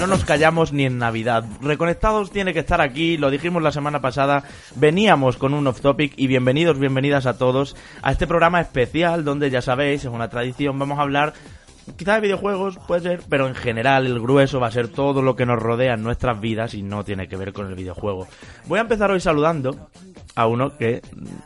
No nos callamos ni en Navidad. Reconectados tiene que estar aquí, lo dijimos la semana pasada, veníamos con un off topic y bienvenidos, bienvenidas a todos a este programa especial donde ya sabéis, es una tradición, vamos a hablar quizá de videojuegos, puede ser, pero en general el grueso va a ser todo lo que nos rodea en nuestras vidas y no tiene que ver con el videojuego. Voy a empezar hoy saludando a uno que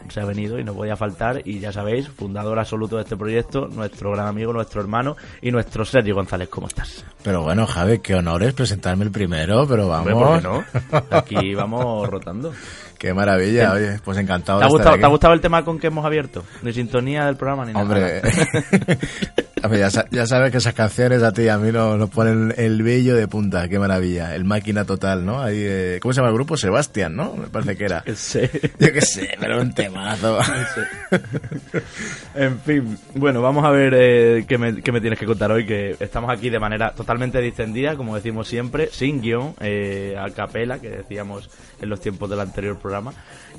se ha venido y no podía faltar y ya sabéis, fundador absoluto de este proyecto, nuestro gran amigo, nuestro hermano y nuestro Sergio González. ¿Cómo estás? Pero bueno, Javi, qué honor es presentarme el primero, pero vamos. Hombre, ¿por qué no? Aquí vamos rotando. Qué maravilla, oye, pues encantado ¿Te ha, de gustado. ¿Te ha gustado el tema con que hemos abierto? Ni sintonía del programa ni nada. Hombre, ya, ya sabes que esas canciones a ti y a mí nos, nos ponen el vello de punta, qué maravilla. El máquina total, ¿no? Ahí, eh, ¿Cómo se llama el grupo? Sebastián, ¿no? Me parece que era. Sí. Yo qué sé, pero un temazo. En fin, bueno, vamos a ver eh, qué, me, qué me tienes que contar hoy, que estamos aquí de manera totalmente distendida, como decimos siempre, sin guion, eh, a capela, que decíamos en los tiempos del anterior programa.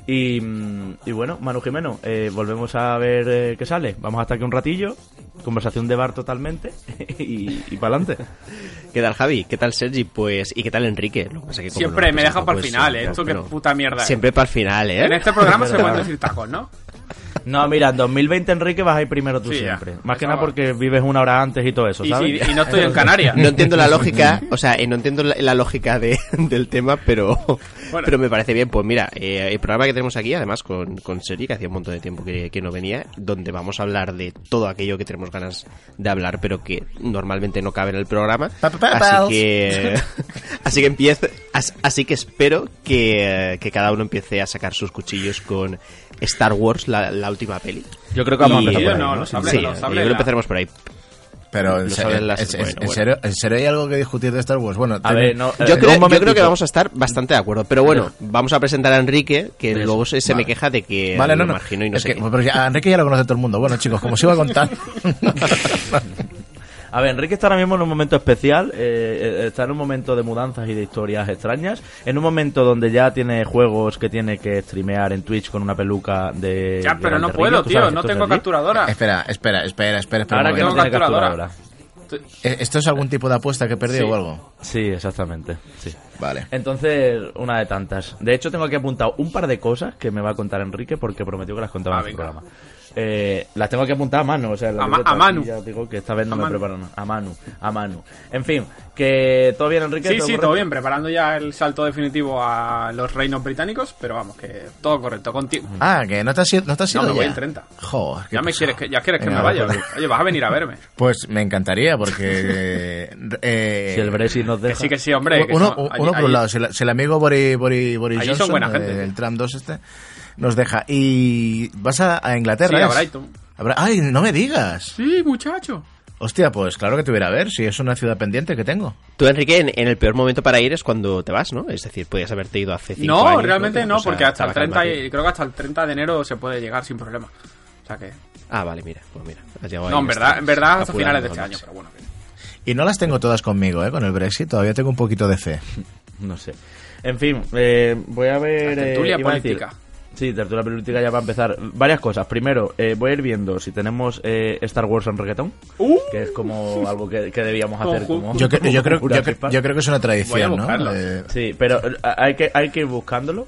Y, mm, y bueno, Manu Jimeno, eh, volvemos a ver eh, qué sale. Vamos hasta aquí un ratillo, conversación de bar totalmente, y, y para adelante. ¿Qué tal Javi? ¿Qué tal Sergi? Pues, ¿y qué tal Enrique? Lo que pasa es que como Siempre me presento, deja para el pues, final, eh. Esto qué puta mierda. Siempre para el final, ¿eh? En este programa se pueden decir tacos, ¿no? No, mira, en 2020, Enrique, vas a ir primero tú Sí, ya. siempre. Más que nada porque vives una hora antes y todo eso, Y, ¿sabes? y no estoy en Canarias. No entiendo la lógica, o sea, eh, no entiendo la, la lógica de, del tema, pero, Bueno. pero me parece bien. Pues mira, eh, el programa que tenemos aquí, además con, con Sergi, que hacía un montón de tiempo que, que no venía, donde vamos a hablar de todo aquello que tenemos ganas de hablar, pero que normalmente no cabe en el programa. Pa, pa, pa, Así que, así que empiezo, as- así que espero que, que cada uno empiece a sacar sus cuchillos con Star Wars, la, la última peli. Yo creo que vamos a Y- empezar por ahí, no, ¿no? los sables- Sí, yo creo que empezaremos por ahí. Pero en, se- las- en- en- bueno, en bueno. serio, ¿en serio hay algo que discutir de Star Wars? Bueno, A ten- ver, no, Yo eh, creo, yo creo que vamos a estar bastante de acuerdo. Pero bueno, vamos a presentar a Enrique, que Eso. luego se, se me Vale. queja de que Vale, no, lo no. margino y no es sé que, qué. pero ya, a Enrique ya lo conoce todo el mundo. Bueno, chicos, como os iba a contar. A ver, Enrique está ahora mismo en un momento especial, eh, eh, está en un momento de mudanzas y de historias extrañas, en un momento donde ya tiene juegos que tiene que streamear en Twitch con una peluca de... Ya, pero no puedo, ¿Tú tío. No tengo capturadora. espera, espera, espera, espera. espera Ahora que no tiene capturadora. Eh, ¿Esto es algún tipo de apuesta que he perdido Sí. o algo? Sí, exactamente, sí. Vale. Entonces, una de tantas. De hecho, tengo aquí apuntado un par de cosas que me va a contar Enrique porque prometió que las contaba Ah, en su venga. programa. Eh, las tengo que apuntar a mano, o sea, en la A libreta, a Ya os digo que esta vez no A me Manu. preparo nada. A Manu, a Manu. En fin, que todo bien, Enrique. Sí, sí, correcto? todo bien. Preparando ya el salto definitivo a los reinos británicos. Pero vamos, que todo correcto. Contigo. Ah, que no te has ido, no te has No, ido me voy ya. el 30. Joder, qué Ya, me quieres que, ya quieres que Venga, me vaya. pues- Oye, vas a venir a verme. Pues me encantaría, porque... eh, Si el Brexit nos Que deja. sí, que sí, hombre. que uno, son- uno allí- por un lado, si el, si el amigo Boris, Boris, Boris Allí son Johnson, buena gente, eh, tío. el Trump 2 este, nos deja. Y vas a, a Inglaterra. Sí, a. Brighton. A Bra- ¡Ay, no me digas! Sí, muchacho. Hostia, pues claro que te hubiera a ver, si es una ciudad pendiente que tengo. Tú, Enrique, en, en el peor momento para ir es cuando te vas, ¿no? Es decir, podías haberte ido hace cinco No, años. realmente Que no, porque hasta el estaba 30 calma, y, creo que hasta el 30 de enero se puede llegar sin problema. O sea que... Ah, vale, mira, pues mira. has llegado No, ahí, en verdad, en verdad hasta finales de este año, pero bueno. Y no las tengo todas conmigo, ¿eh? Con el Brexit, todavía tengo un poquito de fe. No sé. En fin, eh, voy a ver. La eh, a decir- política. Sí, tertulia política ya va a empezar. Varias cosas. Primero, eh, voy a ir viendo si tenemos eh, Star Wars en reggaetón, ¡Uh! que es como algo que, que debíamos hacer. Como, Yo, cre- yo, creo, yo, creo que es una tradición, ¿no? De- Sí, pero eh, hay que, hay que ir buscándolo.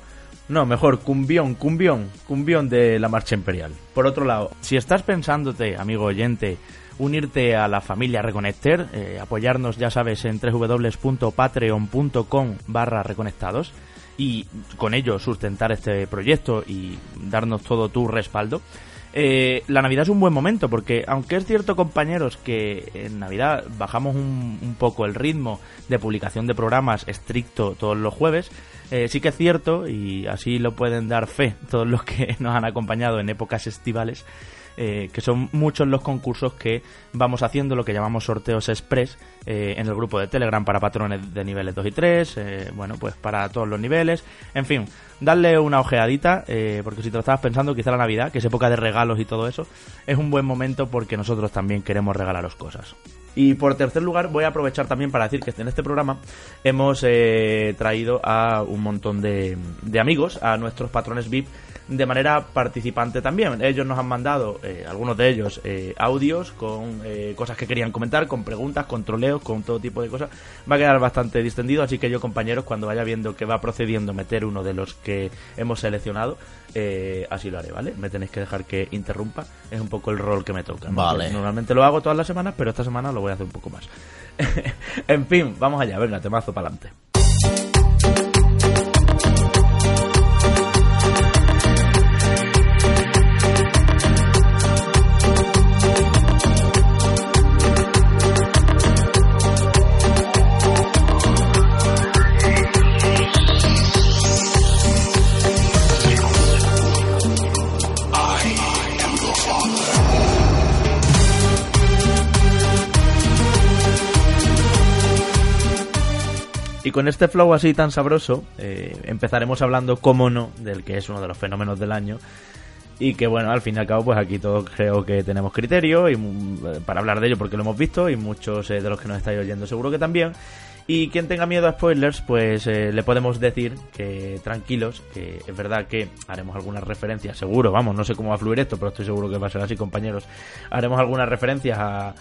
No, mejor, cumbión, cumbión, cumbión de la marcha imperial. Por otro lado, si estás pensándote, amigo oyente, unirte a la familia Reconecter, eh, apoyarnos, ya sabes, en www.patreon.com barra reconectados y con ello sustentar este proyecto y darnos todo tu respaldo, eh, la Navidad es un buen momento porque aunque es cierto compañeros que en Navidad bajamos un, poco el ritmo de publicación de programas estricto todos los jueves, eh, sí que es cierto y así lo pueden dar fe todos los que nos han acompañado en épocas estivales eh, que son muchos los concursos que vamos haciendo, lo que llamamos sorteos express, eh, en el grupo de Telegram para patrones de niveles 2 y 3, eh, bueno, pues para todos los niveles, en fin, darle una ojeadita, porque si te lo estabas pensando, quizá la Navidad, que es época de regalos y todo eso, es un buen momento porque nosotros también queremos regalaros cosas. Y por tercer lugar, voy a aprovechar también para decir que en este programa hemos traído a un montón de, de amigos, a nuestros patrones VIP, de manera participante también. Ellos nos han mandado, eh, algunos de ellos, eh, audios con eh, cosas que querían comentar, con preguntas, con troleos, con todo tipo de cosas. Va a quedar bastante distendido, así que yo, compañeros, cuando vaya viendo que va procediendo meter uno de los que hemos seleccionado, eh, así lo haré, ¿vale? Me tenéis que dejar que interrumpa, es un poco el rol que me toca. ¿no? Vale. Normalmente lo hago todas las semanas, pero esta semana lo voy a hacer un poco más. en fin, vamos allá, venga, temazo para adelante. Con este flow así tan sabroso, eh, empezaremos hablando, como no, del que es uno de los fenómenos del año. Y que bueno, al fin y al cabo, pues aquí todos creo que tenemos criterio y mm, eh, para hablar de ello porque lo hemos visto y muchos eh, de los que nos estáis oyendo seguro que también. Y quien tenga miedo a spoilers, pues le podemos decir que tranquilos, que es verdad que haremos algunas referencias, seguro, vamos, no sé cómo va a fluir esto, pero estoy seguro que va a ser así, compañeros. Haremos algunas referencias a,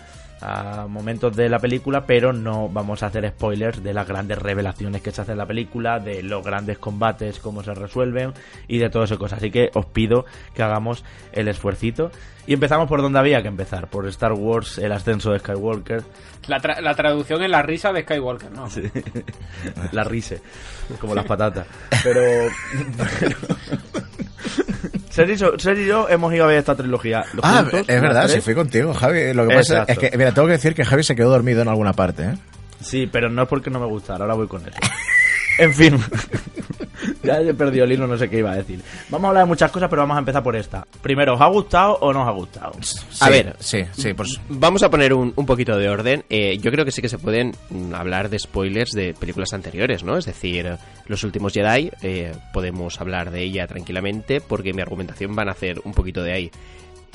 a momentos de la película, pero no vamos a hacer spoilers de las grandes revelaciones que se hacen en la película, de los grandes combates, cómo se resuelven y de todo eso cosas. Así que os pido que hagamos el esfuercito. Y empezamos por donde había que empezar, por Star Wars, el ascenso de Skywalker, La, tra- la traducción es la risa de Skywalker, ¿no? la rise, como las patatas. Pero... pero- Sergi, so- Sergi y yo hemos ido a ver esta trilogía. Ah, juntos, es verdad, sí, fui contigo, Javi. Lo que pasa es que, mira, tengo que decir que Javi se quedó dormido en alguna parte, ¿eh? Sí, pero no es porque no me gustara, ahora voy con eso. En fin, ya he perdido el hilo, no sé qué iba a decir. Vamos a hablar de muchas cosas, pero vamos a empezar por esta. Primero, ¿os ha gustado o no os ha gustado? A ver. Sí, sí, pues... Vamos a poner un, un poquito de orden. Eh, yo creo que sí que se pueden hablar de spoilers de películas anteriores, ¿no? Es decir, Los últimos Jedi, eh, podemos hablar de ella tranquilamente porque mi argumentación van a hacer un poquito de ahí.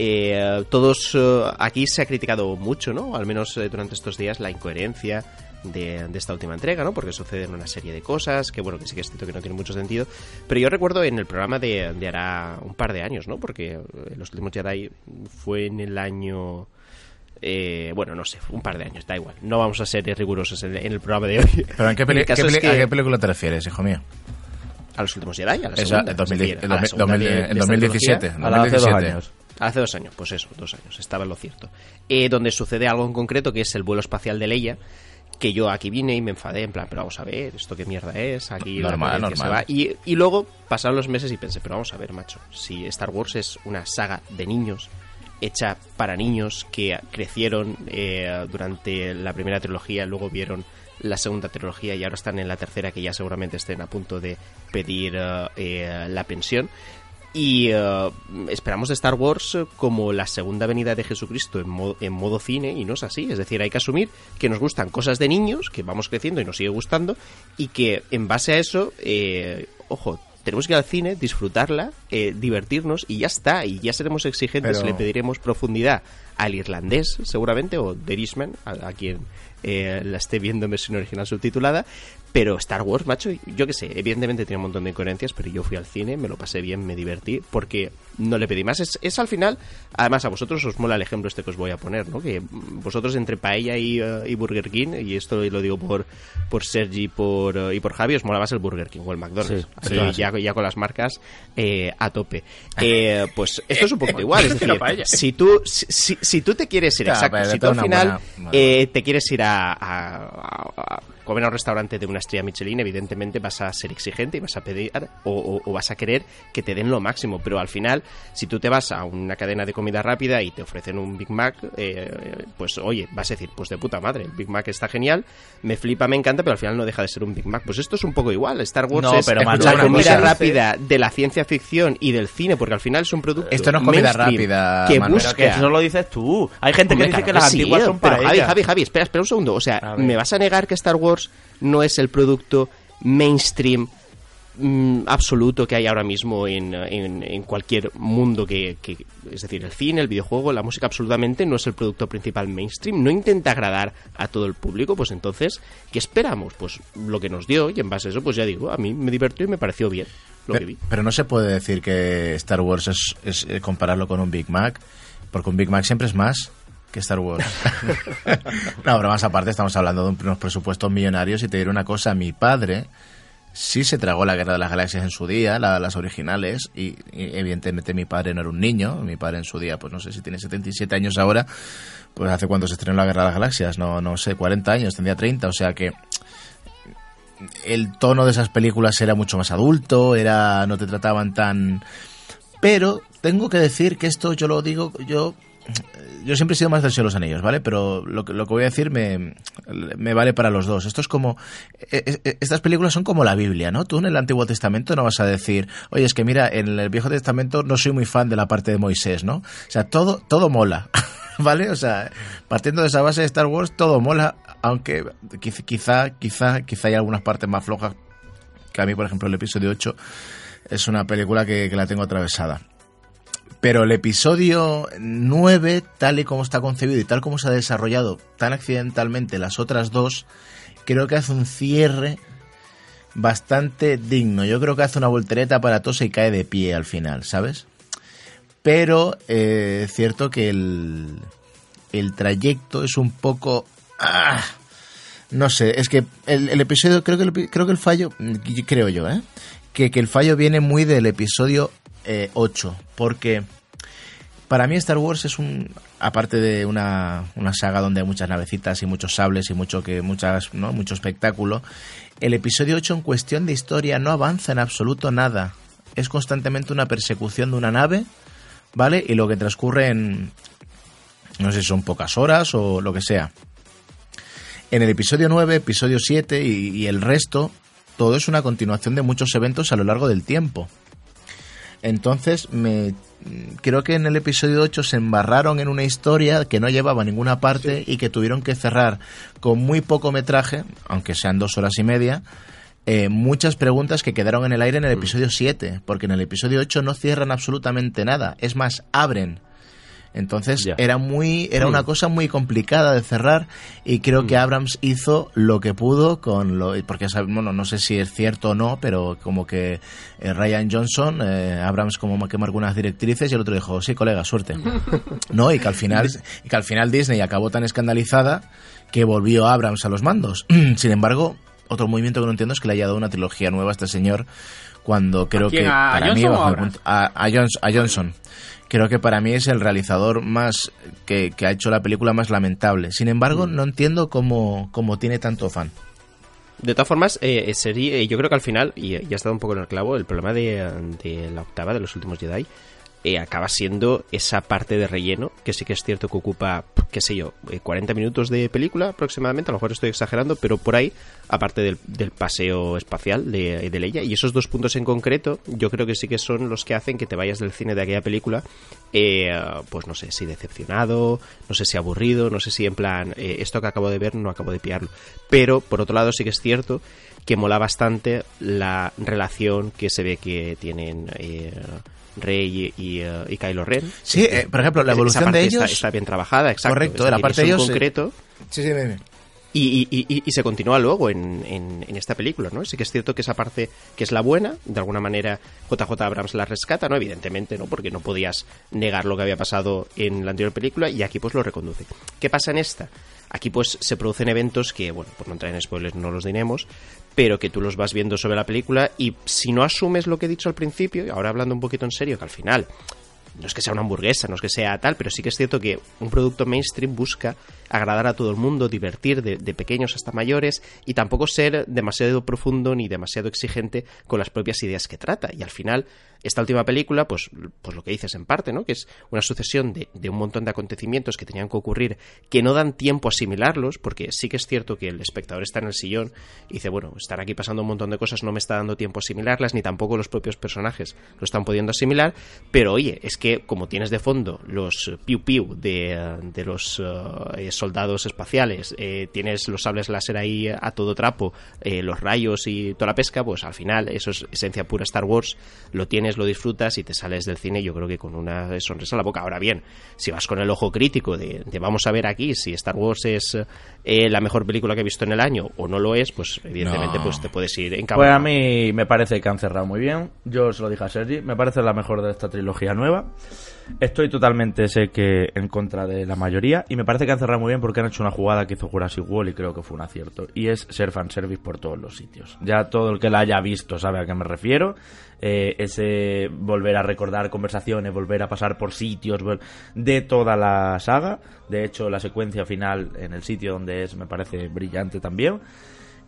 Eh, todos eh, aquí se ha criticado mucho, ¿no? Al menos eh, durante estos días la incoherencia de, de esta última entrega, ¿no? Porque suceden una serie de cosas que, bueno, que sí que es cierto que no tiene mucho sentido. Pero yo recuerdo en el programa de, de hará un par de años, ¿no? Porque eh, Los últimos Jedi fue en el año... eh, bueno, no sé, un par de años, da igual. No vamos a ser rigurosos en, en el programa de hoy. ¿Pero en qué, peli- es que- ¿a qué película te refieres, hijo mío? ¿A los últimos Jedi? A la Esa, segunda, en 2000 es decir, en a la 2000 segunda de- de en esta 2017. trilogía. A la hace dos 2017. años. Hace dos años, pues eso, dos años, estaba en lo cierto. Eh, donde sucede algo en concreto que es el vuelo espacial de Leia, que yo aquí vine y me enfadé, en plan, pero vamos a ver, ¿esto qué mierda es? Aquí normal. se va. Y, y luego pasaron los meses y pensé, pero vamos a ver, macho, si Star Wars es una saga de niños, hecha para niños que crecieron eh, durante la primera trilogía, luego vieron la segunda trilogía y ahora están en la tercera que ya seguramente estén a punto de pedir eh, eh, la pensión. Y eh, esperamos de Star Wars como la segunda venida de Jesucristo en modo, en modo cine y no es así. Es decir, hay que asumir que nos gustan cosas de niños, que vamos creciendo y nos sigue gustando y que en base a eso, eh, ojo, tenemos que ir al cine, disfrutarla, eh, divertirnos y ya está. Y ya seremos exigentes, Pero- le pediremos profundidad al irlandés seguramente o The Irishman, a, a quien eh, la esté viendo en versión original subtitulada. Pero Star Wars, macho, yo qué sé, evidentemente tiene un montón de incoherencias, pero yo fui al cine, me lo pasé bien, me divertí, porque no le pedí más. Es, es al final, además a vosotros os mola el ejemplo este que os voy a poner, ¿no? Que vosotros entre Paella y, eh, y Burger King, y esto lo digo por, por Sergi por, eh, y por Javi, os mola más el Burger King o el McDonald's. Sí, Aquí sí. ya, ya con las marcas eh, a tope. Eh, pues esto es un poco igual, es decir, si tú, si, si- si tú te quieres ir, Ya, exacto, si tú al final buena- eh, te quieres ir a- a comer a un restaurante de una estrella Michelin, evidentemente vas a ser exigente y vas a pedir o, o- o vas a querer que te den lo máximo. Pero al final, si tú te vas a una cadena de comida rápida y te ofrecen un Big Mac, eh, pues oye, vas a decir, pues de puta madre, el Big Mac está genial, me flipa, me encanta, pero al final no deja de ser un Big Mac. Pues esto es un poco igual. Star Wars No, es pero, la comida cosa- rápida de la ciencia ficción y del cine, porque al final es un producto. Esto no es comida rápida, que Manu. busca. Pero que eso lo dices tú. Hay gente que dice claro que las sí, antiguas son pero para Javi, ella. Javi, Javi, espera, espera un segundo. O sea. ¿me vas a negar que Star Wars no es el producto mainstream mm, absoluto que hay ahora mismo en, en- en cualquier mundo que, que- Es decir, el cine, el videojuego, la música absolutamente no es el producto principal mainstream. No intenta agradar a todo el público. Pues entonces, ¿qué esperamos? Pues lo que nos dio y en base a eso, pues ya digo, a mí me divirtió y me pareció bien lo que Pero, vi. pero no se puede decir que Star Wars es, es, eh, compararlo con un Big Mac, porque un Big Mac siempre es más que Star Wars. no, pero aparte estamos hablando de unos presupuestos millonarios y te diré una cosa, mi padre sí se tragó la Guerra de las Galaxias en su día, la- las originales, y, evidentemente mi padre no era un niño, mi padre en su día, pues no sé si tiene 77 años ahora, pues hace cuando se estrenó la Guerra de las Galaxias, no, no sé, 40 años, tendría 30, o sea que el tono de esas películas era mucho más adulto, era no te trataban tan pero tengo que decir que esto yo lo digo yo yo siempre he sido más del Señor de los Anillos, ¿vale? Pero lo, lo que voy a decir me, me vale para los dos. Esto es como... eh, eh, Estas películas son como la Biblia, ¿no? Tú en el Antiguo Testamento no vas a decir, oye, es que mira, en el Viejo Testamento no soy muy fan de la parte de Moisés, ¿no? O sea, todo, todo mola, ¿vale? O sea, partiendo de esa base de Star Wars, todo mola, aunque quiz- quizá, quizá, quizá hay algunas partes más flojas que a mí, por ejemplo, el episodio 8 es una película que la tengo atravesada. Pero el episodio 9, tal y como está concebido y tal como se ha desarrollado tan accidentalmente las otras dos, creo que hace un cierre bastante digno. Yo creo que hace una voltereta aparatosa y cae de pie al final, ¿sabes? Pero eh, es cierto que el, el trayecto es un poco... ah, no sé, es que el, episodio, creo que el, creo que el fallo, creo yo, ¿eh? Que, que el fallo viene muy del episodio eh, 8, porque para mí Star Wars es un, aparte de una, una saga donde hay muchas navecitas y muchos sables y mucho que muchas, ¿no? mucho espectáculo, el episodio 8 en cuestión de historia no avanza en absoluto nada. Es constantemente una persecución de una nave, ¿vale? Y lo que transcurre en, no sé si son pocas horas o lo que sea. En el episodio 9, episodio 7 y, y el resto, todo es una continuación de muchos eventos a lo largo del tiempo. Entonces, me creo que en el episodio 8 se embarraron en una historia que no llevaba a ninguna parte y que tuvieron que cerrar con muy poco metraje, aunque sean dos horas y media, eh, muchas preguntas que quedaron en el aire en el episodio 7, porque en el episodio 8 no cierran absolutamente nada, es más, abren. Entonces Ya. era muy era una cosa muy complicada de cerrar y creo que Abrams hizo lo que pudo con lo porque bueno, no sé si es cierto o no, pero como que eh, Ryan Johnson, eh, Abrams como que marcó unas directrices y el otro dijo, "Sí, colega, suerte." no, y que al final y que al final Disney acabó tan escandalizada que volvió Abrams a los mandos. Sin embargo, otro movimiento que no entiendo es que le haya dado una trilogía nueva a este señor cuando creo quién? que ¿A para mí Johnson o bajo a el Abrams? punto- a, a Jones- a Johnson. Creo que para mí es el realizador más que, que ha hecho la película más lamentable. Sin embargo, Mm. no entiendo cómo, cómo tiene tanto fan. De todas formas, eh, sería, eh, yo creo que al final, y ya ha estado un poco en el clavo, el problema de, de la octava de los últimos Jedi eh, acaba siendo esa parte de relleno, que sí que es cierto que ocupa, qué sé yo, eh, 40 minutos de película aproximadamente, a lo mejor estoy exagerando, pero por ahí, aparte del, paseo espacial de, de Leia, y esos dos puntos en concreto, yo creo que sí que son los que hacen que te vayas del cine de aquella película, eh, pues no sé si decepcionado, no sé si aburrido, no sé si en plan, eh, esto que acabo de ver no acabo de pillarlo. Pero, por otro lado, sí que es cierto que mola bastante la relación que se ve que tienen eh, Rey y, y, y Kylo Ren. Sí, eh, por ejemplo, la Esa evolución parte de está- ellos... Está, bien trabajada, exacto. Correcto, Es la parte de ellos, eh, concreto. Sí, sí, dime. Y, y- y- y se continúa luego en, en- en esta película, ¿no? Sí que es cierto que esa parte que es la buena, de alguna manera JJ Abrams la rescata, ¿no? Evidentemente, ¿no? Porque no podías negar lo que había pasado en la anterior película y aquí pues lo reconduce. ¿Qué pasa en esta? Aquí pues se producen eventos que, bueno, por no entrar en spoilers no los diremos, pero que tú los vas viendo sobre la película y si no asumes lo que he dicho al principio, y ahora hablando un poquito en serio, que al final no es que sea una hamburguesa, no es que sea tal, pero sí que es cierto que un producto mainstream busca agradar a todo el mundo, divertir de, pequeños hasta mayores y tampoco ser demasiado profundo ni demasiado exigente con las propias ideas que trata. Y al final, esta última película, pues, pues lo que dices en parte, ¿no? Que es una sucesión de, un montón de acontecimientos que tenían que ocurrir que no dan tiempo a asimilarlos, porque sí que es cierto que el espectador está en el sillón y dice, bueno, estar aquí pasando un montón de cosas no me está dando tiempo a asimilarlas, ni tampoco los propios personajes lo están pudiendo asimilar, pero oye, es que como tienes de fondo los piu piu de, de los eh, soldados espaciales, eh, tienes los sables láser ahí a todo trapo, eh, los rayos y toda la pesca, pues al final eso es esencia pura Star Wars, lo tienes, lo disfrutas y te sales del cine yo creo que con una sonrisa en la boca. Ahora bien, si vas con el ojo crítico de, de vamos a ver aquí si Star Wars es eh, la mejor película que he visto en el año o no lo es, pues evidentemente No. pues te puedes ir en Pues a mí me parece que han cerrado muy bien. Yo se lo dije a Sergi, me parece la mejor de esta trilogía nueva. Estoy totalmente, sé que, en contra de la mayoría. Y me parece que han cerrado muy bien porque han hecho una jugada que hizo Jurassic World y creo que fue un acierto. Y es ser fanservice por todos los sitios. Ya todo el que la haya visto sabe a qué me refiero. Eh, ese volver a recordar conversaciones, volver a pasar por sitios de toda la saga. De hecho, la secuencia final en el sitio donde es me parece brillante también.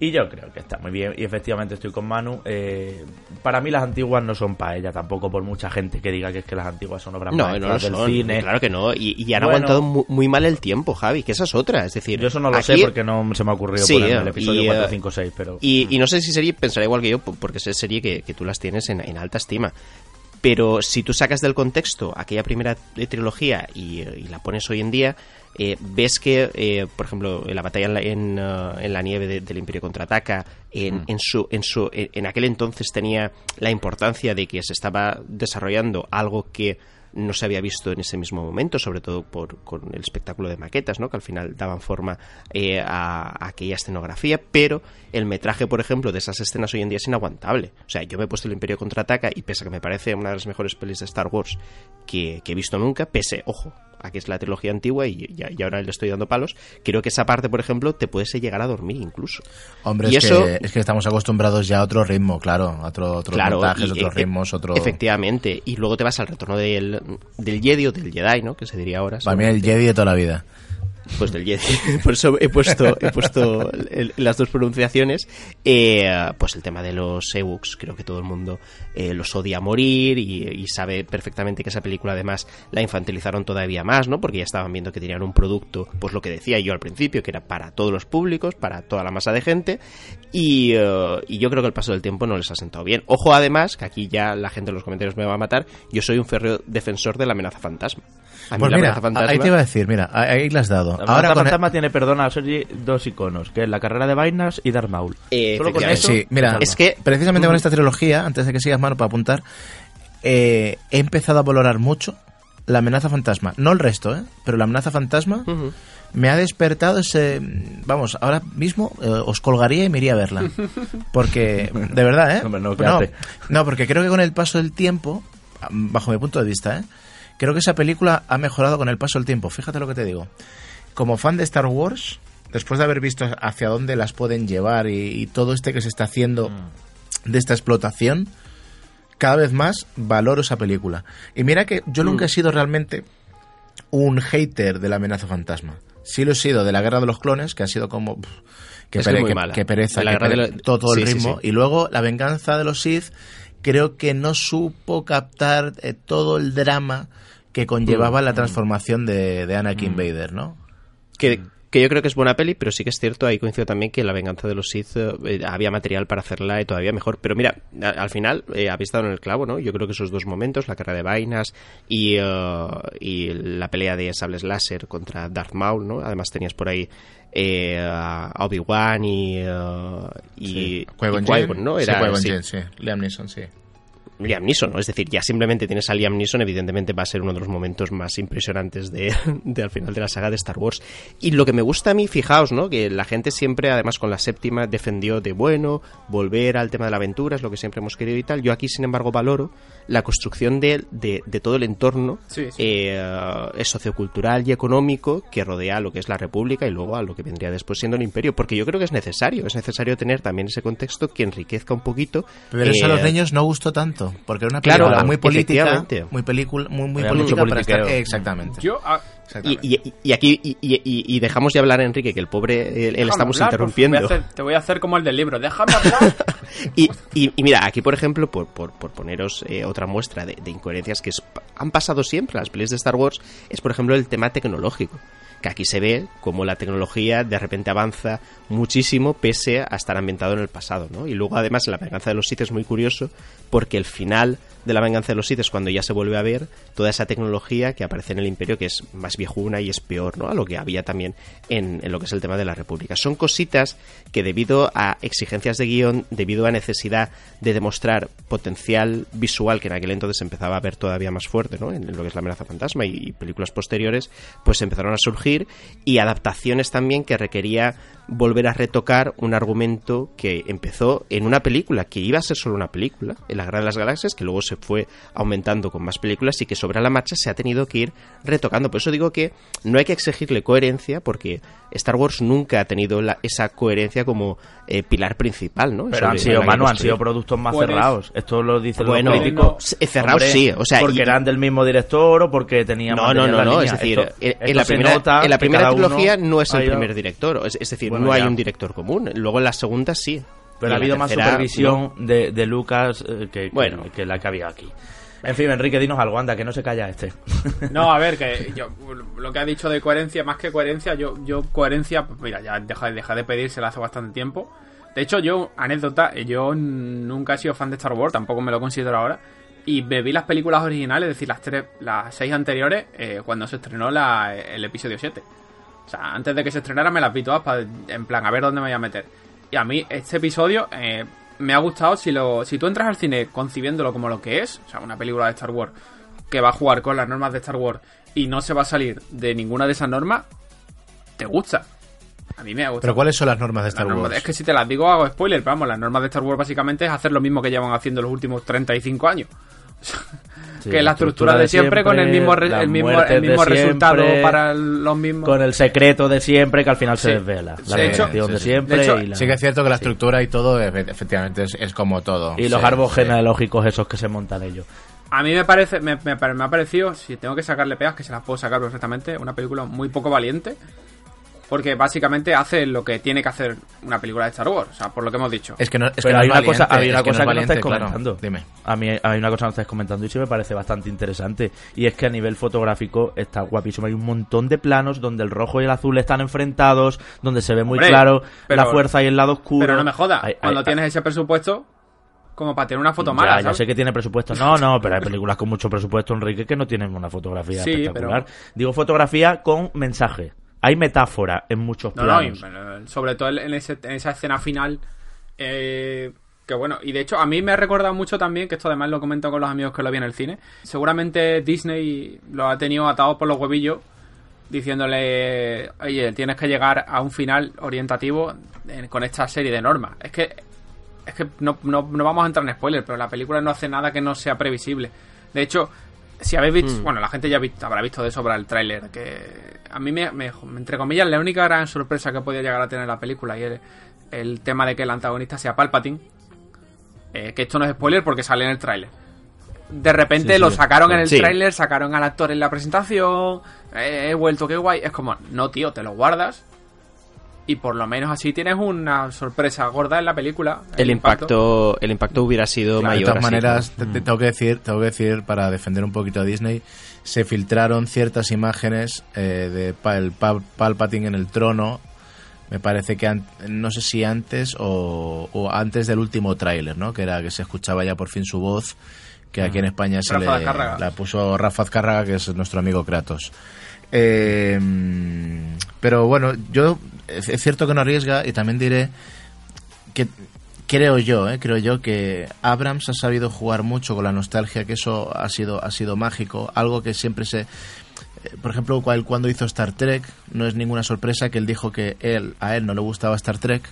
Y yo creo que está muy bien. Y efectivamente estoy con Manu. Eh, para mí las antiguas no son para ella tampoco, por mucha gente que diga que es que las antiguas son obras No, no maestras lo del son, cine. claro que no, y, y han Bueno. aguantado mu- muy, mal el tiempo, Javi, que esa es otra, es decir... Yo eso no lo aquí- sé porque no se me ha ocurrido Sí, poner el eh, episodio y, 4, eh, 5, 6, pero... Y, y no sé si serie pensará igual que yo, po- porque es serie que, que tú las tienes en, en alta estima. Pero si tú sacas del contexto aquella primera eh, trilogía y, eh, y la pones hoy en día, eh, ves que, eh, por ejemplo, en la batalla en la, en, eh, en la nieve de- del Imperio contraataca, en, en, su, en, su, en en aquel entonces tenía la importancia de que se estaba desarrollando algo que no se había visto en ese mismo momento, sobre todo por, con el espectáculo de maquetas, ¿no? que al final daban forma eh, a, a aquella escenografía, pero el metraje, por ejemplo, de esas escenas hoy en día es inaguantable. O sea, yo me he puesto el Imperio contraataca y pese a que me parece una de las mejores pelis de Star Wars que, que he visto nunca, pese, ojo, a que es la trilogía antigua y, y- y ahora le estoy dando palos, creo que esa parte, por ejemplo, te puedes llegar a dormir incluso. Hombre, Y es, eso- que, es que estamos acostumbrados ya a otro ritmo, claro, a otro, otros montajes, y- otros e- ritmos, otro... Efectivamente, y luego te vas al retorno del, del Jedi o del Jedi, ¿no? Que se diría ahora. Para mí el Jedi de toda la vida. Pues del Jedi. Por eso he puesto, he puesto el- las dos pronunciaciones. Eh, pues el tema de los Ewoks, creo que todo el mundo eh, los odia a morir y, sabe perfectamente que esa película además la infantilizaron todavía más, ¿no? Porque ya estaban viendo que tenían un producto, pues lo que decía yo al principio, que era para todos los públicos, para toda la masa de gente. Y, eh, y yo creo que el paso del tiempo no les ha sentado bien. Ojo además, que aquí ya la gente en los comentarios me va a matar, yo soy un férreo defensor de la amenaza fantasma. A mí Pues la mira, fantasma... ahí te iba a decir, mira, ahí le has dado. La Ahora el- Fantasma tiene, perdona, Sergi, dos iconos, que es la carrera de vainas y Darth Maul. Eh, Solo con eso... Sí, mira, Es que- precisamente con esta trilogía, antes de que sigas mano para apuntar, eh, he empezado a valorar mucho la amenaza fantasma. No el resto, ¿eh? Pero la amenaza fantasma me ha despertado ese... Vamos, ahora mismo eh, os colgaría y me iría a verla. Porque, de verdad, ¿eh? Hombre, no, quédate. no, porque creo que con el paso del tiempo, bajo mi punto de vista, ¿eh? Creo que esa película ha mejorado con el paso del tiempo. Fíjate lo que te digo. Como fan de Star Wars, después de haber visto hacia dónde las pueden llevar y, y todo este que se está haciendo de esta explotación, cada vez más valoro esa película. Y mira que yo nunca he sido realmente un hater de la amenaza fantasma. Sí lo he sido de la guerra de los clones, que ha sido como... pff, que, pere- que- que pereza, la que guerra de pere- lo- todo, todo el sí, ritmo. sí. Y luego la venganza de los Sith, creo que no supo captar eh, todo el drama que Mm, conllevaba la transformación de, de Anakin Vader, ¿no? que, que yo creo que es buena peli, pero sí que es cierto, ahí coincido también que La venganza de los Sith eh, había material para hacerla eh, todavía mejor. Pero mira, a- al final eh, habéis dado en el clavo, ¿no? Yo creo que esos dos momentos, la carrera de vainas y, eh, y la pelea de sables láser contra Darth Maul, ¿no? Además tenías por ahí eh, a Obi-Wan y, eh, y, Qui-Gon y. ¿no? Sí, Era, sí. Sí. Liam Neeson, sí. Liam Neeson, ¿no? Es decir, ya simplemente tienes a Liam Neeson, evidentemente va a ser uno de los momentos más impresionantes de, de al final de la saga de Star Wars. Y lo que me gusta a mí, fijaos, ¿no? Que la gente siempre, además con la séptima, defendió de bueno, volver al tema de la aventura, es lo que siempre hemos querido y tal. Yo aquí, sin embargo, valoro la construcción de, de, de todo el entorno Sí, sí. eh, eh, sociocultural y económico que rodea a lo que es la República y luego a lo que vendría después siendo el Imperio, porque yo creo que es necesario, es necesario tener también ese contexto que enriquezca un poquito. Pero eso a eh, los niños no gustó tanto. Eso, porque era una Claro, película ah, muy política, muy película, muy, muy política para estar- exactamente. Yo, ah, exactamente. Y, y- y aquí y, y- y- y dejamos de hablar a Enrique, que el pobre, él, estamos hablar, interrumpiendo. Voy hacer- te voy a hacer como el del libro. Déjame hablar. Y, y- y mira, aquí por ejemplo, por, por, por poneros eh, otra muestra de, de incoherencias que es- han pasado siempre en las pelis de Star Wars, es por ejemplo el tema tecnológico. Que aquí se ve como la tecnología de repente avanza muchísimo pese a estar ambientado en el pasado, ¿no? Y luego además la venganza de los Sith es muy curioso porque el final de la venganza de los Sith es cuando ya se vuelve a ver toda esa tecnología que aparece en el Imperio que es más viejuna y es peor, ¿no? A lo que había también en, lo que es el tema de la República. Son cositas que debido a exigencias de guion, debido a necesidad de demostrar potencial visual que en aquel entonces empezaba a ver todavía más fuerte, ¿no? En lo que es la amenaza fantasma y películas posteriores, pues empezaron a surgir y adaptaciones también que requería volver a retocar un argumento que empezó en una película que iba a ser solo una película, en la Guerra de las Galaxias, que luego se fue aumentando con más películas y que sobre la marcha se ha tenido que ir retocando. Por eso digo que no hay que exigirle coherencia porque Star Wars nunca ha tenido la- esa coherencia como eh, pilar principal, ¿no? Pero han sido, Manu, han sido productos más cerrados. Esto lo dicen Bueno, los críticos. cerrados sí, o sea, porque y- eran del mismo director o porque tenían No, no, no, no, es decir, en, la primera, en la primera trilogía no es el primer director, es, es decir, Bueno, no hay ya. un director común. Luego en la segunda sí. Pero Y ha habido más supervisión de, de Lucas eh, que, que- Bueno. que la que había aquí. En fin, Enrique, dinos algo, anda, que no se calla este. No, a ver, que yo, lo que ha dicho de coherencia, más que coherencia, yo, yo coherencia, mira, ya deja, deja de pedírsela hace bastante tiempo. De hecho, yo, anécdota, yo nunca he sido fan de Star Wars, tampoco me lo considero ahora. Y vi las películas originales, es decir, las tres, las seis anteriores, eh, cuando se estrenó el episodio 7. O sea, antes de que se estrenara me las vi todas en plan, a ver dónde me voy a meter. Y a mí, este episodio eh, me ha gustado si lo si tú entras al cine concibiéndolo como lo que es, o sea, una película de Star Wars que va a jugar con las normas de Star Wars y no se va a salir de ninguna de esas normas, te gusta. A mí me ha gustado. Pero ¿cuáles son las normas de Star normas- Wars? Es que si te las digo hago spoiler, pero vamos, las normas de Star Wars básicamente es hacer lo mismo que llevan haciendo los últimos 35 años. que la estructura de siempre, con el mismo, re- el mismo, el mismo resultado siempre, para los mismos. Con el secreto de siempre que al final se desvela. La De hecho- redención sí, de siempre De hecho, y, la- Sí que es cierto que la estructura y todo, efe- efectivamente, es, es como todo. y los árboles sí. genealógicos esos que se montan ellos. A mí me parece, me, me, me ha parecido, si tengo que sacarle pegas, que se las puedo sacar perfectamente, una película muy poco valiente. Porque básicamente hace lo que tiene que hacer una película de Star Wars, o sea, por lo que hemos dicho. Es que no, es que no hay es una cosa, valiente, hay una es que cosa no que no estáis valiente, claro. comentando. Dime. A mí hay una cosa que no estáis comentando y sí me parece bastante interesante. Y es que a nivel fotográfico está guapísimo. Hay un montón de planos donde el rojo y el azul están enfrentados, donde se ve muy Hombre, claro pero- la fuerza y el lado oscuro. Pero no me jodas, hay- cuando hay- tienes ese presupuesto, como para tener una foto Ya, mala, ya ¿sabes? sé que tiene presupuesto. No, no, pero hay películas con mucho presupuesto, Enrique, que no tienen una fotografía Sí, espectacular. pero- Digo fotografía con mensaje. Hay metáfora en muchos No, no, planos. sobre todo en, ese- en esa escena final. eh, que bueno, y de hecho a mí me ha recordado mucho también, que esto además lo comento con los amigos que lo vi en el cine. Seguramente Disney lo ha tenido atado por los huevillos, diciéndole, oye, tienes que llegar a un final orientativo en- con esta serie de normas. Es que, es que no, no, no vamos a entrar en spoilers, pero la película no hace nada que no sea previsible. De hecho, si habéis visto, bueno, la gente ya visto- habrá visto de sobra el tráiler, que a mí me, me- entre comillas, la única gran sorpresa que podía llegar a tener la película y el, el tema de que el antagonista sea Palpatine, eh, que esto no es spoiler porque sale en el tráiler. De repente Sí, sí, lo sacaron en el tráiler, sacaron al actor en la presentación, eh, he vuelto, qué guay. Es como, no, tío, te lo guardas. Y por lo menos así tienes una sorpresa gorda en la película. El impacto, el impacto hubiera sido de mayor. todas así, maneras, ¿no? te, te tengo que decir, tengo que decir para defender un poquito a Disney, se filtraron ciertas imágenes eh, de pa- el Pa- Palpatine en el trono. Me parece que an- no sé si antes o, o antes del último tráiler, ¿no? Que era que se escuchaba ya por fin su voz, que aquí en España se Rafa le la puso Rafa Azcárraga, que es nuestro amigo Kratos. Eh, pero bueno, yo es cierto que no arriesga y también diré que creo yo, eh, creo yo que Abrams ha sabido jugar mucho con la nostalgia, que eso ha sido ha sido mágico, algo que siempre se eh, por ejemplo, cuando hizo Star Trek, no es ninguna sorpresa que él dijo que él a él no le gustaba Star Trek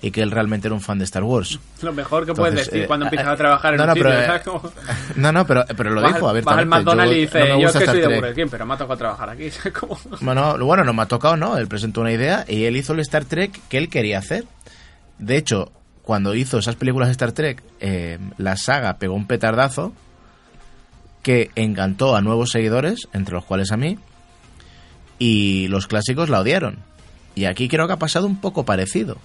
y que él realmente era un fan de Star Wars. Lo mejor que puedes decir eh, cuando eh, empiezas a trabajar en no, un no, sitio. pero, eh, ¿sabes? Como- No, no, pero, pero lo vas, dijo al- vas al. McDonald's y no me yo que soy de. Burger King, pero me ha tocado trabajar aquí. Bueno, bueno, no me ha tocado, ¿no? Él presentó una idea y él hizo el Star Trek que él quería hacer. De hecho, cuando hizo esas películas de Star Trek, eh, la saga pegó un petardazo que encantó a nuevos seguidores, entre los cuales a mí, y los clásicos la odiaron. Y aquí creo que ha pasado un poco parecido.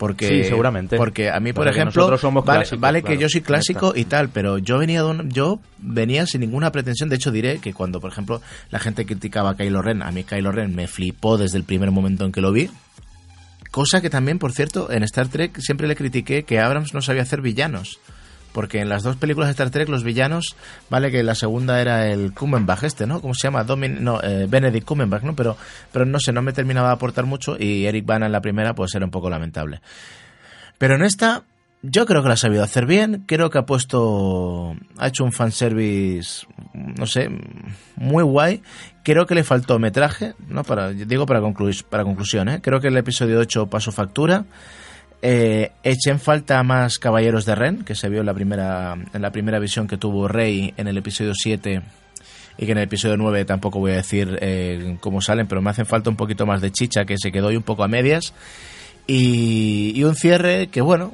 Porque, Sí, seguramente. Porque a mí, por Porque ejemplo, nosotros somos vale, clásicos, vale que yo soy clásico y tal, pero yo venía de un- yo venía sin ninguna pretensión. De hecho, diré que cuando, por ejemplo, la gente criticaba a Kylo Ren, a mí Kylo Ren me flipó desde el primer momento en que lo vi. Cosa que también, por cierto, en Star Trek siempre le critiqué que Abrams no sabía hacer villanos. Porque en las dos películas de Star Trek los villanos, vale que la segunda era el Cumberbatch este, ¿no? ¿Cómo se llama? Domin no, eh, Benedict Cumberbatch, ¿no? Pero, pero no sé, no me terminaba de aportar mucho y Eric Bana en la primera pues era un poco lamentable. Pero en esta, yo creo que lo ha sabido hacer bien. Creo que ha puesto. Ha hecho un fanservice, no sé, muy guay. Creo que le faltó metraje, ¿no? Para, digo para, concluir, para conclusión, ¿eh? Creo que el episodio 8 pasó factura. Eh, eché en falta más Caballeros de Ren, que se vio en la primera, en la primera visión que tuvo Rey en el episodio 7 y que en el episodio 9 tampoco voy a decir eh, cómo salen, pero me hacen falta un poquito más de chicha, que se quedó ahí un poco a medias. Y, y un cierre que, bueno,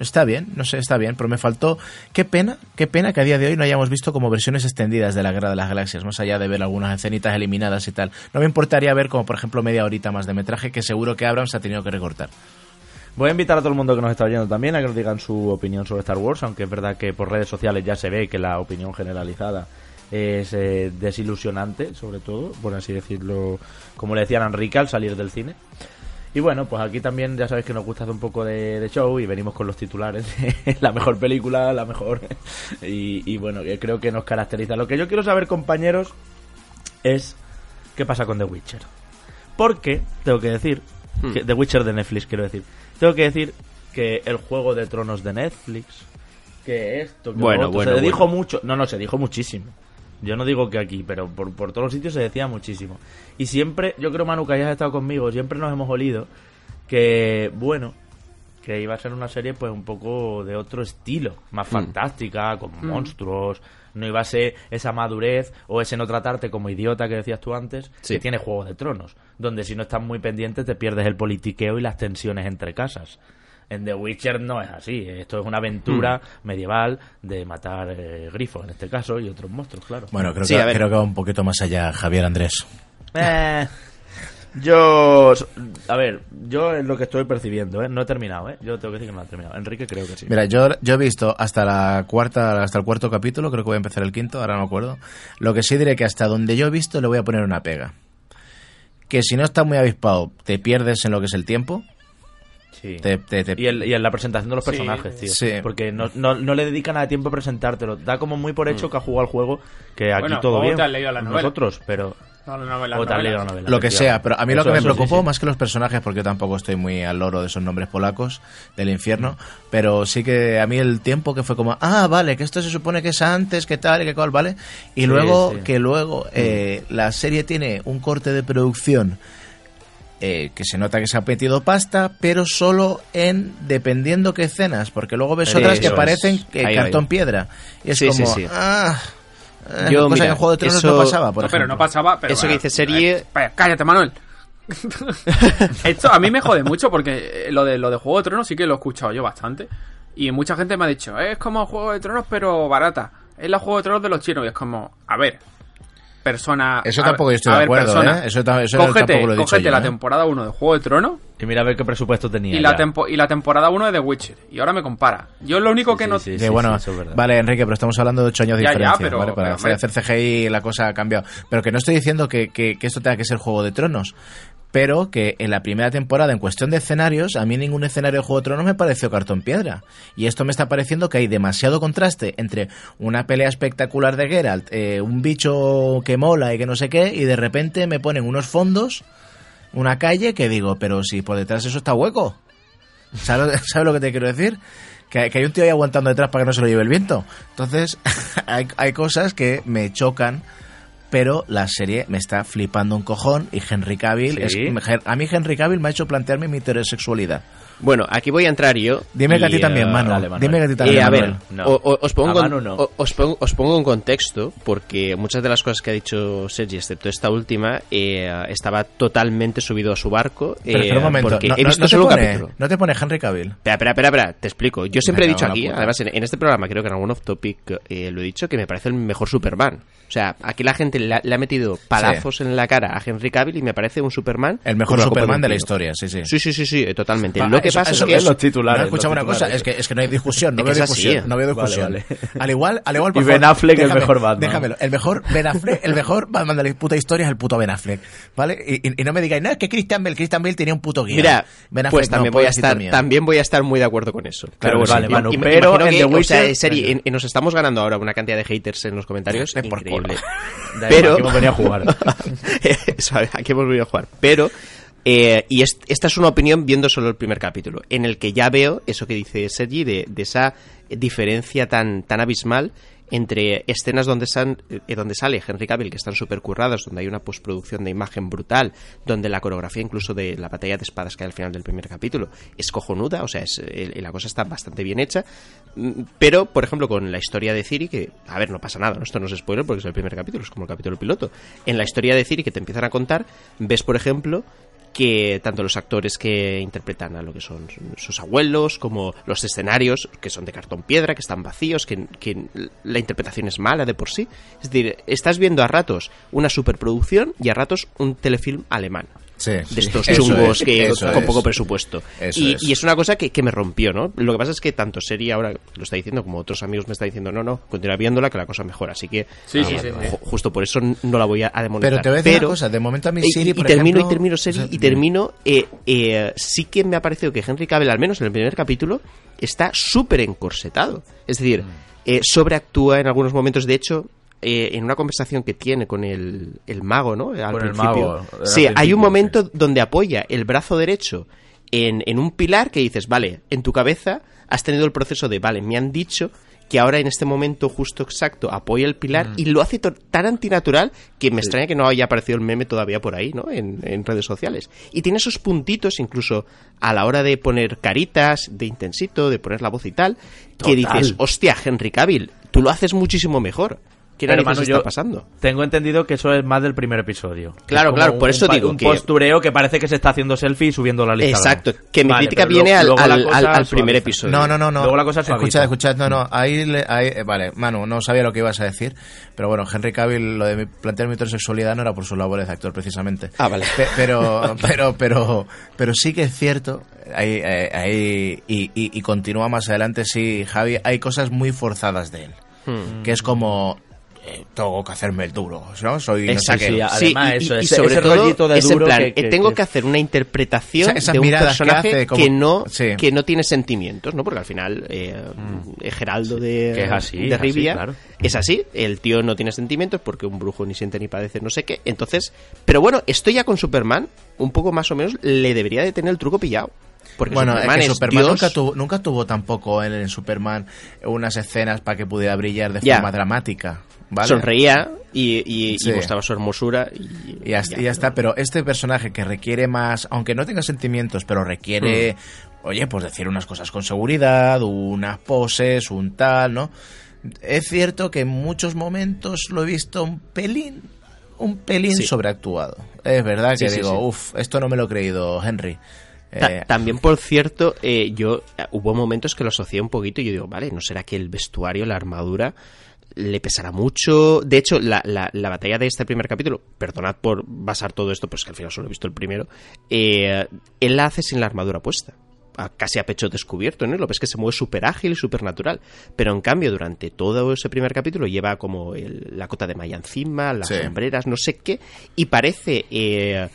está bien, no sé, está bien, pero me faltó. Qué pena, qué pena que a día de hoy no hayamos visto como versiones extendidas de la Guerra de las Galaxias, más allá de ver algunas escenitas eliminadas y tal. No me importaría ver como, por ejemplo, media horita más de metraje que seguro que Abrams ha tenido que recortar. Voy a invitar a todo el mundo que nos está oyendo también a que nos digan su opinión sobre Star Wars, aunque es verdad que por redes sociales ya se ve que la opinión generalizada es eh, desilusionante, sobre todo, por así decirlo, como le decían a Enrique al salir del cine. Y bueno, pues aquí también ya sabéis que nos gusta hacer un poco de, de show y venimos con los titulares. la mejor película, la mejor. y, y bueno, que creo que nos caracteriza. Lo que yo quiero saber, compañeros, es qué pasa con The Witcher. Porque, tengo que decir, Hmm. que The Witcher de Netflix, quiero decir. Tengo que decir que el juego de tronos de Netflix, que esto, que Bueno, otro, bueno, se dijo mucho. No, no, se dijo muchísimo. Yo no digo que aquí, pero por, por todos los sitios se decía muchísimo. Y siempre, yo creo, Manu, que hayas estado conmigo, siempre nos hemos olido que, bueno, que iba a ser una serie pues un poco de otro estilo, más Mm. fantástica, con monstruos, no iba a ser esa madurez o ese no tratarte como idiota que decías tú antes, Sí. que tiene Juego de Tronos, donde si no estás muy pendiente te pierdes el politiqueo y las tensiones entre casas. En The Witcher no es así, esto es una aventura Mm. medieval de matar eh, grifos en este caso y otros monstruos, claro. Bueno, creo, Sí, que, creo que va un poquito más allá, Javier Andrés. Eh, yo, a ver, yo es lo que estoy percibiendo, ¿eh? No he terminado, ¿eh? Yo tengo que decir que no he terminado. Enrique creo que sí. Mira, yo, yo he visto hasta la cuarta, hasta el cuarto capítulo, creo que voy a empezar el quinto, ahora no me acuerdo. Lo que sí diré que hasta donde yo he visto le voy a poner una pega. Que si no estás muy avispado, te pierdes en lo que es el tiempo. Sí. Te, te- te- Y, el- y en la presentación de los Sí, personajes, tío. sí. Porque no, no, no le dedica nada de tiempo a presentártelo. Da como muy por hecho que ha jugado al juego, que aquí Bueno, todo bien. te has leído la novela. Nosotros, pero... No, no, no, las o te has novelas. leído la novela. lo que sea, pero a mí lo que me eso preocupó sí. más que los personajes, porque yo tampoco estoy muy al loro de esos nombres polacos del infierno, pero sí que a mí el tiempo que fue como, ah, vale, que esto se supone que es antes, que tal, y que cual, vale, y Sí, luego sí. que luego eh, la serie tiene un corte de producción eh, que se nota que se ha metido pasta, pero solo en dependiendo qué escenas, porque luego ves Sí, otras que parecen eh, Ahí, cartón ahí. piedra. Y es como, sí. ah, Yo, cosa mira, que en Juego de Tronos eso- no pasaba, por No, pero no pasaba. Pero Eso que dice serie- eh, espera, cállate, Manuel. Esto a mí me jode mucho porque eh, lo de, lo de Juego de Tronos sí que lo he escuchado yo bastante. Y mucha gente me ha dicho, es como Juego de Tronos, pero barata. Es la Juego de Tronos de los chinos. Y es como, a ver, persona. Eso tampoco yo estoy de acuerdo, persona, ¿eh? Eso eso cógete, tampoco lo he dicho cógete yo, la ¿eh? temporada 1 de Juego de Tronos Y mira a ver qué presupuesto tenía. y la, ya. tempo- y la temporada 1 de The Witcher. Y ahora me compara. Yo lo único que Sí, no. sí, sí, bueno, eso es verdad. vale, Enrique, pero estamos hablando de ocho años de Ya, ya, diferencia, pero- ¿vale? Para pero, hacer, hacer CGI la cosa ha cambiado. Pero que no estoy diciendo que, que- que esto tenga que ser Juego de Tronos. Pero que en la primera temporada, en cuestión de escenarios, a mí ningún escenario de Juego de me pareció cartón piedra. Y esto me está pareciendo que hay demasiado contraste entre una pelea espectacular de Geralt, eh, un bicho que mola y que no sé qué, y de repente me ponen unos fondos, una calle, que digo, pero si por detrás eso está hueco. ¿Sabes, ¿sabes lo que te quiero decir? Que, hay un tío ahí aguantando detrás para que no se lo lleve el viento. Entonces, hay cosas que me chocan pero la serie me está flipando un cojón y Henry Cavill Sí. es, a mí Henry Cavill me ha hecho plantearme mi heterosexualidad. Bueno, aquí voy a entrar yo. Dime que a ti también, eh, Manu. dale, Manuel. Dime que a ti Eh, también. a ver. No. o- os, pongo en- Manu no. o- os, pongo, os pongo en contexto porque muchas de las cosas que ha dicho Sergi, excepto esta última, eh, estaba totalmente subido a su barco. Pero eh, espera un momento, porque no, he visto solo un pone, capítulo. no te pone Henry Cavill. Espera, espera, espera, espera, te explico. Yo siempre he dicho aquí, además en, en este programa, creo que en algún off topic eh, lo he dicho, que me parece el mejor Superman. O sea, aquí la gente le ha, le ha metido palazos en la cara a Henry Cavill y me parece un Superman. El mejor Superman de la historia, sí, sí. Sí, sí, sí, sí, eh, totalmente. Lo que eso- pasa eso- es que... los titulares, No, escuchame los una cosa, es que, es que no hay discusión, no Es veo es discusión, no veo discusión. vale. Al igual, al igual, por Y Ben Affleck el déjame- mejor Batman. Déjamelo, el mejor Ben Affleck, el mejor Batman de la puta historia es el puto Ben Affleck, ¿vale? Y, y- y no me digáis, no, es que Christian Bale, Christian Bale tenía un puto guion. Mira, Ben Affleck, pues no, también voy a estar, también voy a estar muy de acuerdo con eso. Claro, vale, Manu, pero imagino en que, The Witcher- serie, nos estamos ganando ahora una cantidad de haters en los comentarios increíble. Pero que hemos venido a jugar. Eso, aquí hemos venido a jugar. Pero eh, y es- esta es una opinión viendo solo el primer capítulo, en el que ya veo eso que dice Sergi de, de esa diferencia tan, tan abismal entre escenas donde, san- eh, donde sale Henry Cavill, que están súper curradas, donde hay una postproducción de imagen brutal, donde la coreografía incluso de la batalla de espadas que hay al final del primer capítulo es cojonuda, o sea, es, la cosa está bastante bien hecha, Mm, pero, por ejemplo, con la historia de Ciri, que, a ver, no pasa nada, ¿no? esto no es spoiler porque es el primer capítulo, es como el capítulo piloto, en la historia de Ciri que te empiezan a contar, ves, por ejemplo, que tanto los actores que interpretan a lo que son sus abuelos, como los escenarios, que son de cartón piedra, que están vacíos, que, que la interpretación es mala de por sí. Es decir, estás viendo a ratos una superproducción y a ratos un telefilm alemán. Sí, De estos chungos es, que con es. poco presupuesto. Y, es. y es una cosa que, que me rompió, ¿no? Lo que pasa es que tanto serie ahora lo está diciendo como otros amigos me están diciendo, no, no, continúa viéndola que la cosa mejora. Así que Sí, sí, sí, sí. ju- justo por eso no la voy a, a demonizar. Pero te voy a decir Pero- una cosa, de momento a mi y- Siri, y, por termino ejemplo, y termino serie o sea, y termino eh, eh, sí que me ha parecido que Henry Cavill al menos en el primer capítulo está súper encorsetado es decir eh, sobreactúa en algunos momentos de hecho eh, en una conversación que tiene con el, el mago no al Con el principio mago, al sí hay un momento donde apoya el brazo derecho en, en un pilar que dices vale en tu cabeza has tenido el proceso de vale me han dicho que ahora en este momento justo exacto apoya el pilar y lo hace tan antinatural que me extraña que no haya aparecido el meme todavía por ahí, ¿no? En, en redes sociales. Y tiene esos puntitos incluso a la hora de poner caritas, de intensito, de poner la voz y tal, que dices, hostia, Henry Cavill, tú lo haces muchísimo mejor. ¿Qué Pero, está yo pasando? Tengo entendido que eso es más del primer episodio. Claro, claro, por un- eso digo un que- postureo que parece que se está haciendo selfie y subiendo la lista. Exacto, que mi Vale, crítica viene lo- al, luego al- cosa al- al primer episodio. No, no, no, no. Luego la cosa. Escuchad, escuchad, no, no. Ahí, le- ahí, eh, vale, Manu, no sabía lo que ibas a decir, pero bueno, Henry Cavill, lo de plantear mi heterosexualidad no era por sus labores de actor precisamente. Ah, vale. Pe- pero, pero, pero, pero sí que es cierto, ahí, eh, ahí y, y- y continúa más adelante, sí, Javi, hay cosas muy forzadas de él, Hmm. que es como eh, tengo que hacerme el duro, ¿no? Soy no sé qué. sí, además, y, eso, y ese- sobre ese todo de es en duro plan, que- que- eh, tengo que- que hacer una interpretación de un que personaje que, no sí. que no tiene sentimientos, ¿no? Porque al final eh, eh, Geraldo de, es así, de es así, Rivia claro. es así, el tío no tiene sentimientos porque un brujo ni siente ni padece no sé qué. Entonces, pero bueno, esto ya con Superman, un poco más o menos le debería de tener el truco pillado. Porque Bueno, Superman es es, que Superman Dios. nunca tuvo, nunca tuvo tampoco en, en Superman unas escenas para que pudiera brillar de forma dramática. ¿Vale? sonreía y, y- y Sí. mostraba su hermosura y, Y ya, y ya está, pero este personaje que requiere más, aunque no tenga sentimientos, pero requiere, Hmm. oye, pues decir unas cosas con seguridad, unas poses, un tal, ¿no? Es cierto que en muchos momentos lo he visto un pelín, un pelín Sí. sobreactuado. Es verdad que Sí, digo, uff, esto no me lo he creído, Henry. Ta- Eh, También, por cierto, eh, yo eh, hubo momentos que lo asocié un poquito y yo digo, vale, ¿no será que el vestuario, la armadura, le pesará mucho? De hecho, la, la- la batalla de este primer capítulo, perdonad por basar todo esto, pues que al final solo he visto el primero, eh, él la hace sin la armadura puesta. a- casi a pecho descubierto, ¿no? Lo ves que se mueve súper ágil y súper natural. Pero en cambio, durante todo ese primer capítulo lleva como el- la cota de malla encima, las Sí. sombreras, no sé qué, y parece eh,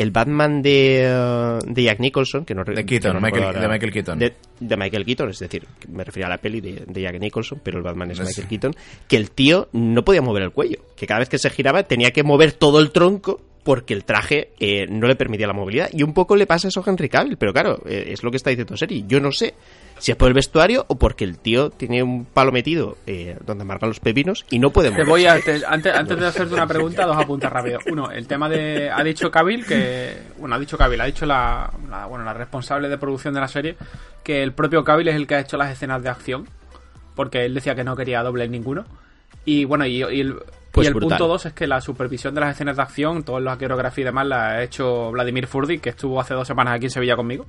el Batman de, eh, de Jack Nicholson, que no De Keaton, no Michael- de Michael Keaton. De, de Michael Keaton, es decir, me refiero a la peli de, de Jack Nicholson, pero el Batman es Es- Michael Keaton, que el tío no podía mover el cuello, que cada vez que se giraba tenía que mover todo el tronco porque el traje eh, no le permitía la movilidad. Y un poco le pasa eso a Henry Cavill, pero claro, eh, es lo que está diciendo Seri. Yo no sé Si es por el vestuario o porque el tío tiene un palo metido eh, donde marcan los pepinos y no puede Te moverse. voy a, te- antes, antes de hacerte una pregunta, dos apuntes rápidos. Uno, el tema de. Ha dicho Cavill que. Bueno, ha dicho Cavill, ha dicho la, la- bueno, la responsable de producción de la serie que el propio Cavill es el que ha hecho las escenas de acción. Porque él decía que no quería doble en ninguno. Y bueno, y, y el. Pues y el brutal. punto dos es que la supervisión de las escenas de acción, toda la coreografía y demás, la ha hecho Vladimir Furdi, que estuvo hace dos semanas aquí en Sevilla conmigo.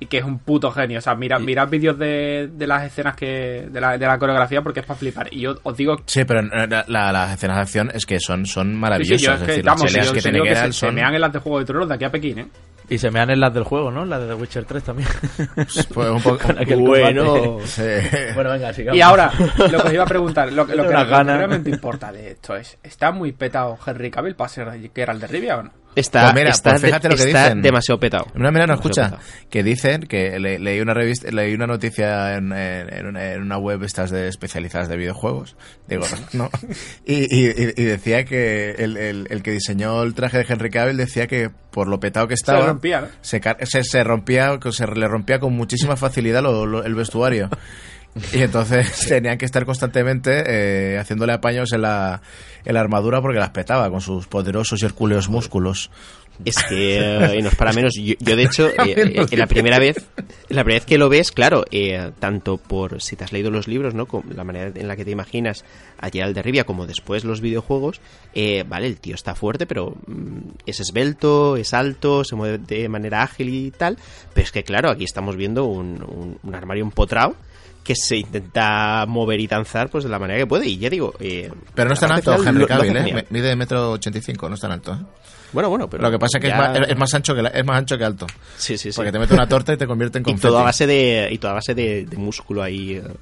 Y que es un puto genio. O sea, mira, mirad vídeos de, de las escenas que. De la, de la coreografía porque es para flipar. Y yo os digo Sí, pero eh, la- la- las escenas de acción es que son, son maravillosas. sí, yo es es que, decir, vamos, las peleas yo- que yo tiene digo que Geralt se, se son... mean en las de Juego de Tronos de aquí a Pekín, ¿eh? Y se me dan en las del juego, ¿no? Las de The Witcher 3 también. pues, un poco... Bueno. Sí. Bueno, venga, sigamos. Y ahora, lo que os iba a preguntar, lo, que- lo que, realmente importa de esto es, ¿está muy petado Henry Cavill para ser Geralt de Rivia o no? Está, Pues mira, está, pues fíjate lo que está dicen. demasiado petado. No, mira, no, Demasiado escucha. petado. Que dicen que le- leí una revista, leí una noticia en, en- en una, web estas de especializadas de videojuegos. Digo, no. Y, y- y decía que el, el- el que diseñó el traje de Henry Cavill decía que por lo petado que estaba. rompía, ¿no? Se, car- se, se rompía, se le rompía con muchísima facilidad lo- lo- el vestuario. Y entonces tenían que estar constantemente eh, haciéndole apaños en la, en la armadura porque las petaba con sus poderosos y hercúleos músculos. Es que eh, no es para menos. Yo, yo, de hecho, eh, eh, la primera vez, la primera vez que lo ves, claro, eh, tanto por si te has leído los libros, ¿no? Con la manera en la que te imaginas a Geralt de Rivia, como después los videojuegos, eh, vale, el tío está fuerte, pero mm, es esbelto, es alto, se mueve de manera ágil y tal. Pero es que, claro, aquí estamos viendo un, un, un armario empotrado que se intenta mover y danzar pues de la manera que puede. Y ya digo, eh, Pero no es tan al alto final Henry Cavill, ¿eh? Mide metro ochenta y cinco, no es tan alto, ¿eh? Bueno, bueno, pero Lo que pasa es que es ya- más, es más ancho que la- es más ancho que alto. Sí, sí, sí. Porque te mete una torta y te convierte en y confeti. todo a base de y todo a base de, de músculo ahí eh. de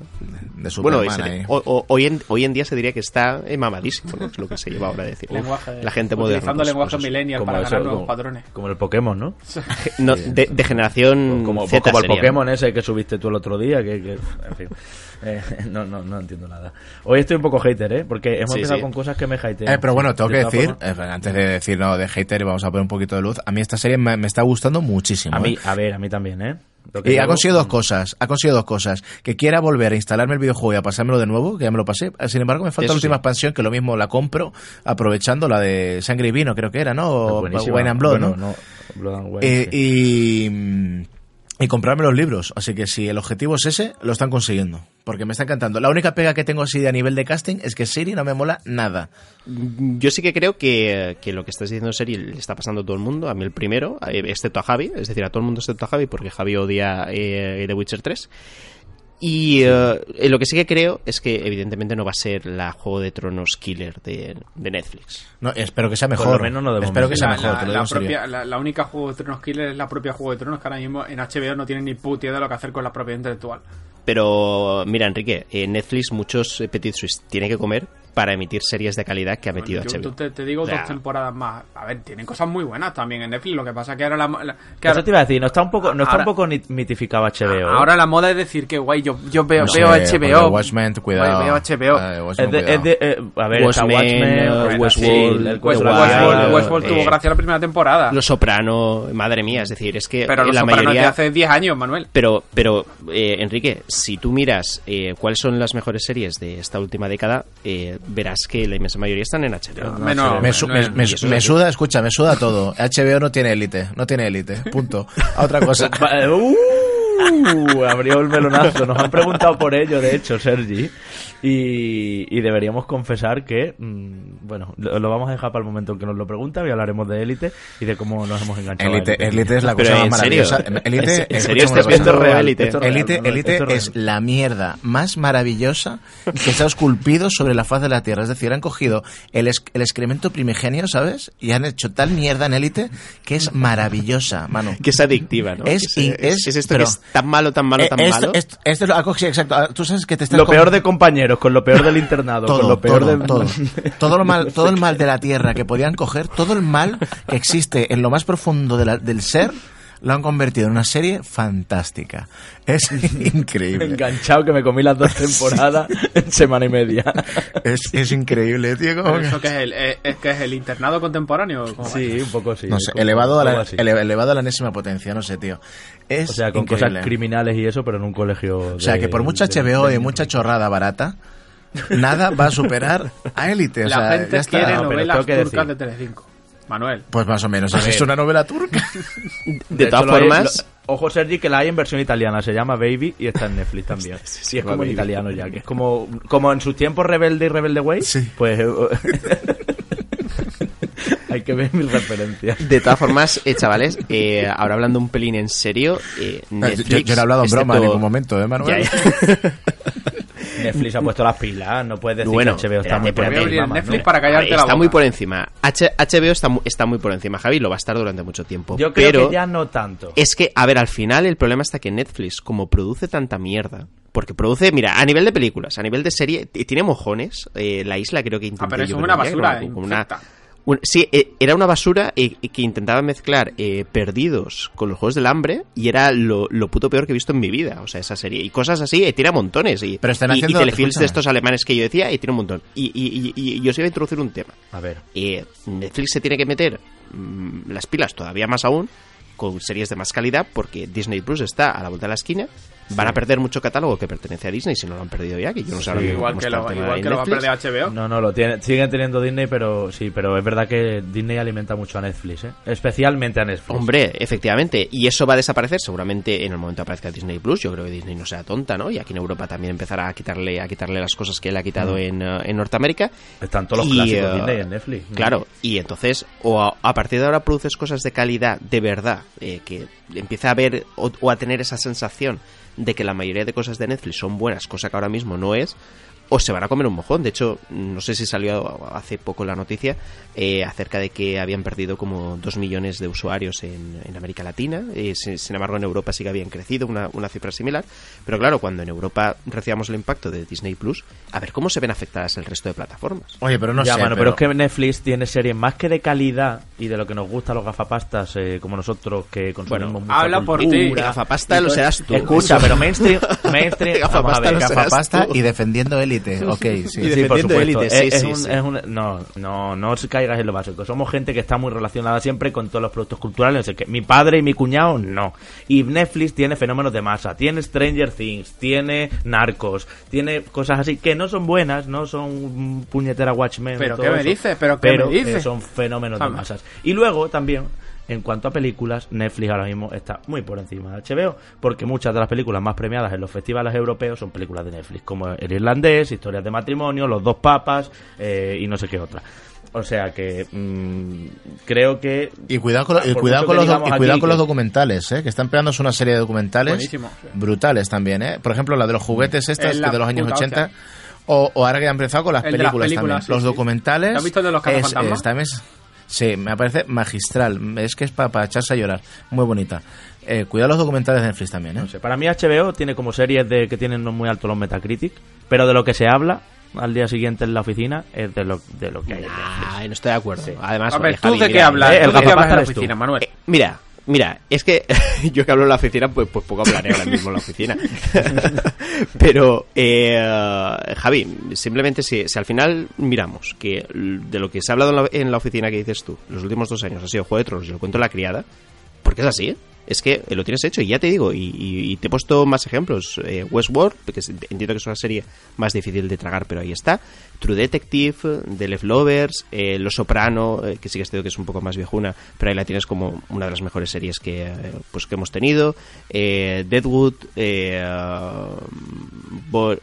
bueno Superman ese- ahí. o- o- hoy en hoy en día se diría que está eh, mamadísimo ¿no? es lo que se lleva ahora a decir Lenguaje, la gente moderna Utilizando pues- lenguaje pues millennial Como para eso, ganar nuevos como- patrones. Como el Pokémon, ¿no? No, de, de generación Como, Z como el sería. Pokémon ese que subiste tú el otro día, que, que- en fin. Eh, no, no, no entiendo nada. Hoy estoy un poco hater, ¿eh? Porque hemos Sí, empezado sí. con cosas que me hatean. Eh, pero bueno, tengo que decir, eh, antes de decir no de hater, vamos a poner un poquito de luz. A mí esta serie me, me está gustando muchísimo. a mí, ¿eh? a ver, a mí también, ¿eh? Y ha conseguido dos cosas, ha conseguido dos cosas. Que quiera volver a instalarme el videojuego y a pasármelo de nuevo, que ya me lo pasé. Sin embargo, me falta Eso la última sí. expansión, que lo mismo la compro, aprovechando la de Sangre y Vino, creo que era, ¿no? O. Wine and Blood, Bueno, ¿no? Blood and Wine, Eh, sí. y, mm, y comprarme los libros. Así que si el objetivo es ese, lo están consiguiendo. Porque me está encantando. La única pega que tengo así a nivel de casting es que Siri no me mola nada. yo sí que creo que, que lo que estás diciendo serie le está pasando a todo el mundo a mí el primero eh, excepto a Javi es decir a todo el mundo excepto a Javi porque Javi odia eh, The Witcher 3 y eh, eh, lo que sí que creo es que evidentemente no va a ser la Juego de Tronos killer de, de Netflix No, espero que sea Por mejor. lo menos no de espero que sea La, mejor. la- te lo la digo en serio. propia, la, la única Juego de Tronos killer es la propia Juego de Tronos que ahora mismo en HBO no tiene ni puta idea de lo que hacer con la propiedad intelectual. Pero mira, Enrique, en Netflix muchos eh, Petit Suisse tiene que comer para emitir series de calidad que ha metido Yo HBO. te, te digo O sea, dos temporadas más. A ver, tienen cosas muy buenas también en Netflix. Lo que pasa que ahora la, la- que Eso ahora, te iba a decir, no está un poco, no está Ahora- un poco mitificado HBO. ¿eh? ahora la moda es decir que guay, yo, yo veo, No sé, veo porque HBO. Watchmen, cuidado. Veo HBO. Eh, Watchmen, es de, cuidado. es de, eh, a ver, Watchmen, Watchmen, bueno, Westworld, Westworld, Westworld eh, tuvo gracia la primera temporada. Los Soprano, madre mía, es decir, es que pero los la Sopranos mayoría de hace 10 años, Manuel. Pero, pero eh, Enrique, si tú miras eh, cuáles son las mejores series de esta última década, eh, verás que la inmensa mayoría están en HBO. Menos- Me, su- no me- me- me suda, escucha, me suda todo. HBO no tiene élite, no tiene élite, punto. A otra cosa. ¡Uh! abrió el melonazo. Nos han preguntado por ello, de hecho, Sergi. Y, y deberíamos confesar que, mm, bueno, lo, lo vamos a dejar para el momento en que nos lo preguntan y hablaremos de élite y de cómo nos hemos enganchado. a Élite, es la cosa más maravillosa. Élite, es Élite, la mierda más maravillosa que se ha esculpido sobre la faz de la Tierra. Es decir, han cogido el, el excremento primigenio, ¿sabes? Y han hecho tal mierda en Élite que es maravillosa, mano. Que es adictiva, ¿no? Es- es- es esto pero- que es tan malo, tan malo, Eh, tan esto, malo. esto- esto sí, exacto. Ah, Tú sabes que te estás Lo peor de compañeros, con lo peor del internado, con lo peor todo, de... todo, todo lo mal, todo el mal de la tierra que podían coger, todo el mal que existe en lo más profundo de la- del ser, lo han convertido en una serie fantástica. Es increíble. Enganchado que me comí las dos temporadas en semana y media. Es, es increíble, tío. ¿Eso que es el, es, es que es el internado contemporáneo? Sí, un poco sí. No sé, como- elevado a, la, elevado a la enésima potencia, no sé, tío. Es O sea, con increíble. cosas criminales y eso, pero en un colegio. O sea, de- que por mucha de- HBO y de- mucha chorrada barata, nada va a superar a Élite. O La sea, gente ya está. quiere pero novelas turcas decir- de Telecinco. Manuel. Pues más o menos. A ¿Es ver. una novela turca? De, hecho, todas formas, lo- ojo, Sergi, que la hay en versión italiana. Se llama Baby y está en Netflix también. sí, y es como en italiano ya. Que es como, como en sus tiempos Rebelde y Rebelde Way. Sí. Pues. hay que ver mis referencias. de todas formas, eh, chavales, eh, ahora hablando un pelín en serio, eh, yo, Netflix, yo no he hablado en broma en ningún momento, ¿eh, Manuel? Ya, ya. Netflix ha puesto las pilas. No puedes decir Bueno, que HBO está muy por encima, Netflix ¿no? para callarte la está muy por encima. H- HBO está, mu- está muy por encima, Javi, lo va a estar durante mucho tiempo. Yo creo pero que ya no tanto. es que, a ver, al final el problema está que Netflix, como produce tanta mierda, porque produce, mira, a nivel de películas, a nivel de serie, tiene mojones. eh, la isla creo que Ah, pero es una basura, como- como una-. Un- sí, eh, era una basura eh, que intentaba mezclar eh, Perdidos con los Juegos del Hambre y era lo, lo puto peor que he visto en mi vida, o sea, esa serie. Y cosas así, eh, tiene montones. Y, Pero están y- y haciendo- telefilms de estos alemanes que yo decía, y tiene un montón. Y, y, y- y yo os iba a introducir un tema. A ver. Eh, Netflix se tiene que meter mm, las pilas todavía más aún con series de más calidad porque Disney Plus está a la vuelta de la esquina. Van a perder mucho catálogo que pertenece a Disney si no lo han perdido ya, que yo no sé mismo Igual que lo, igual que lo va a perder HBO. No, no, lo tiene, siguen teniendo Disney, pero sí, pero es verdad que Disney alimenta mucho a Netflix, ¿eh? Especialmente a Netflix. Hombre, efectivamente, y eso va a desaparecer seguramente en el momento que aparezca Disney Plus. Yo creo que Disney no sea tonta, ¿no? Y aquí en Europa también empezará a quitarle a quitarle las cosas que él ha quitado en, eh, en Norteamérica. Están todos los Y, clásicos eh, Disney en Netflix. Claro, y entonces, o a, a partir de ahora produces cosas de calidad, de verdad, eh, que empieza a ver o, o a tener esa sensación de que la mayoría de cosas de Netflix son buenas, cosa que ahora mismo no es, o se van a comer un mojón. De hecho, no sé si salió hace poco la noticia eh, acerca de que habían perdido como dos millones de usuarios en, en América Latina. Eh, sin, sin embargo, en Europa sí que habían crecido una, una cifra similar. Pero claro, cuando en Europa recibamos el impacto de Disney Plus, a ver cómo se ven afectadas el resto de plataformas. Oye, pero no ya, sé. mano, pero... es que Netflix tiene series más que de calidad y de lo que nos gusta a los gafapastas, eh, como nosotros que consumimos Bueno, mucha habla por ti. Gafapasta lo serás tú. Escucha, pero mainstream, mainstream Gafapasta vamos a ver, lo serás Gafapasta tú. y defendiendo élite. Ok, sí. Por supuesto. élite, Es- sí, es sí, un- sí. es un- no, no, no os caigas en lo básico. Somos gente que está muy relacionada siempre con todos los productos culturales. Qué. Mi padre y mi cuñado, no. Y Netflix tiene fenómenos de masa. Tiene Stranger Things, tiene Narcos, tiene cosas así que no son buenas, no son puñetera Watchmen. ¿Pero qué me dices? ¿Pero qué pero, me dices? eh, son fenómenos de masas. Y luego también. En cuanto a películas, Netflix ahora mismo está muy por encima de HBO, porque muchas de las películas más premiadas en los festivales europeos son películas de Netflix, como El Irlandés, Historias de Matrimonio, Los Dos Papas eh, y no sé qué otra. O sea que mm, creo que... Y cuidado con, lo- y cuidado con los, y cuidado con que- los documentales, ¿eh? que están pegándose una serie de documentales Buenísimo, brutales también. ¿eh? Por ejemplo, la de los juguetes estas de los años puta 80. hostia. O, o ahora que han empezado con las El películas, películas, también. sí, los sí. documentales. ¿Te has visto el de los es, es- también es- sí, me parece magistral. Es que es para echarse a llorar. Muy bonita. Eh, cuidado los documentales de Netflix también. ¿eh? No sé, para mí HBO tiene como series de que tienen muy alto los Metacritic, pero de lo que se habla al día siguiente en la oficina es de lo, de lo que hay. Ay, no estoy de acuerdo. Además, A ver, oye, ¿tú Javi, de qué hablas? eh, el ¿Tú de qué hablas en la tú. oficina, Manuel? eh, mira, mira, es que yo que hablo en la oficina, pues, pues poco hablaré ahora mismo en la oficina. Pero, eh, Javi, simplemente si, si al final miramos que de lo que se ha hablado en la, en la oficina que dices tú, los últimos dos años ha sido Juego de Tronos y lo cuento la criada, porque es así, ¿eh? Es que lo tienes hecho y ya te digo, y, y- te he puesto más ejemplos. Eh, Westworld, que entiendo que es una serie más difícil de tragar, pero ahí está. True Detective, The Leftovers, eh, Los Soprano, eh, que sí que es que es un poco más viejuna, pero ahí la tienes como una de las mejores series que, eh, pues, que hemos tenido. Eh, Deadwood, eh, Bo-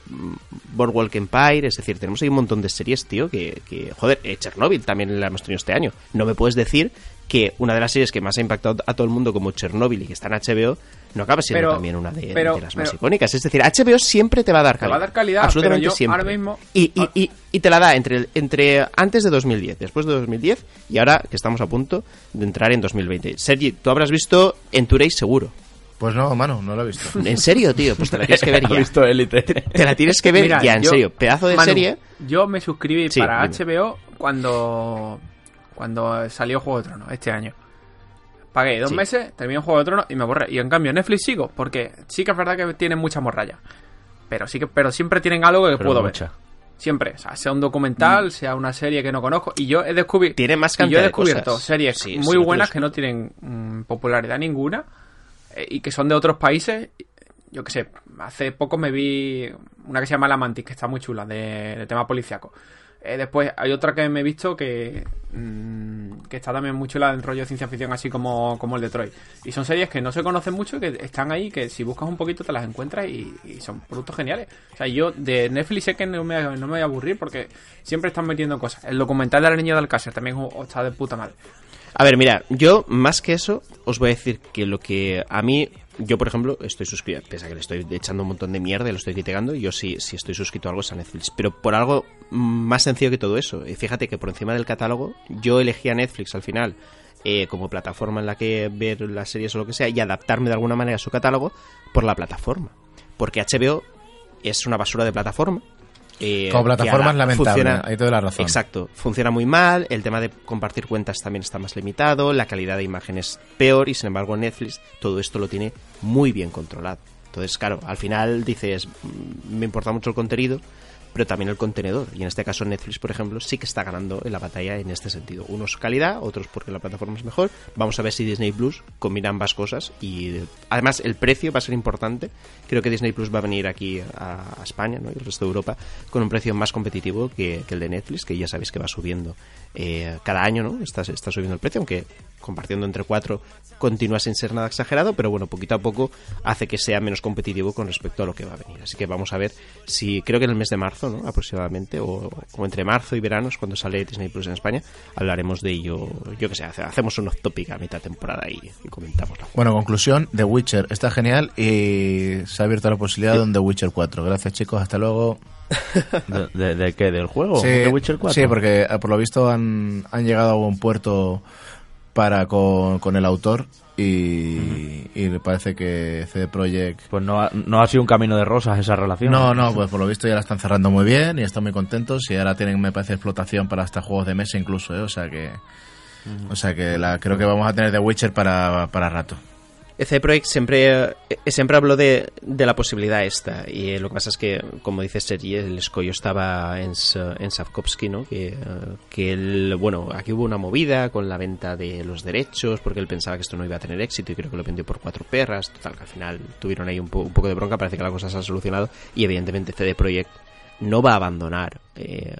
Boardwalk Empire, es decir, tenemos ahí un montón de series, tío, que, que joder, eh, Chernobyl también la hemos tenido este año. No me puedes decir que una de las series que más ha impactado a todo el mundo como Chernobyl y que está en HBO no acaba siendo Pero- también una de, pero- de las más pero- icónicas. Es decir, HBO siempre te va a dar Te va calidad. a dar calidad, absolutamente pero yo siempre. ahora mismo- y, y, y, y te la da entre, entre antes de 2010, después de 2010 y ahora que estamos a punto de entrar en 2020. Sergi, tú habrás visto Entourage seguro. Pues no, mano, no lo he visto. En serio, tío, pues te la tienes que ver ¿Ha ya. visto Élite? Te la tienes que ver Mira, ya, en yo- serio. Pedazo de Manu, serie. Yo me suscribí Sí, para dime. HBO cuando, cuando salió Juego de Tronos este año. Pagué dos Sí. meses, terminé Juego de Tronos y me borré. Y en cambio, Netflix sigo, porque sí que es verdad que tienen mucha morralla. Pero sí que, pero siempre tienen algo que Pero puedo mucha. ver. Siempre. O sea, sea un documental, sea una serie que no conozco. Y yo he descubierto. Tiene más y yo cantidad he de descubierto cosas. series Sí, muy buenas que no tienen mm, popularidad ninguna. eh, y que son de otros países. Yo que sé, hace poco me vi una que se llama La Mantis, que está muy chula, de, de tema policiaco. Eh, después hay otra que me he visto que, mm, que está también muy chula en rollo de ciencia ficción, así como, como el Detroit. Y son series que no se conocen mucho, que están ahí, que si buscas un poquito te las encuentras y, y son productos geniales. O sea, yo de Netflix sé que no me, no me voy a aburrir porque siempre están metiendo cosas. El documental de la niña de Alcácer también está de puta madre. A ver, mira, yo más que eso, os voy a decir que lo que a mí, yo por ejemplo, estoy suscrito, pese a que le estoy echando un montón de mierda y lo estoy criticando, yo sí, sí estoy suscrito a algo es a Netflix, pero por algo más sencillo que todo eso. Fíjate que por encima del catálogo, yo elegí a Netflix al final eh, como plataforma en la que ver las series o lo que sea y adaptarme de alguna manera a su catálogo por la plataforma. Porque HBO es una basura de plataforma. Eh, Como plataforma es lamentable, funciona- te doy la razón. Exacto, funciona muy mal, el tema de compartir cuentas también está más limitado, la calidad de imagen es peor y sin embargo Netflix todo esto lo tiene muy bien controlado. Entonces, claro, al final dices, mm, me importa mucho el contenido, pero también el contenedor. Y en este caso Netflix, por ejemplo, sí que está ganando en la batalla en este sentido. Unos calidad, otros porque la plataforma es mejor. Vamos a ver si Disney Plus combina ambas cosas y además el precio va a ser importante. Creo que Disney Plus va a venir aquí a, España ¿no? y el resto de Europa con un precio más competitivo que, que el de Netflix, que ya sabéis que va subiendo eh, cada año, ¿no? Está, está subiendo el precio, aunque compartiendo entre cuatro continúa sin ser nada exagerado, pero bueno, poquito a poco hace que sea menos competitivo con respecto a lo que va a venir. Así que vamos a ver si, creo que en el mes de marzo, ¿no? aproximadamente, o, o entre marzo y verano es cuando sale Disney Plus en España, hablaremos de ello, yo que sé, hace- hacemos un off topic a mitad temporada y, y comentamos Bueno, conclusión, The Witcher está genial y se ha abierto la posibilidad de un The Witcher 4. Gracias chicos, hasta luego. ¿De, de- de qué? ¿Del juego? Sí, ¿De Witcher 4? sí, porque eh, por lo visto han, han llegado a buen puerto para con, con el autor y, y me parece que CD Projekt... Pues no ha, no ha sido un camino de rosas esa relación. No, no, pues por lo visto ya la están cerrando muy bien y están muy contentos y ahora tienen, me parece, explotación para hasta juegos de mesa incluso, ¿eh? o sea que... O sea que la, creo que vamos a tener The Witcher para, para rato. EC Projekt siempre, eh, siempre habló de, de la posibilidad esta y eh, lo que pasa es que, como dice Sergi, el escollo estaba en, en Sapkowski, ¿no? Que, eh, que él, bueno, aquí hubo una movida con la venta de los derechos porque él pensaba que esto no iba a tener éxito y creo que lo vendió por cuatro perras, total, que al final tuvieron ahí un, po- un poco de bronca, parece que la cosa se ha solucionado y evidentemente CD Projekt no va a abandonar eh,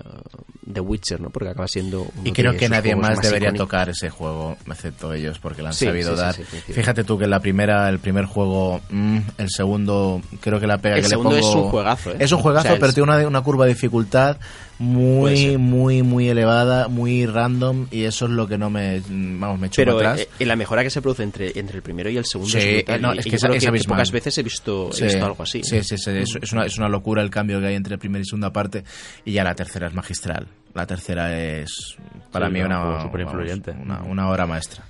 The Witcher, ¿no? Porque acaba siendo Y creo que nadie más debería tocar ese juego, excepto ellos, porque le han Sí, sabido sí, dar. sí. Fíjate tú que la primera, el primer juego, mm, el segundo, creo que la pega El que segundo le es pongo. un juegazo, ¿eh? Es un juegazo, O sea, pero es- tiene una, una curva de dificultad muy, muy, muy elevada, muy random, y eso es lo que no me, vamos, me echo Pero atrás. eh, eh, la mejora que se produce entre, entre el primero y el segundo Sí, es brutal. eh, no, es y que esa- es que, pocas veces he visto, he Sí, visto algo así. Sí, sí, sí, es, es una, es una locura el cambio que hay entre primera y segunda parte, y ya la tercera es magistral. La tercera es, para Sí, mí, no, una, súper vamos, influyente. una, una obra maestra.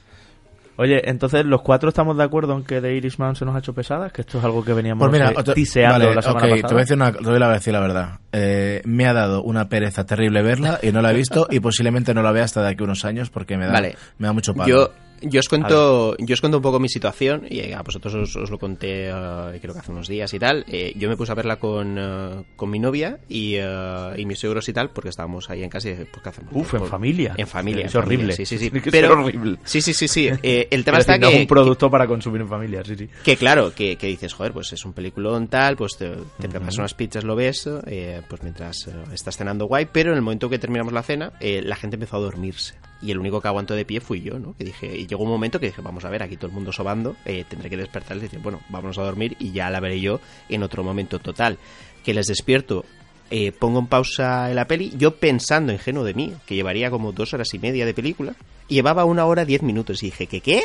Oye, entonces los cuatro estamos de acuerdo en que The Irishman se nos ha hecho pesada, que esto es algo que veníamos Pues mira, eh, otro- tiseando vale, la semana pasada. te voy a decir, una, te voy a decir la verdad. Eh, me ha dado una pereza terrible verla y no la he visto y posiblemente no la vea hasta de aquí a unos años porque me da, Vale. me da mucho palo. Yo, yo os cuento, yo os cuento un poco mi situación y a vosotros os, os lo conté eh, creo que hace unos días y tal. Eh, yo me puse a verla con, eh, con mi novia y, eh, y mis suegros y tal porque estábamos ahí en casa y dije, pues ¿qué hacemos? Uf, en familia. En familia. Es en familia, horrible. Sí, sí, sí. Que Pero, horrible. Sí, sí, sí, sí. Eh, el tema Quiero está que, es un producto para consumir en familia, sí, sí. Que claro, que, que dices, joder, pues es un peliculón tal, pues te, te preparas unas pizzas, lo ves, eh, pues mientras eh, estás cenando guay, pero en el momento que terminamos la cena, eh, la gente empezó a dormirse. Y el único que aguantó de pie fui yo, ¿no? Que dije, y llegó un momento que dije, vamos a ver, aquí todo el mundo sobando, eh, tendré que despertar y decir, bueno, vámonos a dormir y ya la veré yo en otro momento total. Que les despierto, eh, pongo en pausa la peli, yo pensando, ingenuo de mí, que llevaría como dos horas y media de película, llevaba una hora diez minutos y dije, ¿qué qué?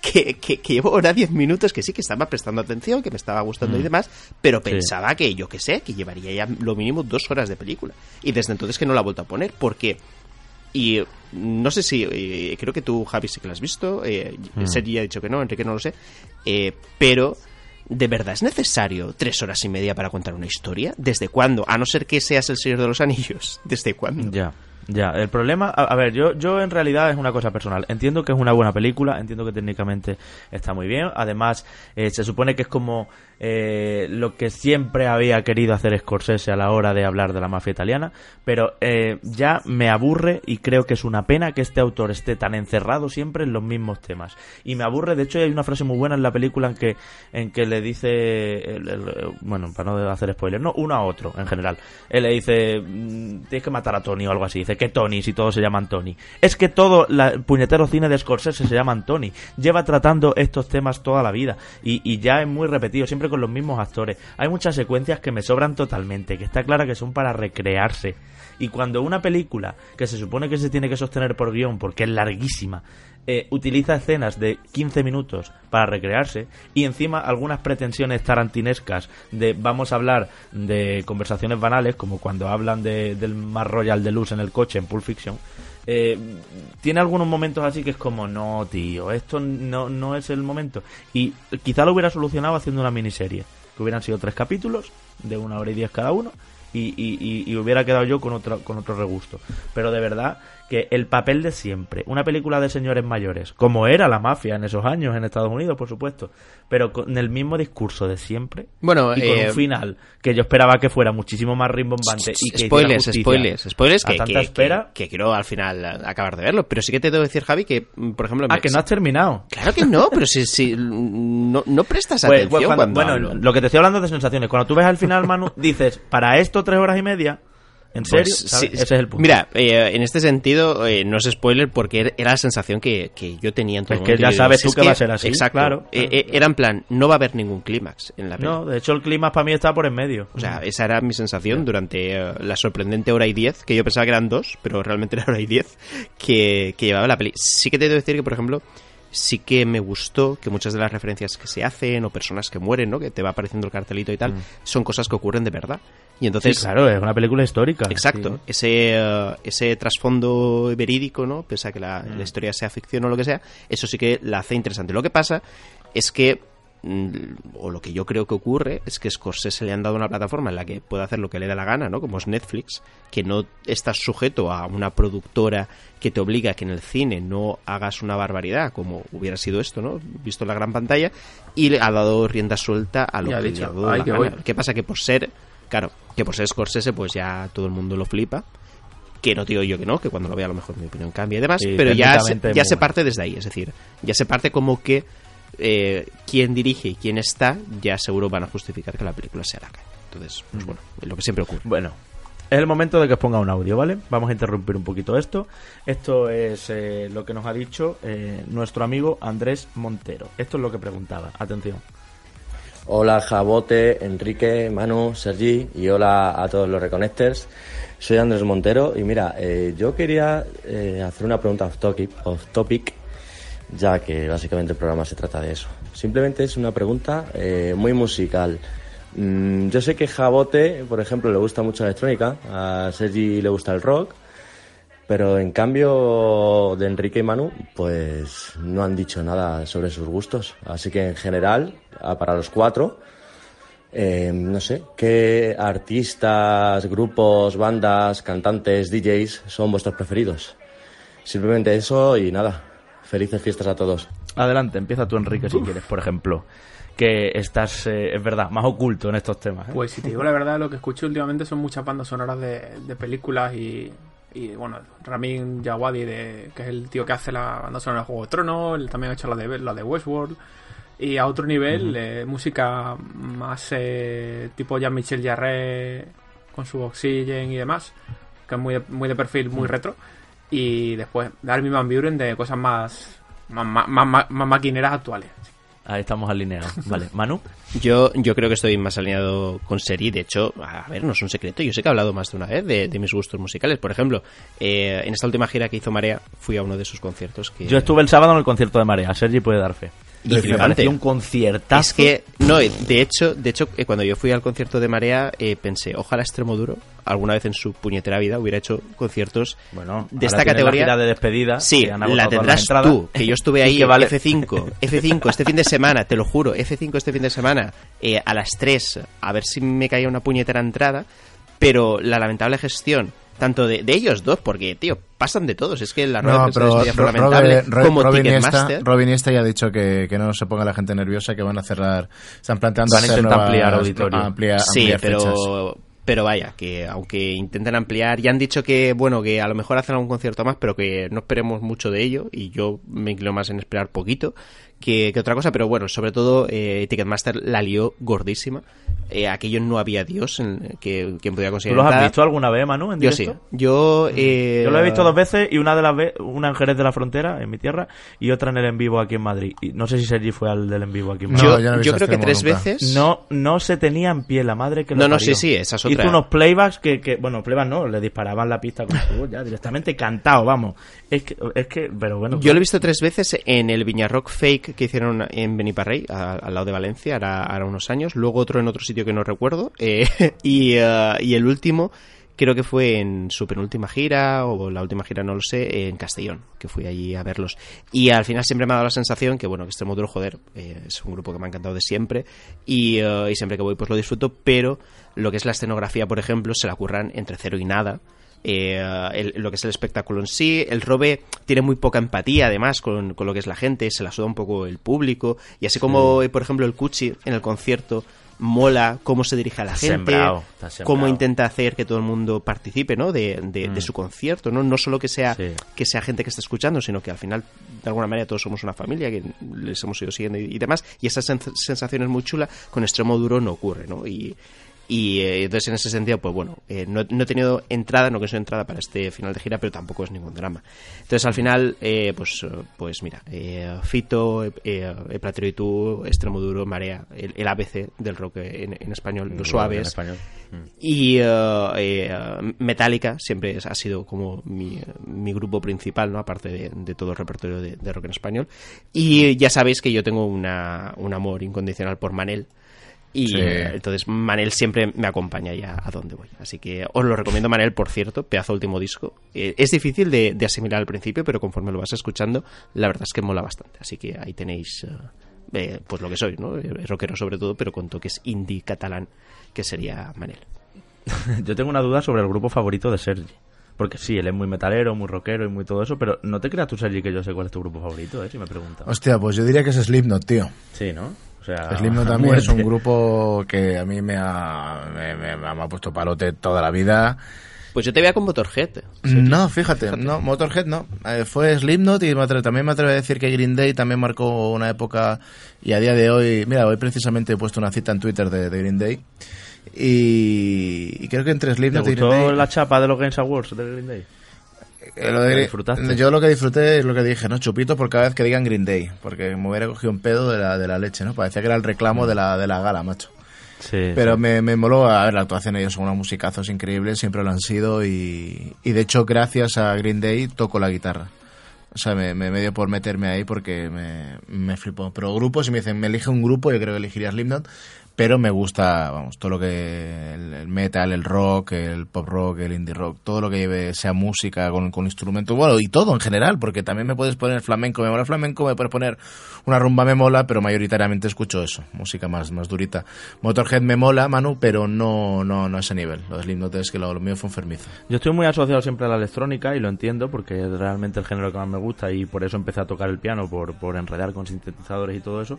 que, que, que llevo ahora 10 minutos, que sí, que estaba prestando atención, que me estaba gustando y demás, pero pensaba que, yo qué sé, que llevaría ya lo mínimo dos horas de película. Y desde entonces que no la he vuelto a poner, porque... Y no sé si, eh, creo que tú, Javi, sí que la has visto, eh, Sergi ha dicho que no, Enrique no lo sé, eh, pero... ¿De verdad es necesario tres horas y media para contar una historia? ¿Desde cuándo? A no ser que seas el Señor de los Anillos. ¿Desde cuándo? Ya. Ya, el problema, a, a ver, yo, yo en realidad es una cosa personal. Entiendo que es una buena película, entiendo que técnicamente está muy bien. Además, eh, se supone que es como eh, lo que siempre había querido hacer Scorsese a la hora de hablar de la mafia italiana, pero eh, ya me aburre y creo que es una pena que este autor esté tan encerrado siempre en los mismos temas. Y me aburre, de hecho, hay una frase muy buena en la película en que, en que le dice, el- bueno, para no hacer spoiler, no, uno a otro en general. Él le dice, mm, tienes que matar a Tony o algo así. Dice, ¿qué Tony si todos se llaman Tony? Es que todo la- el puñetero cine de Scorsese se llaman Tony. Lleva tratando estos temas toda la vida y, y ya es muy repetido, siempre con los mismos actores. Hay muchas secuencias que me sobran totalmente, que está clara que son para recrearse. Y cuando una película, que se supone que se tiene que sostener por guion porque es larguísima, eh, utiliza escenas de 15 minutos para recrearse y encima algunas pretensiones tarantinescas de vamos a hablar de conversaciones banales como cuando hablan de, del más royal de luz en el coche en Pulp Fiction eh, tiene algunos momentos así que es como no tío esto no, no es el momento y quizá lo hubiera solucionado haciendo una miniserie que hubieran sido tres capítulos de una hora y diez cada uno y, y- y- y hubiera quedado yo con otro, con otro regusto. Pero de verdad que el papel de siempre, una película de señores mayores, como era la mafia en esos años en Estados Unidos, por supuesto, pero con el mismo discurso de siempre Bueno, y con eh, un final que yo esperaba que fuera muchísimo más rimbombante y que spoilers, spoilers, spoilers que, que- espera. que- que quiero al final eh, acabar de verlo. Pero sí que te que decir, Javi, que, mm, por ejemplo... Ah, me- que no has terminado. Claro que no, pero si, si no, no prestas Pues, atención pues, cuando- cuando bueno, hablo. lo que te estoy hablando de sensaciones. Cuando tú ves al final, Manu, dices, para esto tres horas y media, ¿en serio? Pues, Ese es el punto. Mira, eh, en este sentido, eh, no es spoiler porque er- era la sensación que, que yo tenía en todo Es que ya sabes tú es que va a ser así, Exacto. claro, Eh, claro. eh, era en plan, no va a haber ningún clímax en la película. No, de hecho el clima para mí está por en medio. O sea, esa era mi sensación durante eh, la sorprendente hora y diez, que yo pensaba que eran dos, pero realmente era hora y diez, que, que llevaba la peli. Sí que te debo decir que, por ejemplo, sí que me gustó que muchas de las referencias que se hacen o personas que mueren, ¿no? Que te va apareciendo el cartelito y tal, son cosas que ocurren de verdad. Y Sí, entonces... claro, es una película histórica. Exacto, Sí. ese, eh, ese trasfondo verídico, ¿no? Pese a que la, Mm. la historia sea ficción o lo que sea, eso sí que la hace interesante. Lo que pasa es que, mm, o lo que yo creo que ocurre, es que Scorsese le han dado una plataforma en la que puede hacer lo que le da la gana, ¿no? Como es Netflix, que no estás sujeto a una productora que te obliga a que en el cine no hagas una barbaridad, como hubiera sido esto, ¿no? Visto en la gran pantalla, y le ha dado rienda suelta a lo que le ha dado "Ay, la que gana. voy". ¿Qué pasa? Que por ser, claro, que por ser Scorsese, pues ya todo el mundo lo flipa. Que no digo yo que no, que cuando lo vea a lo mejor mi opinión cambia y demás, Sí, pero ya, se, ya se parte desde ahí, es decir, ya se parte como que eh, quien dirige y quién está, ya seguro van a justificar que la película sea la calle. Entonces, pues Mm. bueno, es lo que siempre ocurre. Bueno, es el momento de que os ponga un audio, ¿vale? Vamos a interrumpir un poquito esto. Esto es eh, lo que nos ha dicho eh, nuestro amigo Andrés Montero. Esto es lo que preguntaba. Atención. Hola Jabote, Enrique, Manu, Sergi y hola a todos los Reconnectors. Soy Andrés Montero y mira, eh, yo quería eh, hacer una pregunta off topic, off topic, ya que básicamente el programa se trata de eso. Simplemente es una pregunta eh, muy musical. Mm, yo sé que Jabote, por ejemplo, le gusta mucho la electrónica, a Sergi le gusta el rock, pero en cambio de Enrique y Manu, pues no han dicho nada sobre sus gustos. Así que en general, para los cuatro, eh, no sé, ¿qué artistas, grupos, bandas, cantantes, DJs son vuestros preferidos? Simplemente eso y nada. Felices fiestas a todos. Adelante, empieza tú, Enrique, si quieres, por ejemplo. Que estás, eh, es verdad, más oculto en estos temas. ¿eh? Pues si te digo la verdad, lo que escucho últimamente son muchas bandas sonoras de, de películas y, y, bueno, Ramin Djawadi, de, que es el tío que hace la banda sonora de Juego de Tronos, él también ha hecho la de, la de Westworld. Y a otro nivel, eh, música más eh, tipo Jean-Michel Jarre con su Oxygen y demás, que es muy de, muy de perfil, muy retro. Y después Armin Van Buren de cosas más, más, más, más- más maquineras actuales. Ahí estamos alineados. Vale, Manu. Yo, yo creo que estoy más alineado con Seri. De hecho, a ver, no es un secreto. Yo sé que he hablado más de una vez de, de mis gustos musicales. Por ejemplo, eh, en esta última gira que hizo Marea, fui a uno de sus conciertos. Que Yo estuve el sábado en el concierto de Marea. Sergi puede dar fe. Y me pareció un conciertazo. Es que, no, de hecho, de hecho eh, cuando yo fui al concierto de Marea, eh, pensé, ojalá Extremoduro alguna vez en su puñetera vida hubiera hecho conciertos Bueno, de esta la categoría. gira de despedida. Sí, la tendrás entradas. tú, que yo estuve ahí, que vale- F5, F5 este fin de semana, te lo juro, F5 este fin de semana, eh, a las 3, a ver si me caía una puñetera entrada, pero la lamentable gestión tanto de, de ellos dos, porque, tío, pasan de todos. Es que la No, rueda de prensa pero de Ro- lamentable, Robin- Ro- como Robin Iniesta- Ticketmaster. Robin Iniesta ya ha dicho que, que no se ponga la gente nerviosa, que van a cerrar, están planteando Van a hacer intentar nuevas- ampliar auditorio. amplia- Sí, ampliar fechas. pero, pero vaya, que aunque intenten ampliar, ya han dicho que, bueno, que a lo mejor hacen algún concierto más, pero que no esperemos mucho de ello, y yo me inclino más en esperar poquito que, que otra cosa, pero bueno, sobre todo eh, Ticketmaster la lió gordísima. Eh, aquello no había Dios en, que, quien podía ¿Tú conseguir. los has visto alguna vez, Manu, en Yo sí. Yo, eh, Yo lo he visto dos veces y una de las una en Jerez de la Frontera, en mi tierra, y otra en el en vivo aquí en Madrid. Y no sé si Sergi fue al del en vivo aquí en No, Madrid. Yo, yo no creo que extremo tres nunca. veces. No, no se tenía en pie la madre que lo No, no, parió. sí, sí, esa es Hizo otra. unos playbacks que, que bueno, playbacks no, le disparaban la pista con su ya directamente cantado, vamos. Es que, es que, pero bueno. Yo lo he visto tres veces en el Viñarrock Fake que hicieron en Beniparrey, al lado de Valencia, ahora unos años. Luego otro en otro sitio que no recuerdo. eh, y, eh, y el último creo que fue en su penúltima gira, o la última gira no lo sé, en Castellón, que fui allí a verlos. Y al final siempre me ha dado la sensación que, bueno, que Extremoduro, joder, eh, es un grupo que me ha encantado de siempre. Y, eh, y siempre que voy pues lo disfruto, pero lo que es la escenografía, por ejemplo, se la curran entre cero y nada. Eh, el- lo que es el espectáculo en sí. El Robe tiene muy poca empatía, además, con, con lo que es la gente, se la suda un poco el público. Y así como, eh, por ejemplo, el Cuchi en el concierto mola cómo se dirige a la Está gente, sembrado, está sembrado. cómo intenta hacer que todo el mundo participe ¿no? de, de- de su concierto, ¿no? no solo que sea, Sí. que sea gente que está escuchando, sino que al final, de alguna manera, todos somos una familia, que les hemos ido siguiendo y, y demás. Y esa sen- sensación es muy chula, con extremo duro no ocurre, ¿no? Y, y eh, entonces en ese sentido, pues bueno, eh, no, no he tenido entrada, no que soy entrada para este final de gira, pero tampoco es ningún drama. Entonces al final, eh, pues, pues mira, eh, Fito, eh, Platero y tú, Extremo Duro, Marea, el, el ABC del rock en, en español, los En suaves. Y Metallica siempre ha sido como mi, mi grupo principal, ¿no? Aparte de, de todo el repertorio de, de rock en español. Y ya sabéis que yo tengo una, un amor incondicional por Manel. Y Sí. eh, entonces Manel siempre me acompaña ya a donde voy. Así que os lo recomiendo Manel, por cierto, pedazo último disco. Eh, es difícil de, de asimilar al principio, pero conforme lo vas escuchando, la verdad es que mola bastante. Así que ahí tenéis eh, eh, pues lo que soy, ¿no? Rockero sobre todo, pero con toques indie catalán, que sería Manel. Yo tengo una duda sobre el grupo favorito de Sergi. Porque sí, él es muy metalero, muy rockero y muy todo eso, pero no te creas tú, Sergi, que yo sé cuál es tu grupo favorito, ¿eh? Si me preguntas. Hostia, pues yo diría que es Slipknot, tío. Sí, ¿no? O sea, Slipknot también es un grupo que a mí me ha, me, me- me ha puesto palote toda la vida. Pues yo te veía con Motorhead. No, fíjate, no, Motorhead no. Eh, fue Slipknot y me atre- también me atrevo a decir que Green Day también marcó una época y a día de hoy, mira, hoy precisamente he puesto una cita en Twitter de, de Green Day y, y creo que entre ¿Te Slipknot y Green Day... la chapa de los Games Awards de Green Day? Eh, lo yo lo que disfruté es lo que dije, ¿no? Chupito por cada vez que digan Green Day, porque me hubiera cogido un pedo de la, de la leche, ¿no? Parecía que era el reclamo de la, de la gala, macho. Sí. Pero sí. me, me moló, a ver, la actuación, ellos son unos musicazos increíbles, siempre lo han sido y, y de hecho gracias a Green Day toco la guitarra. O sea, me, me, me dio por meterme ahí porque me, me flipó. Pero grupos, si me dicen, me elige un grupo, yo creo que elegiría Slipknot, pero me gusta, vamos, todo lo que, el, metal, el rock, el pop rock, el indie rock, todo lo que lleve, sea música con, con instrumentos, bueno, y todo en general, porque también me puedes poner flamenco, me mola flamenco, me puedes poner una rumba me mola, pero mayoritariamente escucho eso, música más, más durita. Motorhead me mola, Manu, pero no, no, no a ese nivel. Lo de es que lo, lo mío fue enfermizo. Yo estoy muy asociado siempre a la electrónica y lo entiendo porque es realmente el género que más me gusta y por eso empecé a tocar el piano, por, por enredar con sintetizadores y todo eso.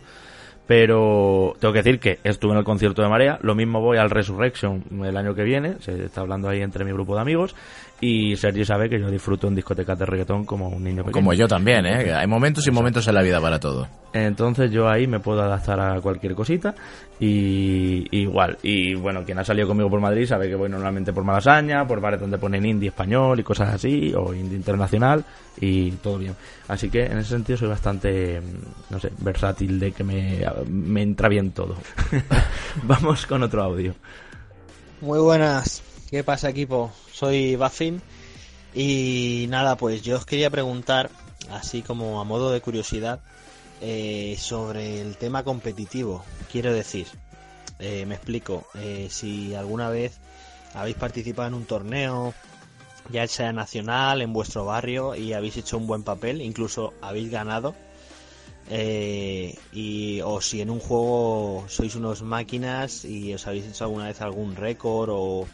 Pero tengo que decir que estuve en el concierto de Marea, lo mismo voy al Resurrection el año que viene, se está hablando ahí entre mi grupo de amigos y Sergi sabe que yo disfruto en discotecas de reggaetón como un niño pequeño. Como yo también, ¿eh? Que hay momentos y momentos en la vida para todo. Entonces yo ahí me puedo adaptar a cualquier cosita y, y igual. Y bueno, quien ha salido conmigo por Madrid sabe que voy normalmente por Malasaña, por bares donde ponen indie español y cosas así, o indie internacional y todo bien. Así que en ese sentido soy bastante, mm, no sé, versátil de que me, me entra bien todo. Vamos con otro audio. Muy buenas, ¿qué pasa equipo? Soy Bafin y nada, pues yo os quería preguntar, así como a modo de curiosidad, eh, sobre el tema competitivo. Quiero decir, eh, me explico, eh, si alguna vez habéis participado en un torneo, ya sea nacional, en vuestro barrio, y habéis hecho un buen papel, incluso habéis ganado, eh, y o si en un juego sois unos máquinas y os habéis hecho alguna vez algún récord o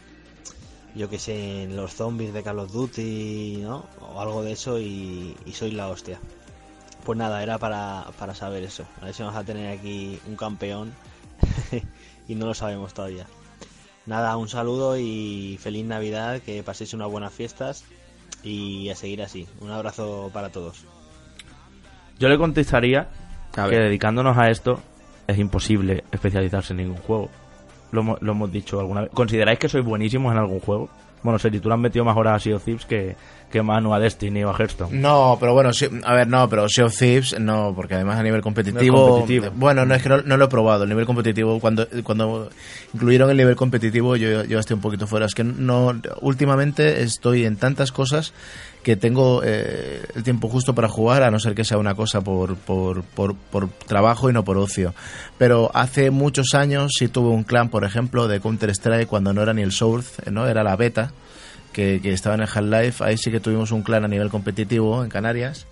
yo que sé, en los zombies de Call of Duty, ¿no? O algo de eso y, y sois la hostia. Pues nada, era para, para saber eso. A ver si vamos a tener aquí un campeón y no lo sabemos todavía. Nada, un saludo y feliz Navidad, que paséis unas buenas fiestas y a seguir así. Un abrazo para todos. Yo le contestaría que dedicándonos a esto es imposible especializarse en ningún juego. Lo, hemos- lo hemos dicho alguna vez. ¿Consideráis que sois buenísimos en algún juego? Bueno, Sergi, tú le has metido más horas a Sea of Thieves que, que Manu a Destiny o a Hearthstone. No, pero bueno, sí- a ver, no, pero Sea of Thieves no, porque además a nivel competitivo, competitivo. bueno, no es que no, no lo he probado, el nivel competitivo cuando cuando incluyeron el nivel competitivo yo yo estoy un poquito fuera, es que no últimamente estoy en tantas cosas que tengo eh, el tiempo justo para jugar, a no ser que sea una cosa por, por, por, por trabajo y no por ocio. Pero hace muchos años sí tuve un clan, por ejemplo, de Counter-Strike cuando no era ni el Source, ¿no? era la beta, que, que estaba en el Half-Life. Ahí sí que tuvimos un clan a nivel competitivo en Canarias,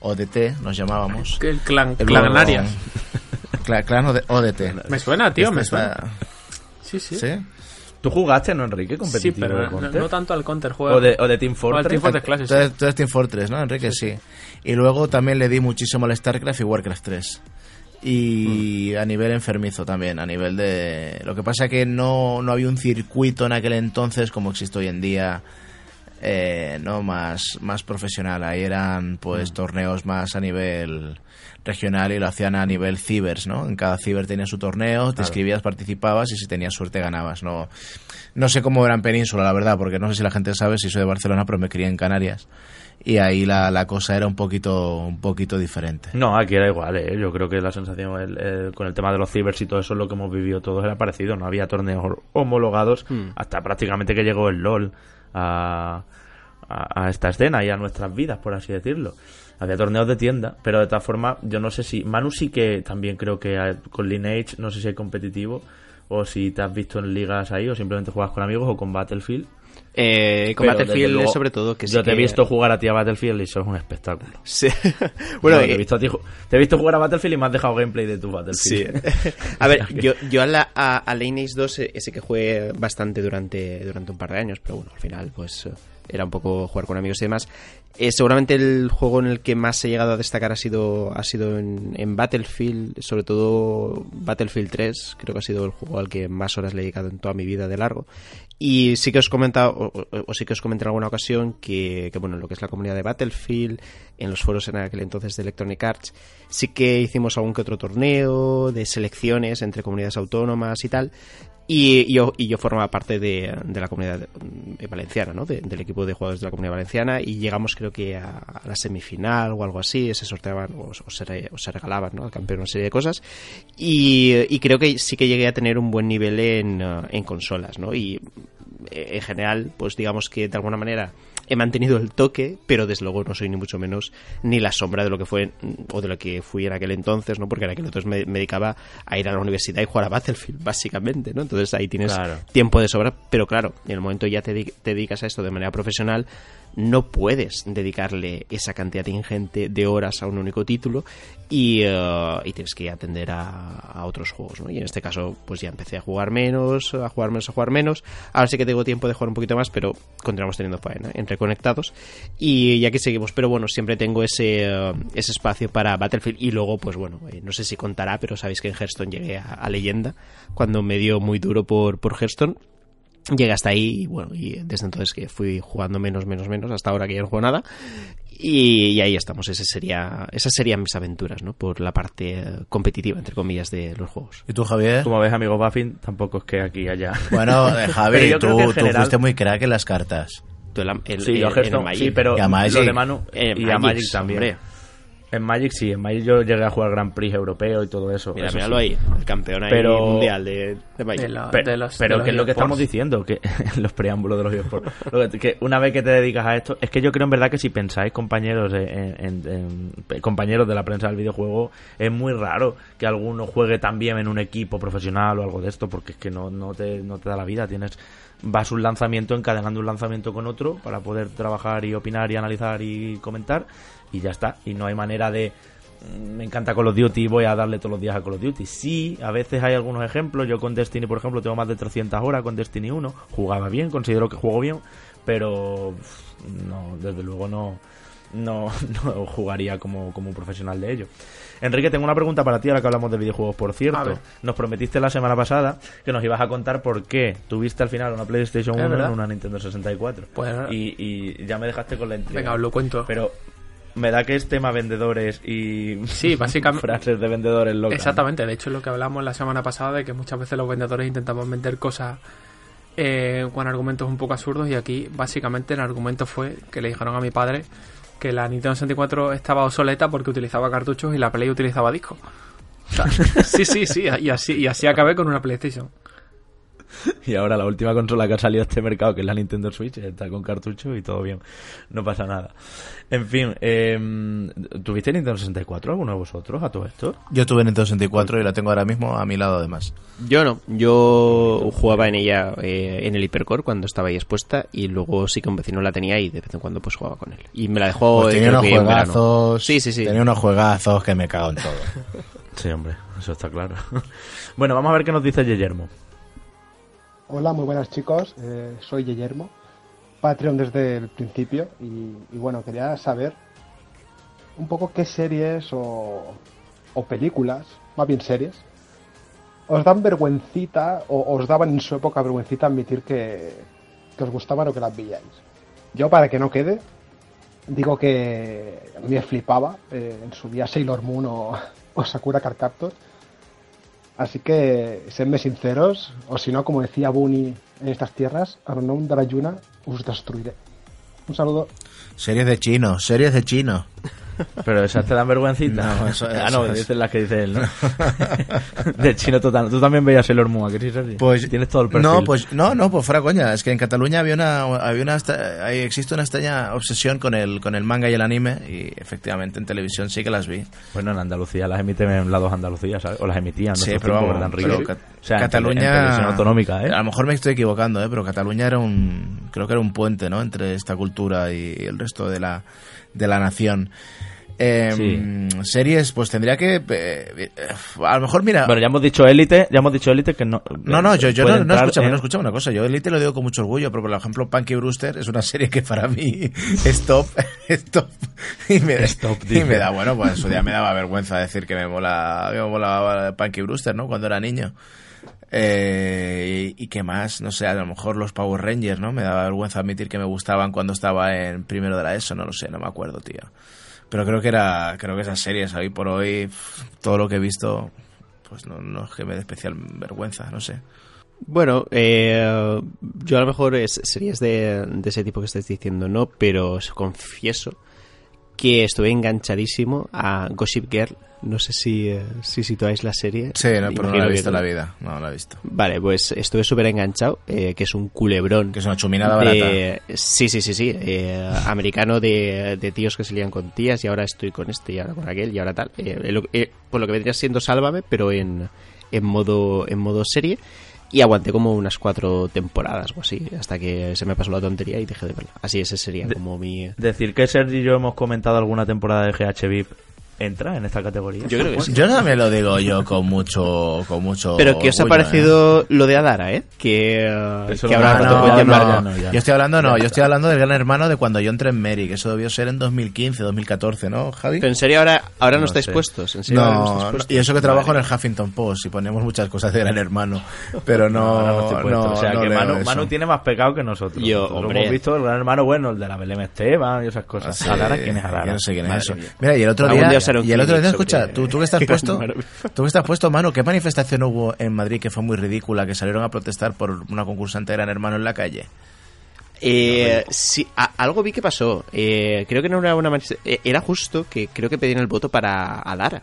ODT nos llamábamos. El clan, El clan Canarias. Cla- Clan OD- ODT. Me suena, tío, Este me está- suena. Sí, sí. ¿Sí? ¿Tú jugaste, no, Enrique, Sí, competitivo pero de no, Counter? no tanto al Counter juego. o, de, o de Team O al Fortress. Team Fortress Classic, Tú sí. eres, tú eres Team Fortress, ¿no, Enrique? Sí. Y luego también le di muchísimo al StarCraft y Warcraft 3. Y Mm. a nivel enfermizo también, a nivel de... Lo que pasa que no, no había un circuito en aquel entonces como existe hoy en día, eh, no más, más profesional. Ahí eran pues Mm. torneos más a nivel regional y lo hacían a nivel cibers, ¿no? En cada ciber tenía su torneo, te inscribías, participabas y si tenías suerte ganabas, ¿no? No sé cómo era en Península, la verdad, porque no sé si la gente sabe si soy de Barcelona, pero me crié en Canarias. Y ahí la, la cosa era un poquito, un poquito diferente. No, aquí era igual, ¿eh? yo creo que la sensación el- el- con el tema de los cibers y todo eso, lo que hemos vivido todos era parecido, no había torneos homologados hasta prácticamente que llegó el LOL a, a, esta escena y a nuestras vidas, por así decirlo. Había torneos de tienda, pero de todas formas, yo no sé si. Manu sí que también creo que con Lineage, no sé si hay competitivo, o si te has visto en ligas ahí, o simplemente juegas con amigos o con Battlefield. Eh, con Pero, Battlefield luego, sobre todo que sí Yo te he visto jugar a ti a Battlefield y eso es un espectáculo. Sí. bueno, No, te, he eh, visto a ti ju- te he visto jugar a Battlefield y me has dejado gameplay de tu Battlefield. Sí. A ver, yo, yo a, la, a, a Lineage 2 eh, ese que jugué bastante durante, durante un par de años, pero bueno, al final pues eh, era un poco jugar con amigos y demás. Eh, seguramente el juego en el que más he llegado a destacar ha sido, ha sido en, Battlefield, sobre todo Battlefield 3, creo que ha sido el juego al que más horas le he dedicado en toda mi vida de largo. Y sí que os comentado, sí que os comenté en alguna ocasión que, que, bueno, en lo que es la comunidad de Battlefield, en los foros en aquel entonces de Electronic Arts, sí que hicimos algún que otro torneo de selecciones entre comunidades autónomas y tal. Y, yo, y yo formaba parte de, de la comunidad valenciana, ¿no? De- del equipo de jugadores de la comunidad valenciana y llegamos creo que a, la semifinal o algo así, se sorteaban o, o se, re- o se regalaban ¿no? al campeón una serie de cosas y, y creo que sí que llegué a tener un buen nivel en, en consolas, ¿no? Y eh, en general, pues digamos que de alguna manera he mantenido el toque, pero desde luego no soy ni mucho menos ni la sombra de lo que fue o de lo que fui en aquel entonces, ¿no? Porque en aquel entonces me, me dedicaba a ir a la universidad y jugar a Battlefield, básicamente, ¿no? Entonces ahí tienes Claro. tiempo de sobra, pero claro, en el momento ya te, te dedicas a esto de manera profesional, no puedes dedicarle esa cantidad ingente de horas a un único título y, eh, y tienes que atender a, otros juegos, ¿no? Y en este caso, pues ya empecé a jugar menos, a jugar menos, a jugar menos. Ahora sí que tengo tiempo de jugar un poquito más, pero continuamos teniendo faena, entre conectados. Y ya que seguimos, pero bueno, siempre tengo ese, eh, ese espacio para Battlefield. Y luego, pues bueno, eh, no sé si contará, pero sabéis que en Hearthstone llegué a, a leyenda cuando me dio muy duro por, por Hearthstone. Llegué hasta ahí y bueno, y desde entonces que fui jugando menos, menos, menos, hasta ahora que ya no juego nada. Y, y ahí estamos, Ese sería, esas serían mis aventuras, ¿no? Por la parte eh, competitiva, entre comillas, de los juegos. ¿Y tú, Javier? Como ves, amigo Buffin, tampoco es que aquí haya. Bueno, eh, Pero Javi, yo tú, general- fuiste muy crack en las cartas. El- el- Sí, el- Hearthstone, Magic. sí, pero Y a Magic. lo de Manu Eh, y a Magic, Magic también. hombre. En Magic sí, en Magic yo llegué a jugar Grand Prix europeo y todo eso. Mira, eso míralo sí. ahí, el campeón ahí Pero- mundial de, de Magic. De Pero, de los- pero de que es lo que estamos diciendo, que en los preámbulos de los eSports. Lo que, que una vez que te dedicas a esto, es que yo creo en verdad que si pensáis, compañeros, en, en- en- compañeros de la prensa del videojuego, es muy raro que alguno juegue también en un equipo profesional o algo de esto, porque es que no, no, te, no te da la vida. Tienes vas un lanzamiento encadenando un lanzamiento con otro para poder trabajar y opinar y analizar y comentar y ya está. Y no hay manera de me encanta Call of Duty y voy a darle todos los días a Call of Duty. Sí, a veces hay algunos ejemplos. Yo con Destiny, por ejemplo, tengo más de 300 horas con Destiny 1. Jugaba bien, considero que juego bien, pero no, desde luego no, no, no jugaría como, como un profesional de ello. Enrique, tengo una pregunta para ti ahora que hablamos de videojuegos, por cierto. Nos prometiste la semana pasada que nos ibas a contar por qué tuviste al final una PlayStation Es 1 verdad. en una Nintendo 64. Pues- y, y ya me dejaste con la intriga. Venga, os lo cuento. Pero me da que es tema vendedores y Sí, básicamente- frases de vendedores locas. Exactamente, de hecho es lo que hablamos la semana pasada de que muchas veces los vendedores intentamos vender cosas eh, con argumentos un poco absurdos y aquí básicamente el argumento fue que le dijeron a mi padre que la Nintendo 64 estaba obsoleta porque utilizaba cartuchos y la Play utilizaba discos. O sea, sí, sí, sí, y así, y así acabé con una PlayStation. Y ahora la última consola que ha salido a este mercado, que es la Nintendo Switch, está con cartucho y todo bien. No pasa nada. En fin, eh, ¿tuviste Nintendo 64 alguno de vosotros a todo esto? Yo tuve Nintendo 64 y la tengo ahora mismo a mi lado además. Yo no, yo jugaba en ella eh, en el Hypercore cuando estaba ahí expuesta y luego sí que un vecino la tenía y de vez en cuando pues jugaba con él. Y me la dejó Pues tenía unos juegazos. Sí, sí, sí. Tenía unos juegazos que me cago en todo. Sí, hombre, eso está claro. bueno, vamos a ver qué nos dice Guillermo. Hola, muy buenas chicos, Eh, soy Guillermo, Patreon desde el principio y, bueno, quería saber un poco qué series o, películas, más bien series, os dan vergüencita o os daban en su época vergüencita admitir que, que os gustaban o que las veíais. Yo para que no quede, digo que me flipaba eh, en su día Sailor Moon o, Sakura Card Captor. Así que, sedme sinceros, o si no, como decía Bunny en estas tierras, Arnaud Darayuna, os destruiré. Un saludo. Series de chino, series de chino. Pero esas te dan vergüencita. No, eso- ah, no, dices las que dice él, ¿no? de chino total. Tú también veías Sailor Moon, ¿a que sí, Sergi? Pues Tienes todo el perfil. No, pues no, no, pues fuera coña. Es que en Cataluña había una, había una, ahí existe una extraña obsesión con el, con el manga y el anime y efectivamente en televisión sí que las vi. Bueno, en Andalucía las emiten en la dos Andalucía, ¿sabes? O las emitían. Sí, pero tiempo, vamos, pero O sea, Cataluña en televisión autonómica, ¿eh? A lo mejor me estoy equivocando, ¿eh? Pero Cataluña era un, creo que era un puente, ¿no? Entre esta cultura y el resto de la, de la nación. Eh, Series, pues tendría que, eh, a lo mejor mira. Bueno, ya hemos dicho élite, ya hemos dicho élite que no. No, no, yo, yo no, no, en- no, una cosa. Yo Elite lo digo con mucho orgullo, pero por ejemplo, Punky Brewster es una serie que para mí es top, es top. Y me, top, y me da, bueno, pues en su día me daba vergüenza decir que me mola, me mola Punky Brewster, ¿no? Cuando era niño. Eh, y, y qué más, no sé, a lo mejor los Power Rangers, ¿no? Me daba vergüenza admitir que me gustaban cuando estaba en primero de la ESO, no lo sé, no me acuerdo, tío. Pero creo que era, creo que esas series, hoy por hoy, todo lo que he visto, pues no, no es que me dé especial vergüenza, no sé. Bueno, eh, yo a lo mejor es, series de, de ese tipo que estáis diciendo, no, pero os confieso que estuve enganchadísimo a Gossip Girl. No sé si, eh, si situáis la serie. Sí, no, pero no la he visto en la vida. No, la he visto. Vale, pues estuve súper enganchado, eh, que es un culebrón. Que es una chuminada de- Sí, sí, sí, sí. eh, americano de, de tíos que se lían con tías y ahora estoy con este y ahora con aquel y ahora tal. Eh, eh, por lo que vendría siendo Sálvame, pero en, en, modo, en modo serie. Y aguanté como unas cuatro temporadas o así, hasta que se me pasó la tontería y dejé de verla. Así ese sería De- como mi... Decir que Sergi y yo hemos comentado alguna temporada de GH VIP entra en esta categoría. Yo creo que sí. Yo no me lo digo yo con mucho, con mucho. Pero ¿qué os ha orgullo, ¿eh? parecido lo de Adara, eh? Que, eh, que ahora Ah, no, no, no, no. Yo estoy hablando, no, yo estoy hablando del gran hermano de cuando yo entré en Mary, que eso debió ser en 2015, 2014, ¿no, Javi? Pero en serio ahora, ahora no, No estáis sé. puestos. En serio ahora no No, estáis no, puestos. y eso que trabajo Vale. en el Huffington Post y ponemos muchas cosas de gran hermano, pero no, no o sea, no que Manu, tiene más pecado que nosotros. Yo, Nosotros hombre. hemos visto el gran hermano bueno, el de la Belén Esteban y esas cosas. Sí, Adara, ¿quién es Adara? Yo no sé quién es Madre eso. mía. Mira, y el otro Algún día, y el otro día, escucha, tú, tú que estás puesto, tú que estás puesto, Manu, ¿qué manifestación hubo en Madrid que fue muy ridícula, que salieron a protestar por una concursante de Gran Hermano en la calle? Eh, sí, a- algo vi que pasó. Eh, creo que no era una manifest- eh, Era justo que creo que pedían el voto para Adara.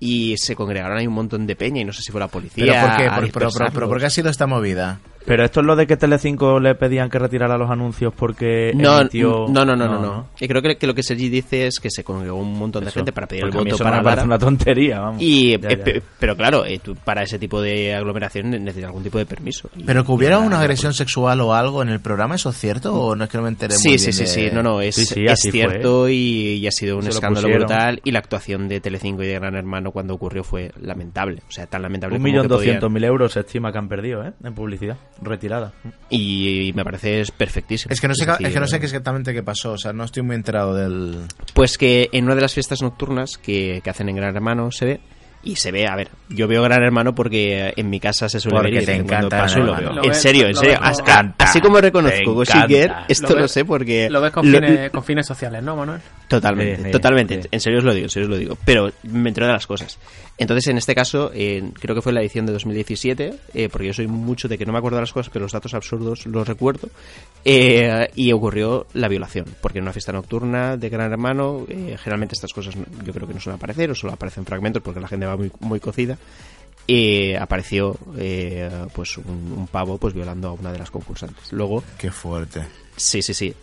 Y se congregaron ahí un montón de peña y no sé si fue la policía. ¿Pero por qué? Por- pero ¿por qué ha sido esta movida? Pero esto es lo de que Telecinco le pedían que retirara los anuncios porque No, emitió- no, no, no, no, no. Y creo que, que lo que Sergi dice es que se congregó un montón de Eso, gente para pedir el voto para parece Lara. una tontería, vamos. Y, Ya, eh, ya. pero claro, eh, tú para ese tipo de aglomeración necesitas algún tipo de permiso. Pero que hubiera una agresión sexual o algo en el programa, ¿eso es cierto? ¿O no es que no me enteré muy Sí, bien sí, sí, de- sí, no, no, es, Sí, sí, es fue. cierto y, y ha sido un Se escándalo brutal y la actuación de Telecinco y de Gran Hermano cuando ocurrió fue lamentable, o sea, tan lamentable Un como millón doscientos mil euros se estima que han perdido, ¿eh? En publicidad. Retirada. y, me parece es perfectísimo. Es que no sé, decir, es que no sé qué exactamente qué pasó, o sea, no estoy muy enterado del... Pues que en una de las fiestas nocturnas que, que hacen en Gran Hermano se ve. Y se ve, a ver, yo veo Gran Hermano porque en mi casa se suele Porque ver y te encanta paso lo veo. Lo En ves- serio, en lo serio. como- así como reconozco. Girl, esto Lo lo, ves- sé porque... Lo ves con, lo- fines, con fines sociales, ¿no, Manuel? Totalmente, Sí, sí, totalmente. sí. En serio os lo digo, en serio os lo digo. Pero me entero de las cosas. Entonces, en este caso, eh, creo que fue la edición de 2017, eh, porque yo soy mucho de que no me acuerdo de las cosas, pero los datos absurdos los recuerdo. eh, y ocurrió la violación, porque en una fiesta nocturna de Gran Hermano, eh, generalmente estas cosas yo creo que no suelen aparecer, o solo aparecen fragmentos porque la gente va muy, muy cocida. eh, apareció eh, pues un, un pavo pues violando a una de las concursantes. Luego, Qué fuerte. Sí, sí, sí.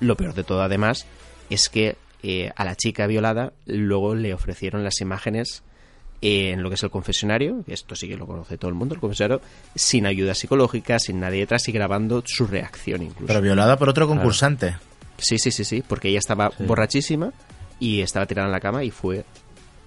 Lo peor de todo, además, es que eh, a la chica violada luego le ofrecieron las imágenes en lo que es el confesionario, esto sí que lo conoce todo el mundo, el confesionario, sin ayuda psicológica, sin nadie detrás y grabando su reacción incluso. Pero violada por otro concursante. Sí, sí, sí, sí, porque ella estaba borrachísima y estaba tirada en la cama y fue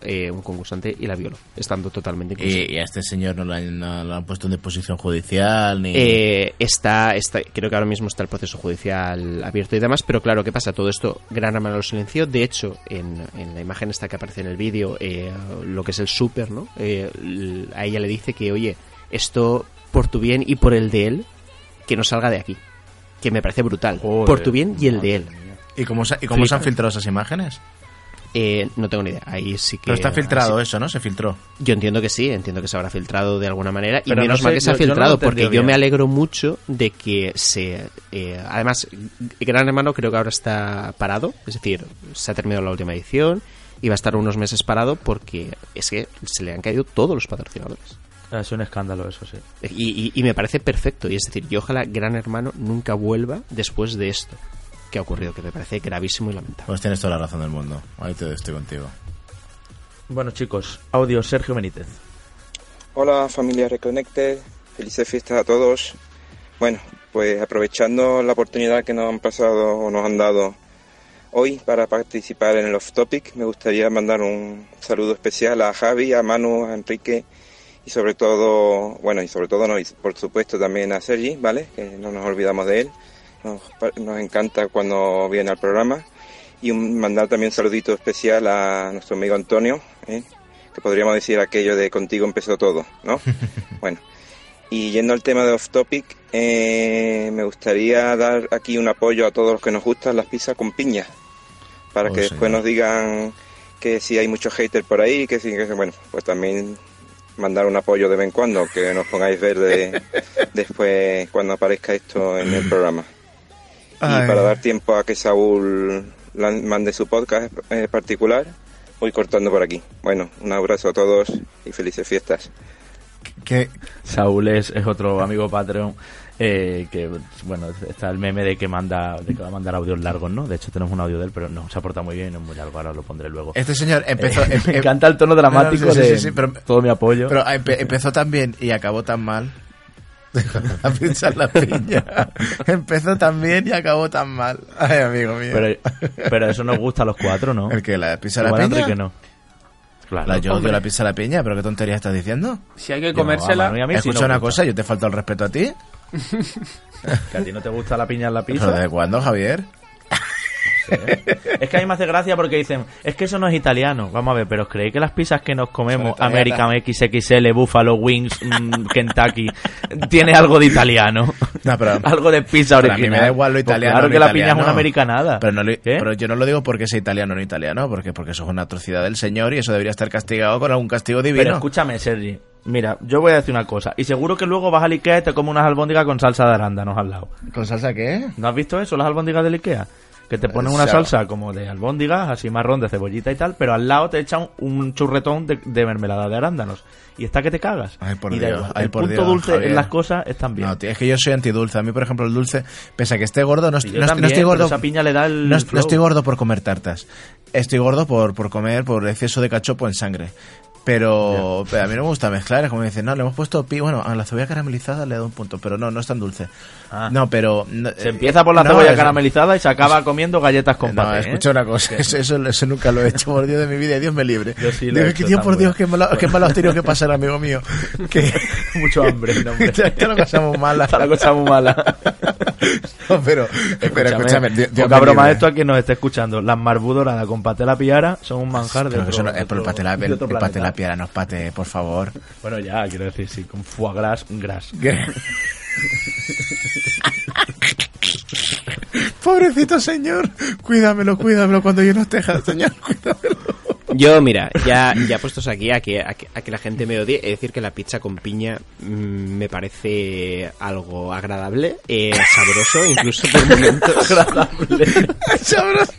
eh, un concursante y la violó, estando totalmente. Y, y a este señor no le, han, no le han puesto en deposición judicial ni... Eh, está, está, creo que ahora mismo está el proceso judicial abierto y demás, pero claro, ¿qué pasa? Todo esto Gran Hermano lo silenció. De hecho, en, en la imagen esta que aparece en el vídeo, eh, lo que es el súper, ¿no? Eh, a ella le dice que, oye, esto por tu bien y por el de él, que no salga de aquí. Que me parece brutal. Joder, por tu bien y el de él. ¿Y cómo, se, y cómo se han filtrado esas imágenes? Eh, no tengo ni idea. Ahí sí que. Pero está filtrado eso, ¿no? Se filtró. Yo entiendo que sí, entiendo que se habrá filtrado de alguna manera y menos no mal que se ha no filtrado porque yo me alegro mucho de que se... eh, además, Gran Hermano creo que ahora está parado, es decir, se ha terminado la última edición y va a estar unos meses parado porque es que se le han caído todos los patrocinadores. Es un escándalo eso, sí. Y, y- y me parece perfecto, y es decir, yo ojalá Gran Hermano nunca vuelva después de esto que ha ocurrido, que me parece gravísimo y lamentable. Pues tienes toda la razón del mundo. Ahí te estoy contigo. Bueno, chicos, audio Sergio Benítez. Hola familia Reconnected, felices fiestas a todos. Bueno, pues aprovechando la oportunidad que nos han pasado o nos han dado hoy para participar en el Off Topic, me gustaría mandar un saludo especial a Javi, a Manu, a Enrique y sobre todo, bueno, y sobre todo no, y por supuesto también a Sergi, ¿vale? Que no nos olvidamos de él. Nos, nos encanta cuando viene al programa. Y un, mandar también un saludito especial a nuestro amigo Antonio, ¿eh? que podríamos decir aquello de contigo empezó todo, ¿no? bueno, y yendo al tema de off topic, eh, me gustaría dar aquí un apoyo a todos los que nos gustan las pizzas con piña, para Oh, que después nos digan que si hay muchos haters por ahí, que sí, que bueno, pues también mandar un apoyo de vez en cuando, que nos pongáis verde después cuando aparezca esto en el programa. Y Ay. para dar tiempo a que Saúl mande su podcast eh, particular, voy cortando por aquí. Bueno, un abrazo a todos y felices fiestas. ¿Qué? Saúl es, es otro amigo Patreon eh, que, bueno, está el meme de que manda de que va a mandar audios largos, ¿no? De hecho tenemos un audio de él, pero no, se aporta muy bien y no es muy largo, ahora lo pondré luego. Este señor empezó... Eh, em- me em- encanta el tono dramático No, no, sí, sí, de sí, sí, pero- todo mi apoyo. Pero empe- empezó tan bien y acabó tan mal. La pizza en la piña. Empezó tan bien y acabó tan mal. Ay, amigo mío. Pero, pero eso nos gusta a los cuatro, ¿no? ¿El que ¿La pizza en la piña? Enrique no. Claro. La, yo odio la pizza a la piña, pero ¿qué tontería estás diciendo? Si hay que comérsela, sí Escucha una gusta. cosa, yo te falto el respeto a ti. ¿Que a ti no te gusta la piña en la ¿Pero pizza? desde cuándo, Javier? Es que a mí me hace gracia porque dicen, es que eso no es italiano. Vamos a ver, pero ¿os creéis que las pizzas que nos comemos. American XXL, Buffalo Wings, mm, Kentucky, tiene algo de italiano? No, pero- algo de pizza Pero a original. mí me da igual lo Pues italiano. claro que la piña es una americanada. Pero, no lo- ¿Qué? pero yo no lo digo porque sea italiano o no italiano, porque, porque eso es una atrocidad del señor y eso debería estar castigado con algún castigo divino. Pero escúchame, Sergi. Mira, yo voy a decir una cosa. Y seguro que luego vas al Ikea y te comes unas albóndigas con salsa de arándanos al lado. ¿Con salsa qué? ¿No has visto eso, las albóndigas del Ikea? Que te ponen una salsa como de albóndigas, así marrón, de cebollita y tal, pero al lado te echan un churretón de, de mermelada de arándanos. Y está que te cagas. Ay, por y Dios, igual, ay, el por punto Dios, dulce Javier. en las cosas están bien. No, tío, es que yo soy antidulce. A mí, por ejemplo, el dulce, pese a que esté gordo, no, estoy gordo. esa piña le da el no, no estoy gordo por comer tartas. Estoy gordo por, por comer por exceso de cachopo en sangre. Pero, pero a mí no me gusta mezclar, es como me dicen, no, le hemos puesto pi, bueno, a la cebolla caramelizada le he dado un punto, pero no, no es tan dulce. Ah. No, pero... no- Se empieza por la no, cebolla es- caramelizada y se acaba comiendo galletas con no, paté. ¿eh? escucha una cosa, eso, eso, eso nunca lo he hecho, por Dios de mi vida, y Dios me libre. Yo sí lo Digo, he que Dios, por Dios, qué malo, qué malo has tenido que pasar, amigo mío. Que, Mucho hambre, no, hombre. está la cosa muy mala. Está la cosa muy mala. No, pero, pero escúchame, Dios, Dios me broma libre. esto a quien nos esté escuchando. Las marbu doradas con paté a la piara son un manjar de Pero otro, eso no- de eh, pero el otro- paté la, de el, el es paté, por favor. Bueno, ya, quiero decir, sí, con foie gras, gras. Pobrecito señor, cuídamelo, cuídamelo cuando yo no esté, señor, cuídamelo. Yo, mira, ya, ya puestos aquí a que, a, que, a que la gente me odie, he de decir que la pizza con piña mm, me parece algo agradable, eh, sabroso, incluso por momentos. Sabroso.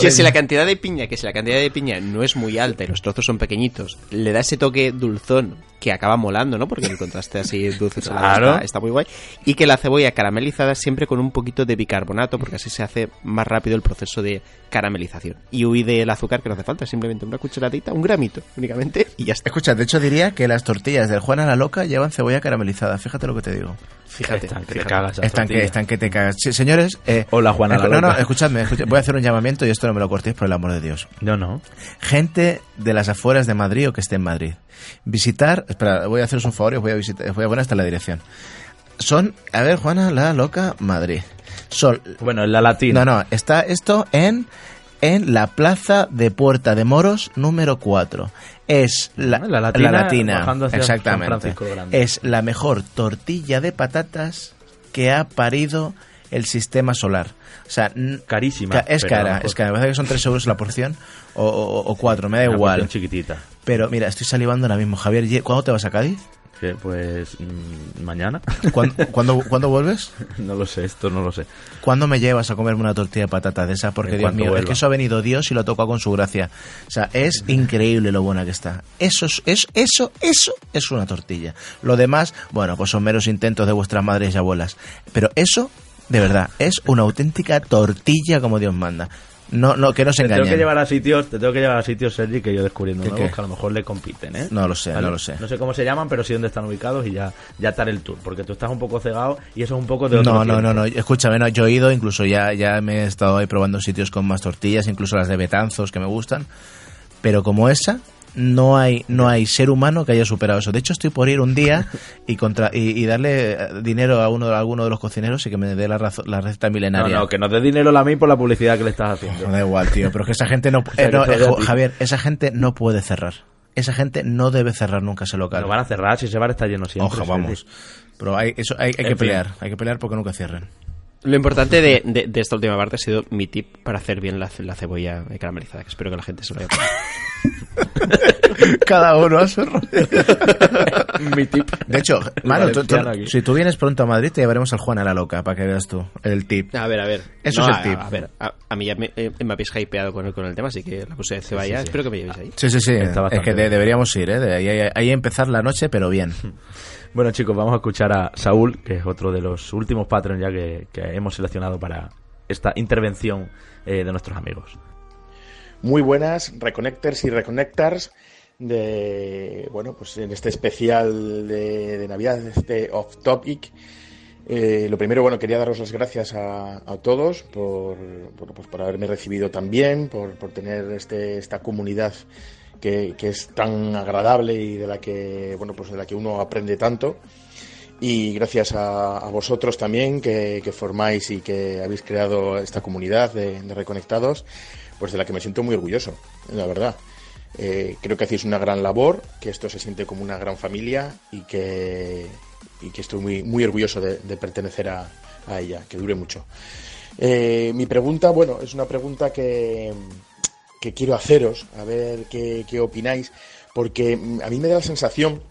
Que si la cantidad de piña, que si la cantidad de piña no es muy alta y los trozos son pequeñitos, le da ese toque dulzón que acaba molando, ¿no? Porque el contraste así dulce salado Claro. está, está muy guay. Y que la cebolla caramelizada siempre con un poquito de bicarbonato, porque así se hace más rápido el proceso de caramelización. Y huí del azúcar que no hace falta, simplemente una cucharadita, un gramito únicamente, y ya está. Escucha, de hecho diría que las tortillas del Juan a la Loca llevan cebolla caramelizada, fíjate lo que te digo. Fíjate, Están que te fíjate. cagas Están que, están que te cagas. Sí, señores, eh, Hola, Juan a la No, no, Loca. escuchadme, escucha- voy a hacer un llamamiento y esto no me lo cortéis por el amor de Dios. No, no. Gente de las afueras de Madrid o que esté en Madrid. Visitar, espera, voy a haceros un favor y os voy a visitar, os voy a poner hasta la dirección. Son, a ver, Juana la Loca, Madrid. Son, Bueno, en la latina. no, no, está esto en, en la plaza de Puerta de Moros número 4. Es la, Ah, la Latina, Latina, hacia San exactamente. Es la mejor tortilla de patatas que ha parido el sistema solar. O sea, Carísima. ca- es cara, es cara. Me parece que son 3 euros la porción o, o, o 4, me da Una igual. chiquitita. Pero mira, estoy salivando ahora mismo. Javier, ¿cuándo te vas a Cádiz? Pues mm, mañana. ¿Cuándo, ¿cuándo, cuándo vuelves? no lo sé, esto no lo sé. ¿Cuándo me llevas a comerme una tortilla de patatas de esa? Porque Dios mío, es vuelva. que eso ha venido Dios y lo toca con su gracia. O sea, es increíble lo buena que está. Eso es, es- eso, eso es una tortilla. Lo demás, bueno, pues son meros intentos de vuestras madres y abuelas. Pero eso, de verdad, es una auténtica tortilla como Dios manda. No, no, que no se Te tengo engañen. que llevar a sitios, te tengo que llevar a sitios, Sergi, que yo descubriendo ¿Qué, nuevos qué? que a lo mejor le compiten, ¿eh? No lo sé, ¿Vale? no lo sé. No sé cómo se llaman, pero sí dónde están ubicados y ya, ya te haré el tour, porque tú estás un poco cegado y eso es un poco de otro No, no, no, no, escúchame, no, yo he ido, incluso ya, ya me he estado ahí probando sitios con más tortillas, incluso las de Betanzos que me gustan, pero como esa, no hay, no hay ser humano que haya superado eso. De hecho, estoy por ir un día y contra y, y darle eh, dinero a uno a alguno de los cocineros y que me dé la, razo- la receta No, milenaria. no, que nos dé dinero la mí por la publicidad que le estás haciendo. Me da igual, tío, pero que esa gente no, eh, no, eh, a. Javier, esa gente no puede cerrar. Esa gente no debe cerrar nunca ese local. Lo van a cerrar, si ese bar está lleno siempre. Ojo, vamos. Pero hay, eso, hay, hay que pelear, hay que pelear porque nunca cierren. Lo importante de, de- de esta última parte ha sido mi tip para hacer bien la, la cebolla caramelizada, que espero que la gente se lo haya. Cada uno a su rollo. Mi tip. De hecho, mano, tú- tú- si tú vienes pronto a Madrid, te llevaremos al Juan a la loca para que veas tú el tip. A ver, a ver. Eso No, es el a- tip. A, ver, a, a mí ya me, eh, me habéis hypeado con el, con el tema, así que la puse de ceballa. sí, sí. Espero que me llevéis ahí. Sí, sí, sí. Es que de- deberíamos ir, ¿eh? De ahí, ahí- ahí empezar la noche, pero bien. Bueno, chicos, vamos a escuchar a Saúl, que es otro de los últimos Patreons ya que, hemos seleccionado para esta intervención eh, de nuestros amigos. Muy buenas, Reconnecters y Reconnectors, de, bueno, pues en este especial de, de Navidad, este Off Topic. Eh, lo primero, bueno, quería daros las gracias a, a todos por, por, pues por haberme recibido tan bien, por, por tener este, esta comunidad que, es tan agradable y de la que, bueno, pues de la que uno aprende tanto. Y gracias a, vosotros también que, formáis y que habéis creado esta comunidad de, Reconectados, pues de la que me siento muy orgulloso, la verdad. Eh, creo que hacéis una gran labor, que esto se siente como una gran familia y que, y que estoy muy, muy orgulloso de, pertenecer a, a ella, que dure mucho. Eh, mi pregunta, bueno, es una pregunta que, que quiero haceros, a ver qué, qué opináis, porque mm, a mí me da la sensación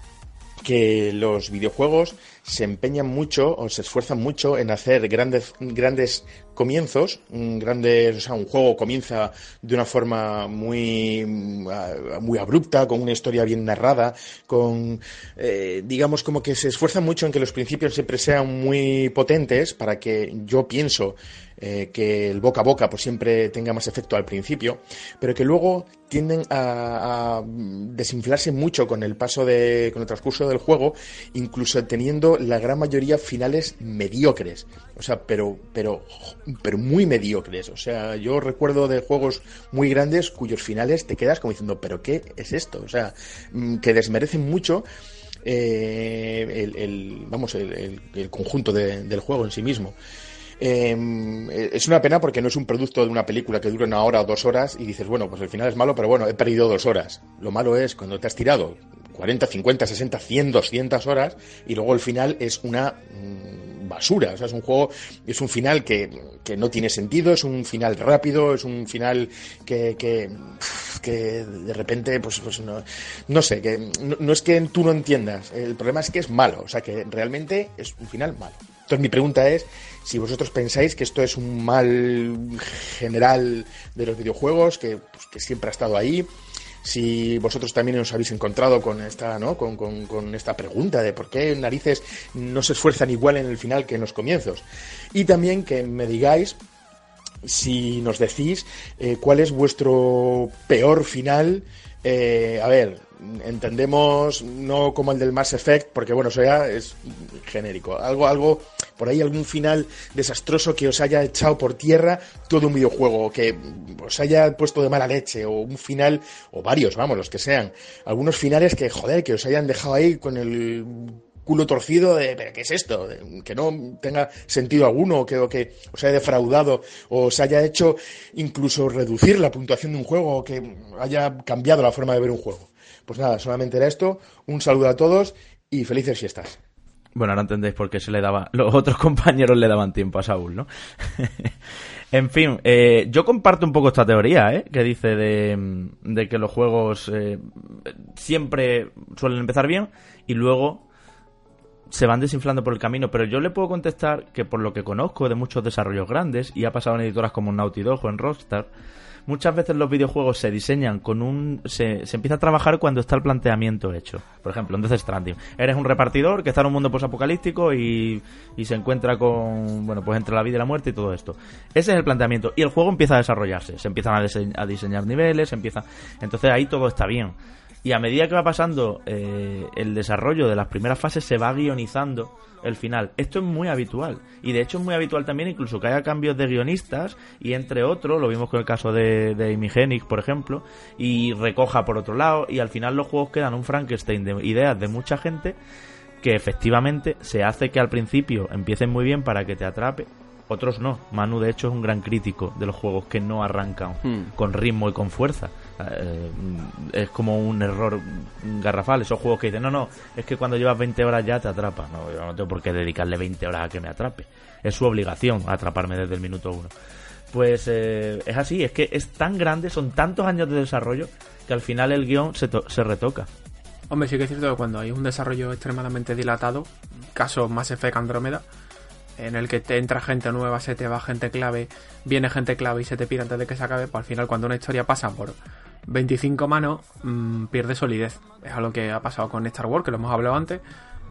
que los videojuegos se empeñan mucho o se esfuerzan mucho en hacer grandes, grandes comienzos, grandes, o sea, un juego comienza de una forma muy, muy abrupta, con una historia bien narrada, con, eh, digamos, como que se esfuerzan mucho en que los principios siempre sean muy potentes para que yo pienso eh, que el boca a boca pues siempre tenga más efecto al principio, pero que luego tienden a, desinflarse mucho con el paso de, con el transcurso del juego, incluso teniendo la gran mayoría finales mediocres, o sea, pero, pero, pero muy mediocres. O sea, yo recuerdo de juegos muy grandes cuyos finales te quedas como diciendo, pero ¿qué es esto? O sea, mm, que desmerecen mucho. Eh, el, vamos el, conjunto del juego en sí mismo. Em, es una pena porque no es un producto de una película que dura una hora o dos horas y dices, bueno, pues el final es malo, pero bueno, he perdido dos horas. Lo malo es cuando te has tirado 40, 50, 60, 100, 200 horas y luego el final es una mm, basura. O sea, es un juego, es un final que, no tiene sentido, es un final rápido, es un final que, que, de repente, pues, pues no, no sé, que no es que tú no entiendas, el problema es que es malo, o sea, que realmente es un final malo. Entonces mi pregunta es si vosotros pensáis que esto es un mal general de los videojuegos, que, pues, que siempre ha estado ahí, si vosotros también os habéis encontrado con esta, ¿no? Con, con, esta pregunta de por qué narices no se esfuerzan igual en el final que en los comienzos. Y también que me digáis si nos decís eh, cuál es vuestro peor final. Eh, a ver, entendemos no como el del Mass Effect, porque bueno, eso ya es genérico. Algo, algo, por ahí algún final desastroso que os haya echado por tierra todo un videojuego, que os haya puesto de mala leche, o un final, o varios, vamos, los que sean. Algunos finales que, joder, que os hayan dejado ahí con el culo torcido de, ¿pero qué es esto? que no tenga sentido alguno, que, o que os haya defraudado, o os haya hecho incluso reducir la puntuación de un juego, o que haya cambiado la forma de ver un juego. Pues nada, solamente era esto. Un saludo a todos y felices fiestas. Bueno, ahora entendéis por qué se le daba, los otros compañeros le daban tiempo a Saúl, ¿no? en fin, eh, yo comparto un poco esta teoría, ¿eh? Que dice de, que los juegos eh, siempre suelen empezar bien y luego se van desinflando por el camino, pero yo le puedo contestar que por lo que conozco de muchos desarrollos grandes, y ha pasado en editoras como Naughty Dog o en Rockstar, muchas veces los videojuegos se diseñan con un... Se, se, empieza a trabajar cuando está el planteamiento hecho. Por ejemplo, en Death Stranding. Eres un repartidor que está en un mundo posapocalíptico y, y se encuentra con... Bueno, pues entre la vida y la muerte y todo esto. Ese es el planteamiento. Y el juego empieza a desarrollarse. Se empiezan a, a diseñar niveles, se empieza... Entonces ahí todo está bien. Y a medida que va pasando eh, el desarrollo de las primeras fases, se va guionizando el final. Esto es muy habitual. Y de hecho es muy habitual también incluso que haya cambios de guionistas y entre otros, lo vimos con el caso de, de Amy por ejemplo, y recoja por otro lado y al final los juegos quedan un Frankenstein de ideas de mucha gente que efectivamente se hace que al principio empiecen muy bien para que te atrape otros no. Manu, de hecho, es un gran crítico de los juegos que no arrancan hmm. con ritmo y con fuerza. Eh, es como un error garrafal. Esos juegos que dicen, no, no, es que cuando llevas 20 horas ya te atrapa. No, yo no tengo por qué dedicarle 20 horas a que me atrape. Es su obligación atraparme desde el minuto uno. Pues eh, es así, es que es tan grande, son tantos años de desarrollo que al final el guion se, se retoca. Hombre, sí que es cierto que cuando hay un desarrollo extremadamente dilatado, caso más Effect Andrómeda, en el que te entra gente nueva, se te va gente clave, viene gente clave y se te pira antes de que se acabe, pues al final cuando una historia pasa por 25 manos, mm, pierde solidez. Es algo que ha pasado con Star Wars, que lo hemos hablado antes,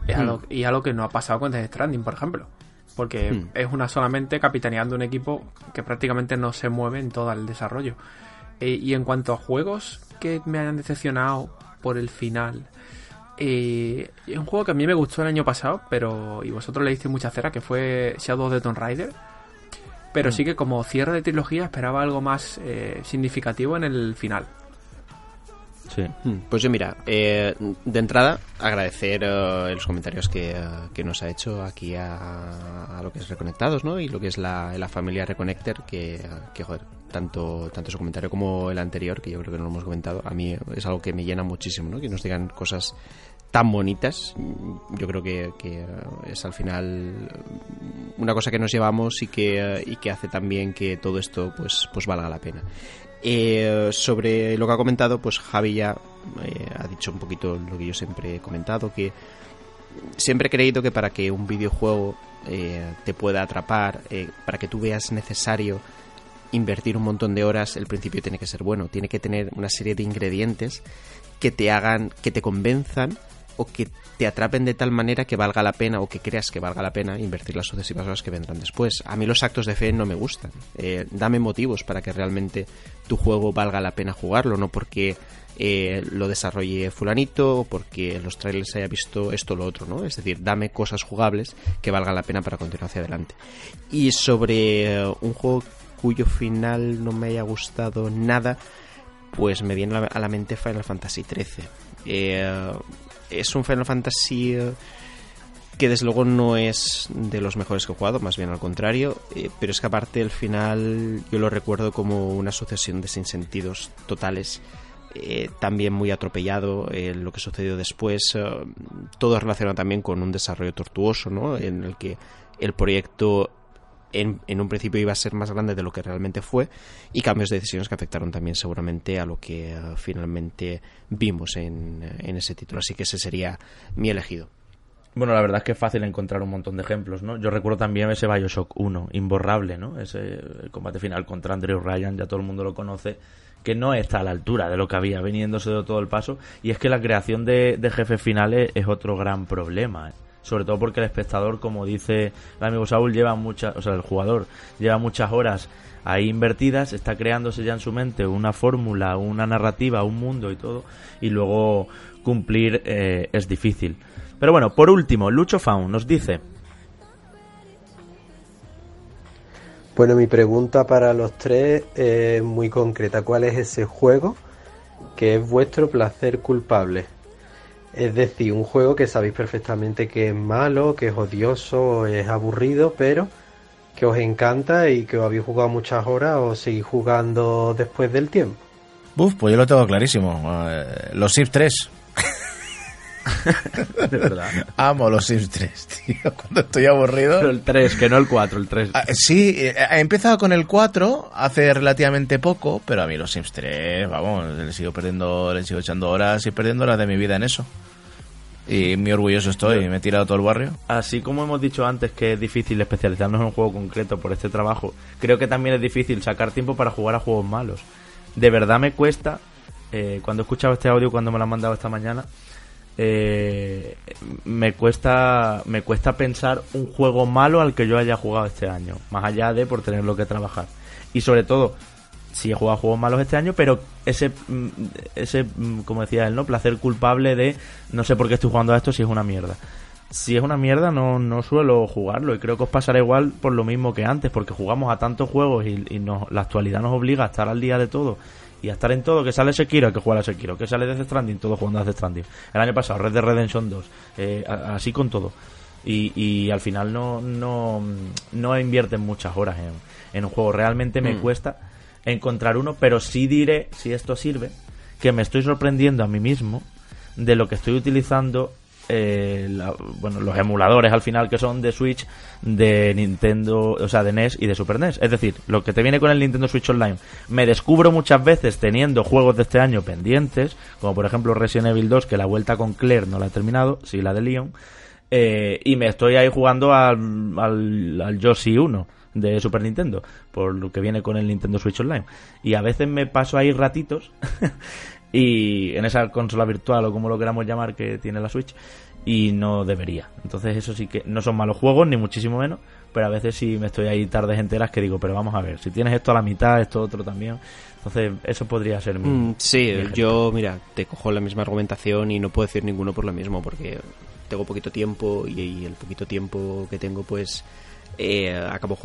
es algo, hmm. y algo que no ha pasado con Death Stranding, por ejemplo. Porque hmm. es una solamente capitaneando un equipo que prácticamente no se mueve en todo el desarrollo. Eh, y en cuanto a juegos que me hayan decepcionado por el final, y es un juego que a mí me gustó el año pasado, pero. Y vosotros le diste mucha cera, que fue Shadow of the Tomb Raider. Pero mm. sí que como cierre de trilogía esperaba algo más eh, significativo en el final. Sí. Mm, pues yo, mira, eh, de entrada, agradecer eh, los comentarios que, nos ha hecho aquí a, lo que es Reconectados, ¿no? Y lo que es la, la familia Reconnector, que, que, joder, tanto, tanto su comentario como el anterior, que yo creo que no lo hemos comentado, a mí es algo que me llena muchísimo, ¿no? Que nos digan cosas tan bonitas, yo creo que, es al final una cosa que nos llevamos y que, y que hace también que todo esto pues, pues valga la pena. Eh, sobre lo que ha comentado, pues Javi ya eh, ha dicho un poquito lo que yo siempre he comentado, que siempre he creído que para que un videojuego eh, te pueda atrapar, para que tú veas necesario invertir un montón de horas, el principio tiene que ser bueno, tiene que tener una serie de ingredientes que te hagan, que te convenzan o que te atrapen de tal manera que valga la pena o que creas que valga la pena invertir las sucesivas horas que vendrán después. A mí los actos de fe no me gustan. Eh, dame motivos para que realmente tu juego valga la pena jugarlo, no porque eh, lo desarrolle fulanito o porque en los trailers haya visto esto o lo otro, ¿no? Es decir, dame cosas jugables que valgan la pena para continuar hacia adelante. Y sobre eh, un juego cuyo final no me haya gustado nada, pues me viene a la mente Final Fantasy XIII. Eh, es un Final Fantasy eh, que desde luego no es de los mejores que he jugado, más bien al contrario, eh, pero es que aparte el final yo lo recuerdo como una sucesión de sinsentidos totales, también muy atropellado lo que sucedió después, todo relacionado también con un desarrollo tortuoso, ¿no? en el que el proyecto en, un principio iba a ser más grande de lo que realmente fue y cambios de decisiones que afectaron también seguramente a lo que eh, finalmente vimos en, en ese título. Así que ese sería mi elegido. Bueno, la verdad es que es fácil encontrar un montón de ejemplos, ¿no? Yo recuerdo también ese Bioshock 1, imborrable, ¿no? Ese combate final contra Andrew Ryan, ya todo el mundo lo conoce, que no está a la altura de lo que había veniéndose de todo el paso. Y es que la creación de, jefes finales es otro gran problema. ¿eh? Sobre todo porque el espectador, como dice el amigo Saúl, lleva muchas, o sea, el jugador lleva muchas horas ahí invertidas, está creándose ya en su mente una fórmula, una narrativa, un mundo y todo, y luego cumplir eh, es difícil. Pero bueno, por último, Lucho Faun nos dice. Bueno, mi pregunta para los tres es muy concreta. ¿Cuál es ese juego que es vuestro placer culpable? Es decir, un juego que sabéis perfectamente que es malo, que es odioso, es aburrido, pero que os encanta y que os habéis jugado muchas horas o seguís jugando después del tiempo. Buf, pues yo lo tengo clarísimo. Eh, los Sims 3. de verdad. Amo los Sims 3, tío. Cuando estoy aburrido. Pero el 3, que no el 4, el 3. Ah, sí, eh, he empezado con el 4 hace relativamente poco, pero a mí los Sims 3, vamos, le sigo perdiendo, le sigo echando horas y perdiendo horas de mi vida en eso. Y muy orgulloso estoy, me he tirado todo el barrio. Así como hemos dicho antes que es difícil especializarnos en un juego concreto por este trabajo, creo que también es difícil sacar tiempo para jugar a juegos malos. De verdad me cuesta, eh, cuando he escuchado este audio, cuando me lo han mandado esta mañana, eh, me cuesta me cuesta pensar un juego malo al que yo haya jugado este año, más allá de por tenerlo que trabajar. Y sobre todo, sí he jugado juegos malos este año, pero ese, mm, ese mm, como decía él, ¿no? Placer culpable de no sé por qué estoy jugando a esto si es una mierda. Si es una mierda, no, no suelo jugarlo y creo que os pasará igual por lo mismo que antes, porque jugamos a tantos juegos y, y la actualidad nos obliga a estar al día de todo y a estar en todo. Que sale Sekiro, hay que jugar a Sekiro. Que sale Death Stranding, todo jugando a Death Stranding. El año pasado, Red Dead Redemption 2. Eh, así con todo. Y, y, al final no, no, no invierten muchas horas en, en un juego. Realmente me mm. cuesta encontrar uno, pero sí diré, si esto sirve, que me estoy sorprendiendo a mí mismo de lo que estoy utilizando eh, bueno, los emuladores al final que son de Switch, de Nintendo, o sea, de NES y de Super NES. Es decir, lo que te viene con el Nintendo Switch Online. Me descubro muchas veces teniendo juegos de este año pendientes, como por ejemplo Resident Evil 2, que la vuelta con Claire no la he terminado, sí la de Leon. Eh, y me estoy ahí jugando al, al, al Yoshi 1 de Super Nintendo, por lo que viene con el Nintendo Switch Online. Y a veces me paso ahí ratitos y en esa consola virtual o como lo queramos llamar que tiene la Switch y no debería. Entonces eso sí que no son malos juegos ni muchísimo menos, pero a veces sí me estoy ahí tardes enteras que digo, pero vamos a ver, si tienes esto a la mitad, esto otro también. Entonces eso podría ser mi... Mm, sí, yo mira, te cojo la misma argumentación y no puedo decir ninguno por lo mismo porque tengo poquito tiempo y el poquito tiempo que tengo pues eh, acabo,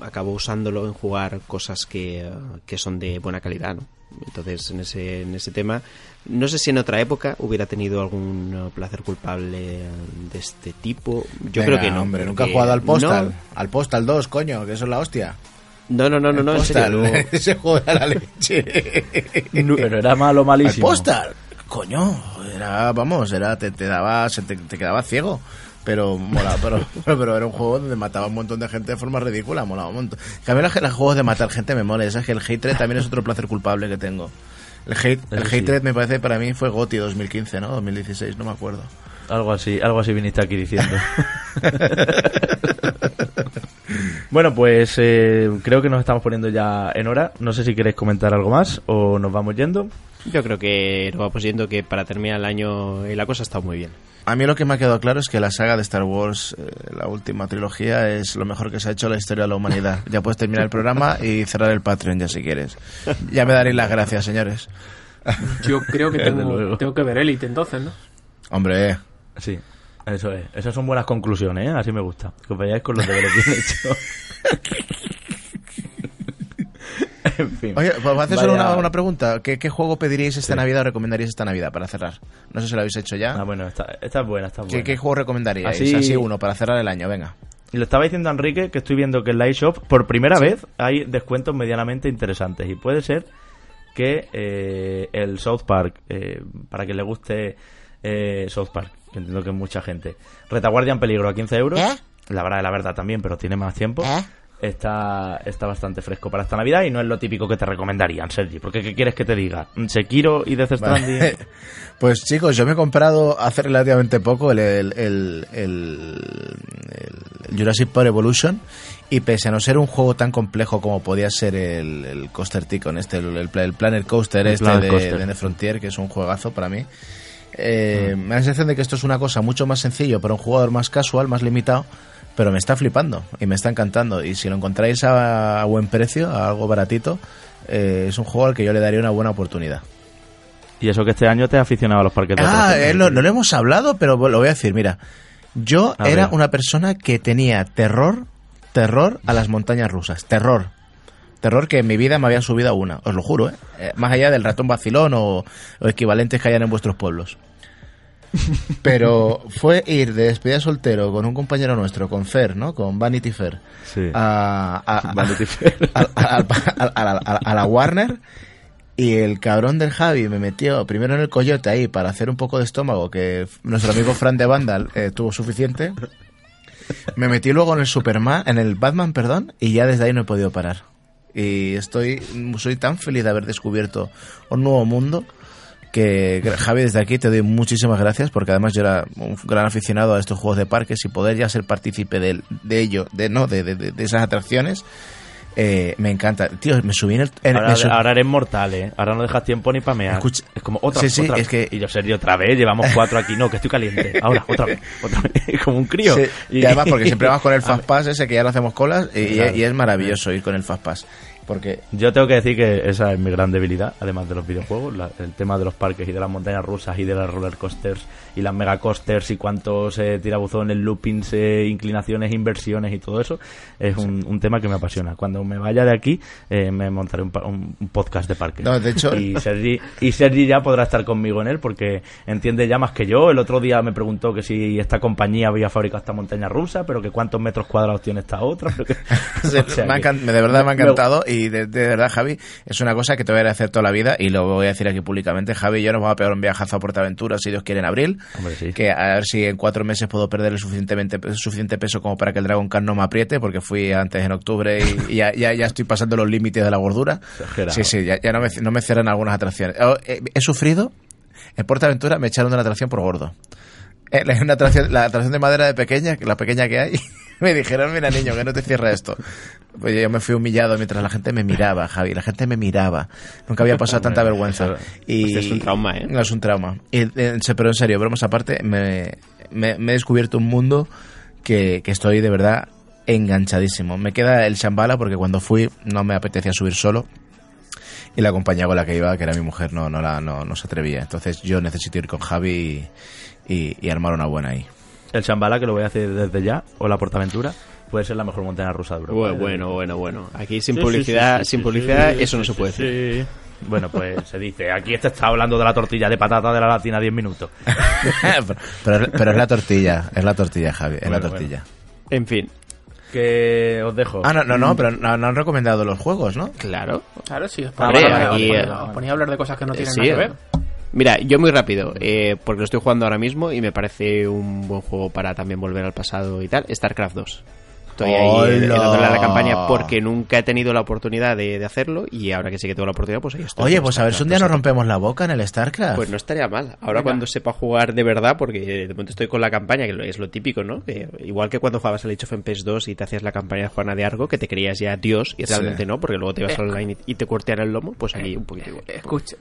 acabo usándolo en jugar cosas que, que, son de buena calidad, ¿no? Entonces, en ese, en ese tema, no sé si en otra época hubiera tenido algún placer culpable de este tipo. Yo creo que no. Hombre, nunca he jugado al Postal. Al Postal 2, coño, que eso es la hostia. No, no, no, no, Postal, en serio, Ese juego de la leche. pero era malo, malísimo. Al Postal. Coño, era, vamos, era, te, te daba, se te, te quedaba ciego. Pero mola, pero, pero era un juego donde mataba un montón de gente de forma ridícula, molaba un montón. Que a mí los, los juegos de matar gente me mola, es que el hatred también es otro placer culpable que tengo. El hate, el sí. hatred me parece para mí fue GOTY 2015, ¿no? 2016, no me acuerdo. Algo así, algo así viniste aquí diciendo. bueno, pues eh, creo que nos estamos poniendo ya en hora. No sé si queréis comentar algo más o nos vamos yendo. Yo creo que nos vamos yendo que para terminar el año eh, la cosa está muy bien. A mí lo que me ha quedado claro es que la saga de Star Wars, eh, la última trilogía, es lo mejor que se ha hecho en la historia de la humanidad. Ya puedes terminar el programa y cerrar el Patreon ya si quieres. Ya me daréis las gracias, señores. Yo creo que tengo, que ver Elite entonces, ¿no? Hombre, Sí, eso es. Esas son buenas conclusiones, ¿eh? Así me gusta. Que os vayáis con los deberes bien hechos. en fin. Oye, pues voy a hacer solo Vaya- una, una pregunta. ¿Qué, qué juego pediríais esta Sí. Navidad o recomendaríais esta Navidad para cerrar? No sé si lo habéis hecho ya. Ah, bueno, esta, esta es buena, esta es ¿Qué, buena. qué juego recomendaríais? Así- Así... uno, para cerrar el año, venga. Y lo estaba diciendo Enrique que estoy viendo que en la eShop por primera vez hay descuentos medianamente interesantes y puede ser que eh, el South Park, eh, para que le guste eh, South Park, que entiendo que es mucha gente, Retaguardia en peligro a 15 euros, ¿Eh? la verdad, la verdad también, pero tiene más tiempo. Está, está bastante fresco para esta Navidad y no es lo típico que te recomendarían, Sergi. Porque ¿qué quieres que te diga? ¿Sekiro y Death Stranding? Vale. Pues chicos, yo me he comprado hace relativamente poco el, el, el- Jurassic Park Evolution y pese a no ser un juego tan complejo como podía ser el, Coaster Tycoon, este, el, Planet Coaster este Planet de, Coaster. de The Frontier, que es un juegazo para mí. Eh, Me da la sensación de que esto es una cosa mucho más sencillo para un jugador más casual, más limitado, pero me está flipando y me está encantando. Y si lo encontráis a, a buen precio, a algo baratito, eh, es un juego al que yo le daría una buena oportunidad. y eso que este año te has aficionado a los parques de Ah, eh, lo- no lo hemos hablado, pero lo voy a decir. Mira, yo A era ver. una persona que tenía terror, terror a las montañas rusas. Terror. Terror que en mi vida me había subido a una, os lo juro, ¿eh? Eh, Más allá del ratón vacilón o, o equivalentes que hayan en vuestros pueblos. Pero fue ir de despedida soltero con un compañero nuestro, con Fer, ¿no? Con Vanity Fair. Sí. A, a- Vanity Fair. a- la Warner y el cabrón del Javi me metió primero en el coyote ahí para hacer un poco de estómago, que nuestro amigo Fran de Vandal eh, tuvo suficiente. Me metí luego en el Superman, en el Batman, perdón, y ya desde ahí no he podido parar. Y estoy, soy tan feliz de haber descubierto un nuevo mundo que Javi desde aquí te doy muchísimas gracias porque además yo era un gran aficionado a estos juegos de parques y poder ya ser partícipe de, de ello, de no, de, de- de- esas atracciones, eh, me encanta. Tío, me subí en el... en- Ahora, sub- ahora eres mortal, ¿eh? Ahora no dejas tiempo ni para mear. Escucha- es como otra, Sí, sí, otra es que- Y yo, Sergio, otra vez, llevamos cuatro aquí. No, que estoy caliente. Ahora, otra vez, otra vez. como un crío. Sí, y, además porque siempre vamos con el Fast Pass ese que ya no hacemos colas y es maravilloso ir con el Fast Pass. Porque Yo tengo que decir que esa es mi gran debilidad, además de los videojuegos, la- el tema de los parques y de las montañas rusas y de las roller coasters y las mega coasters y cuántos eh, tirabuzones, loopings, eh, inclinaciones, inversiones y todo eso, es un, un tema que me apasiona. Cuando me vaya de aquí, eh, me montaré un, un- un podcast de parques. No, de hecho- Y Sergi, y Sergi ya podrá estar conmigo en él porque entiende ya más que yo. El otro día me preguntó que si esta compañía había fabricado esta montaña rusa, pero que cuántos metros cuadrados tiene esta otra. pero que- Se- o sea me que- de verdad me ha me- encantado y de, de verdad Javi es una cosa que te voy a hacer toda la vida y lo voy a decir aquí públicamente Javi y yo nos vamos a pegar un viajazo a Portaventura si Dios quiere en abril Hombre, sí. que a ver si en cuatro meses puedo perder el suficientemente suficiente peso como para que el Dragon Khan no me apriete porque fui antes en octubre y, y ya, ya, ya estoy pasando los límites de la gordura Exagerado. sí sí ya, ya no, me, no me cierran algunas atracciones Oh, eh, he sufrido en Portaventura me echaron de una atracción por gordo Eh, la, una atracción, la atracción de madera de pequeña, que la pequeña que hay, me dijeron, mira niño, que no te cierra esto. Pues yo me fui humillado mientras la gente me miraba, Javi, la gente me miraba. Nunca había pasado tanta vergüenza. Y, Hostia, es un trauma, ¿eh? No, es un trauma. Y, eh, se- pero en serio, bromas aparte, me, me- me he descubierto un mundo que, que estoy de verdad enganchadísimo. Me queda el Shambhala porque cuando fui no me apetecía subir solo y la compañía con la que iba, que era mi mujer, no, no, la, no, no se atrevía. Entonces yo necesito ir con Javi y, y- y armar una buena ahí. El Shambhala, que lo voy a hacer desde ya, o la Portaventura, puede ser la mejor montaña rusa de Europa. Bueno, ¿eh? bueno, bueno, bueno. Aquí sin Sí, publicidad, sí, sí, sí, sin publicidad, sí, eso no se puede sí, decir. sí. Bueno, pues se dice, aquí este está hablando de la tortilla de patata de la latina 10 minutos. pero, es la tortilla, es la tortilla, Javi, es la Bueno, tortilla. En fin, Que os dejo. Ah, no, no, no, pero no, no han recomendado los juegos, ¿no? claro. Claro, sí. Os Ah, aquí, eh, ponéis a hablar de cosas que no tienen sí, nada que eh. ver. Mira, yo muy rápido, eh, porque lo estoy jugando ahora mismo y me parece un buen juego para también volver al pasado y tal. StarCraft 2. Estoy ahí eh, ¡Hola! dándole a la campaña porque nunca he tenido la oportunidad de, de hacerlo y ahora que sí que tengo la oportunidad, pues ahí estoy. Oye, con pues a ver si un día nos 2. rompemos la boca en el StarCraft. Pues no estaría mal. Ahora Venga. cuando sepa jugar de verdad, porque de momento estoy con la campaña, que lo- es lo típico, ¿no? Que igual que cuando jugabas el Age of Empires 2 y te hacías la campaña de Juana de Argo, que te creías ya Dios y Sí. realmente no, porque luego te ibas Eh, online y y te cortean el lomo, pues aquí un poquito igual. Escucha,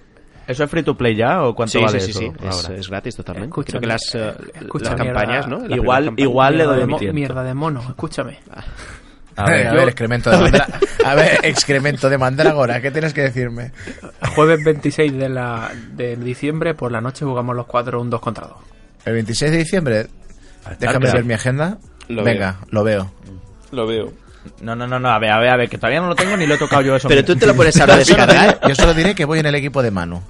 ¿Eso es free to play ya o cuánto Sí, vale sí, sí, eso sí. Es, ahora? es gratis totalmente. Escúchame, Creo que las, eh, escucha, las mierda. campañas, ¿no? Igual- igual le doy mi mierda de mono, escúchame. A ver, a Yo- ver, excremento de mandra- A ver, excremento de mandrágora, ¿qué tienes que decirme? Jueves 26 de, la, de diciembre por la noche jugamos los cuatro un 2 contra 2. El 26 de diciembre, déjame ver mi agenda. Lo Venga, lo veo. Lo veo. No, no, no, no, a ver, a ver, a ver, que todavía no lo tengo ni lo he tocado yo eso. Pero mismo. tú te lo pones ahora a Yo solo, descargar. diré, yo solo diré que voy en el equipo de Manu.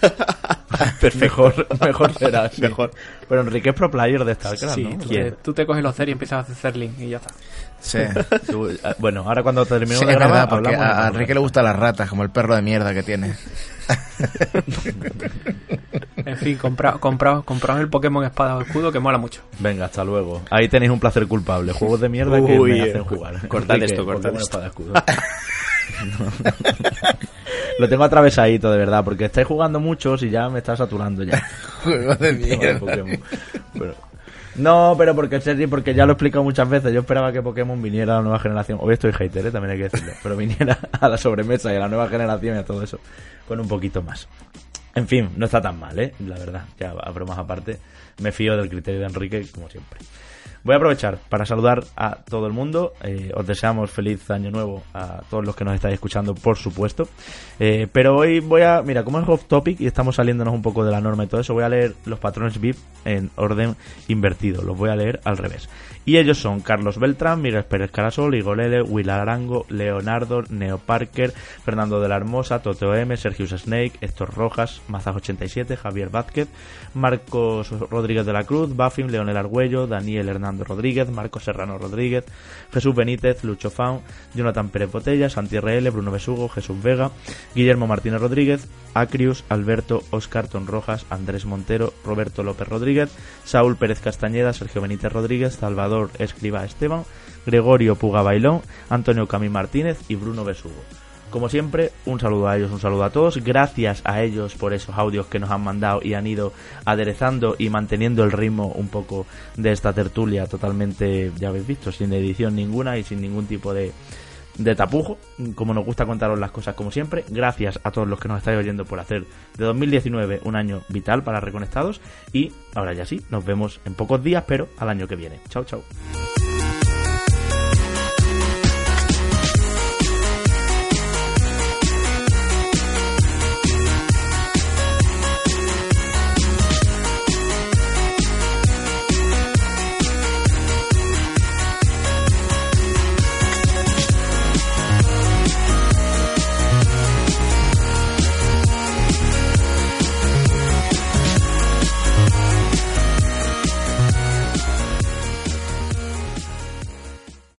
Mejor, mejor será, sí. Mejor. Pero Enrique es pro player de StarCraft, Sí, ¿no? tú, te, tú te coges los CER y empiezas a hacer Zerling y ya está. Sí, Tú- eh, Bueno, ahora cuando terminemos Sí, de es grabar, verdad, porque a, a. Enrique le gustan las ratas, como el perro de mierda que tiene. En fin, compraos compra, compraos el Pokémon Espada o Escudo que mola mucho. Venga, hasta luego. Ahí tenéis un placer culpable. Juegos de mierda que Uy, me hacen jugar. cortad esto, cortad esto. Espada Escudo. Lo tengo atravesadito, de verdad, porque estáis jugando muchos y ya me está saturando ya. Juego de mierda. Pokémon. No, pero porque serio, porque ya lo he explicado muchas veces. Yo esperaba que Pokémon viniera a la nueva generación. Hoy estoy hater, ¿eh? también hay que decirlo. Pero viniera a la sobremesa y a la nueva generación y a todo eso. Con un poquito más. En fin, no está tan mal, ¿eh? La verdad. Ya, a bromas aparte. Me fío del criterio de Enrique, como siempre. Voy a aprovechar para saludar a todo el mundo. Eh, os deseamos feliz año nuevo a todos los que nos estáis escuchando, por supuesto. Eh, pero hoy voy a, mira, como es off topic y estamos saliéndonos un poco de la norma y todo eso, voy a leer los patrones VIP en orden invertido. Los voy a leer al revés. Y ellos son Carlos Beltrán, Miguel Pérez Carasol, Igolele, Will Arango, Leonardo, Neo Parker, Fernando de la Hermosa, Toteo M, Sergio Snake, Héctor Rojas, Mazas87, Javier Vázquez, Marcos Rodríguez de la Cruz, Buffin, Leonel Argüello, Daniel Hernando Rodríguez, Marcos Serrano Rodríguez, Jesús Benítez, Lucho Faun, Jonathan Pérez Botella, Santi RL, Bruno Besugo, Jesús Vega, Guillermo Martínez Rodríguez, Acrius, Alberto, Oscar Ton Rojas, Andrés Montero, Roberto López Rodríguez, Saúl Pérez Castañeda, Sergio Benítez Rodríguez, Salvador Escriba Esteban, Gregorio Puga Bailón, Antonio Camí Martínez y Bruno Besugo. Como siempre, un saludo a ellos, un saludo a todos. Gracias a ellos por esos audios que nos han mandado y han ido aderezando y manteniendo el ritmo un poco de esta tertulia totalmente, ya habéis visto, sin edición ninguna y sin ningún tipo de, de tapujo, como nos gusta contaros las cosas como siempre. Gracias a todos los que nos estáis oyendo por hacer de 2019 un año vital para Reconectados y ahora ya sí, nos vemos en pocos días, pero al año que viene. Chao, chao.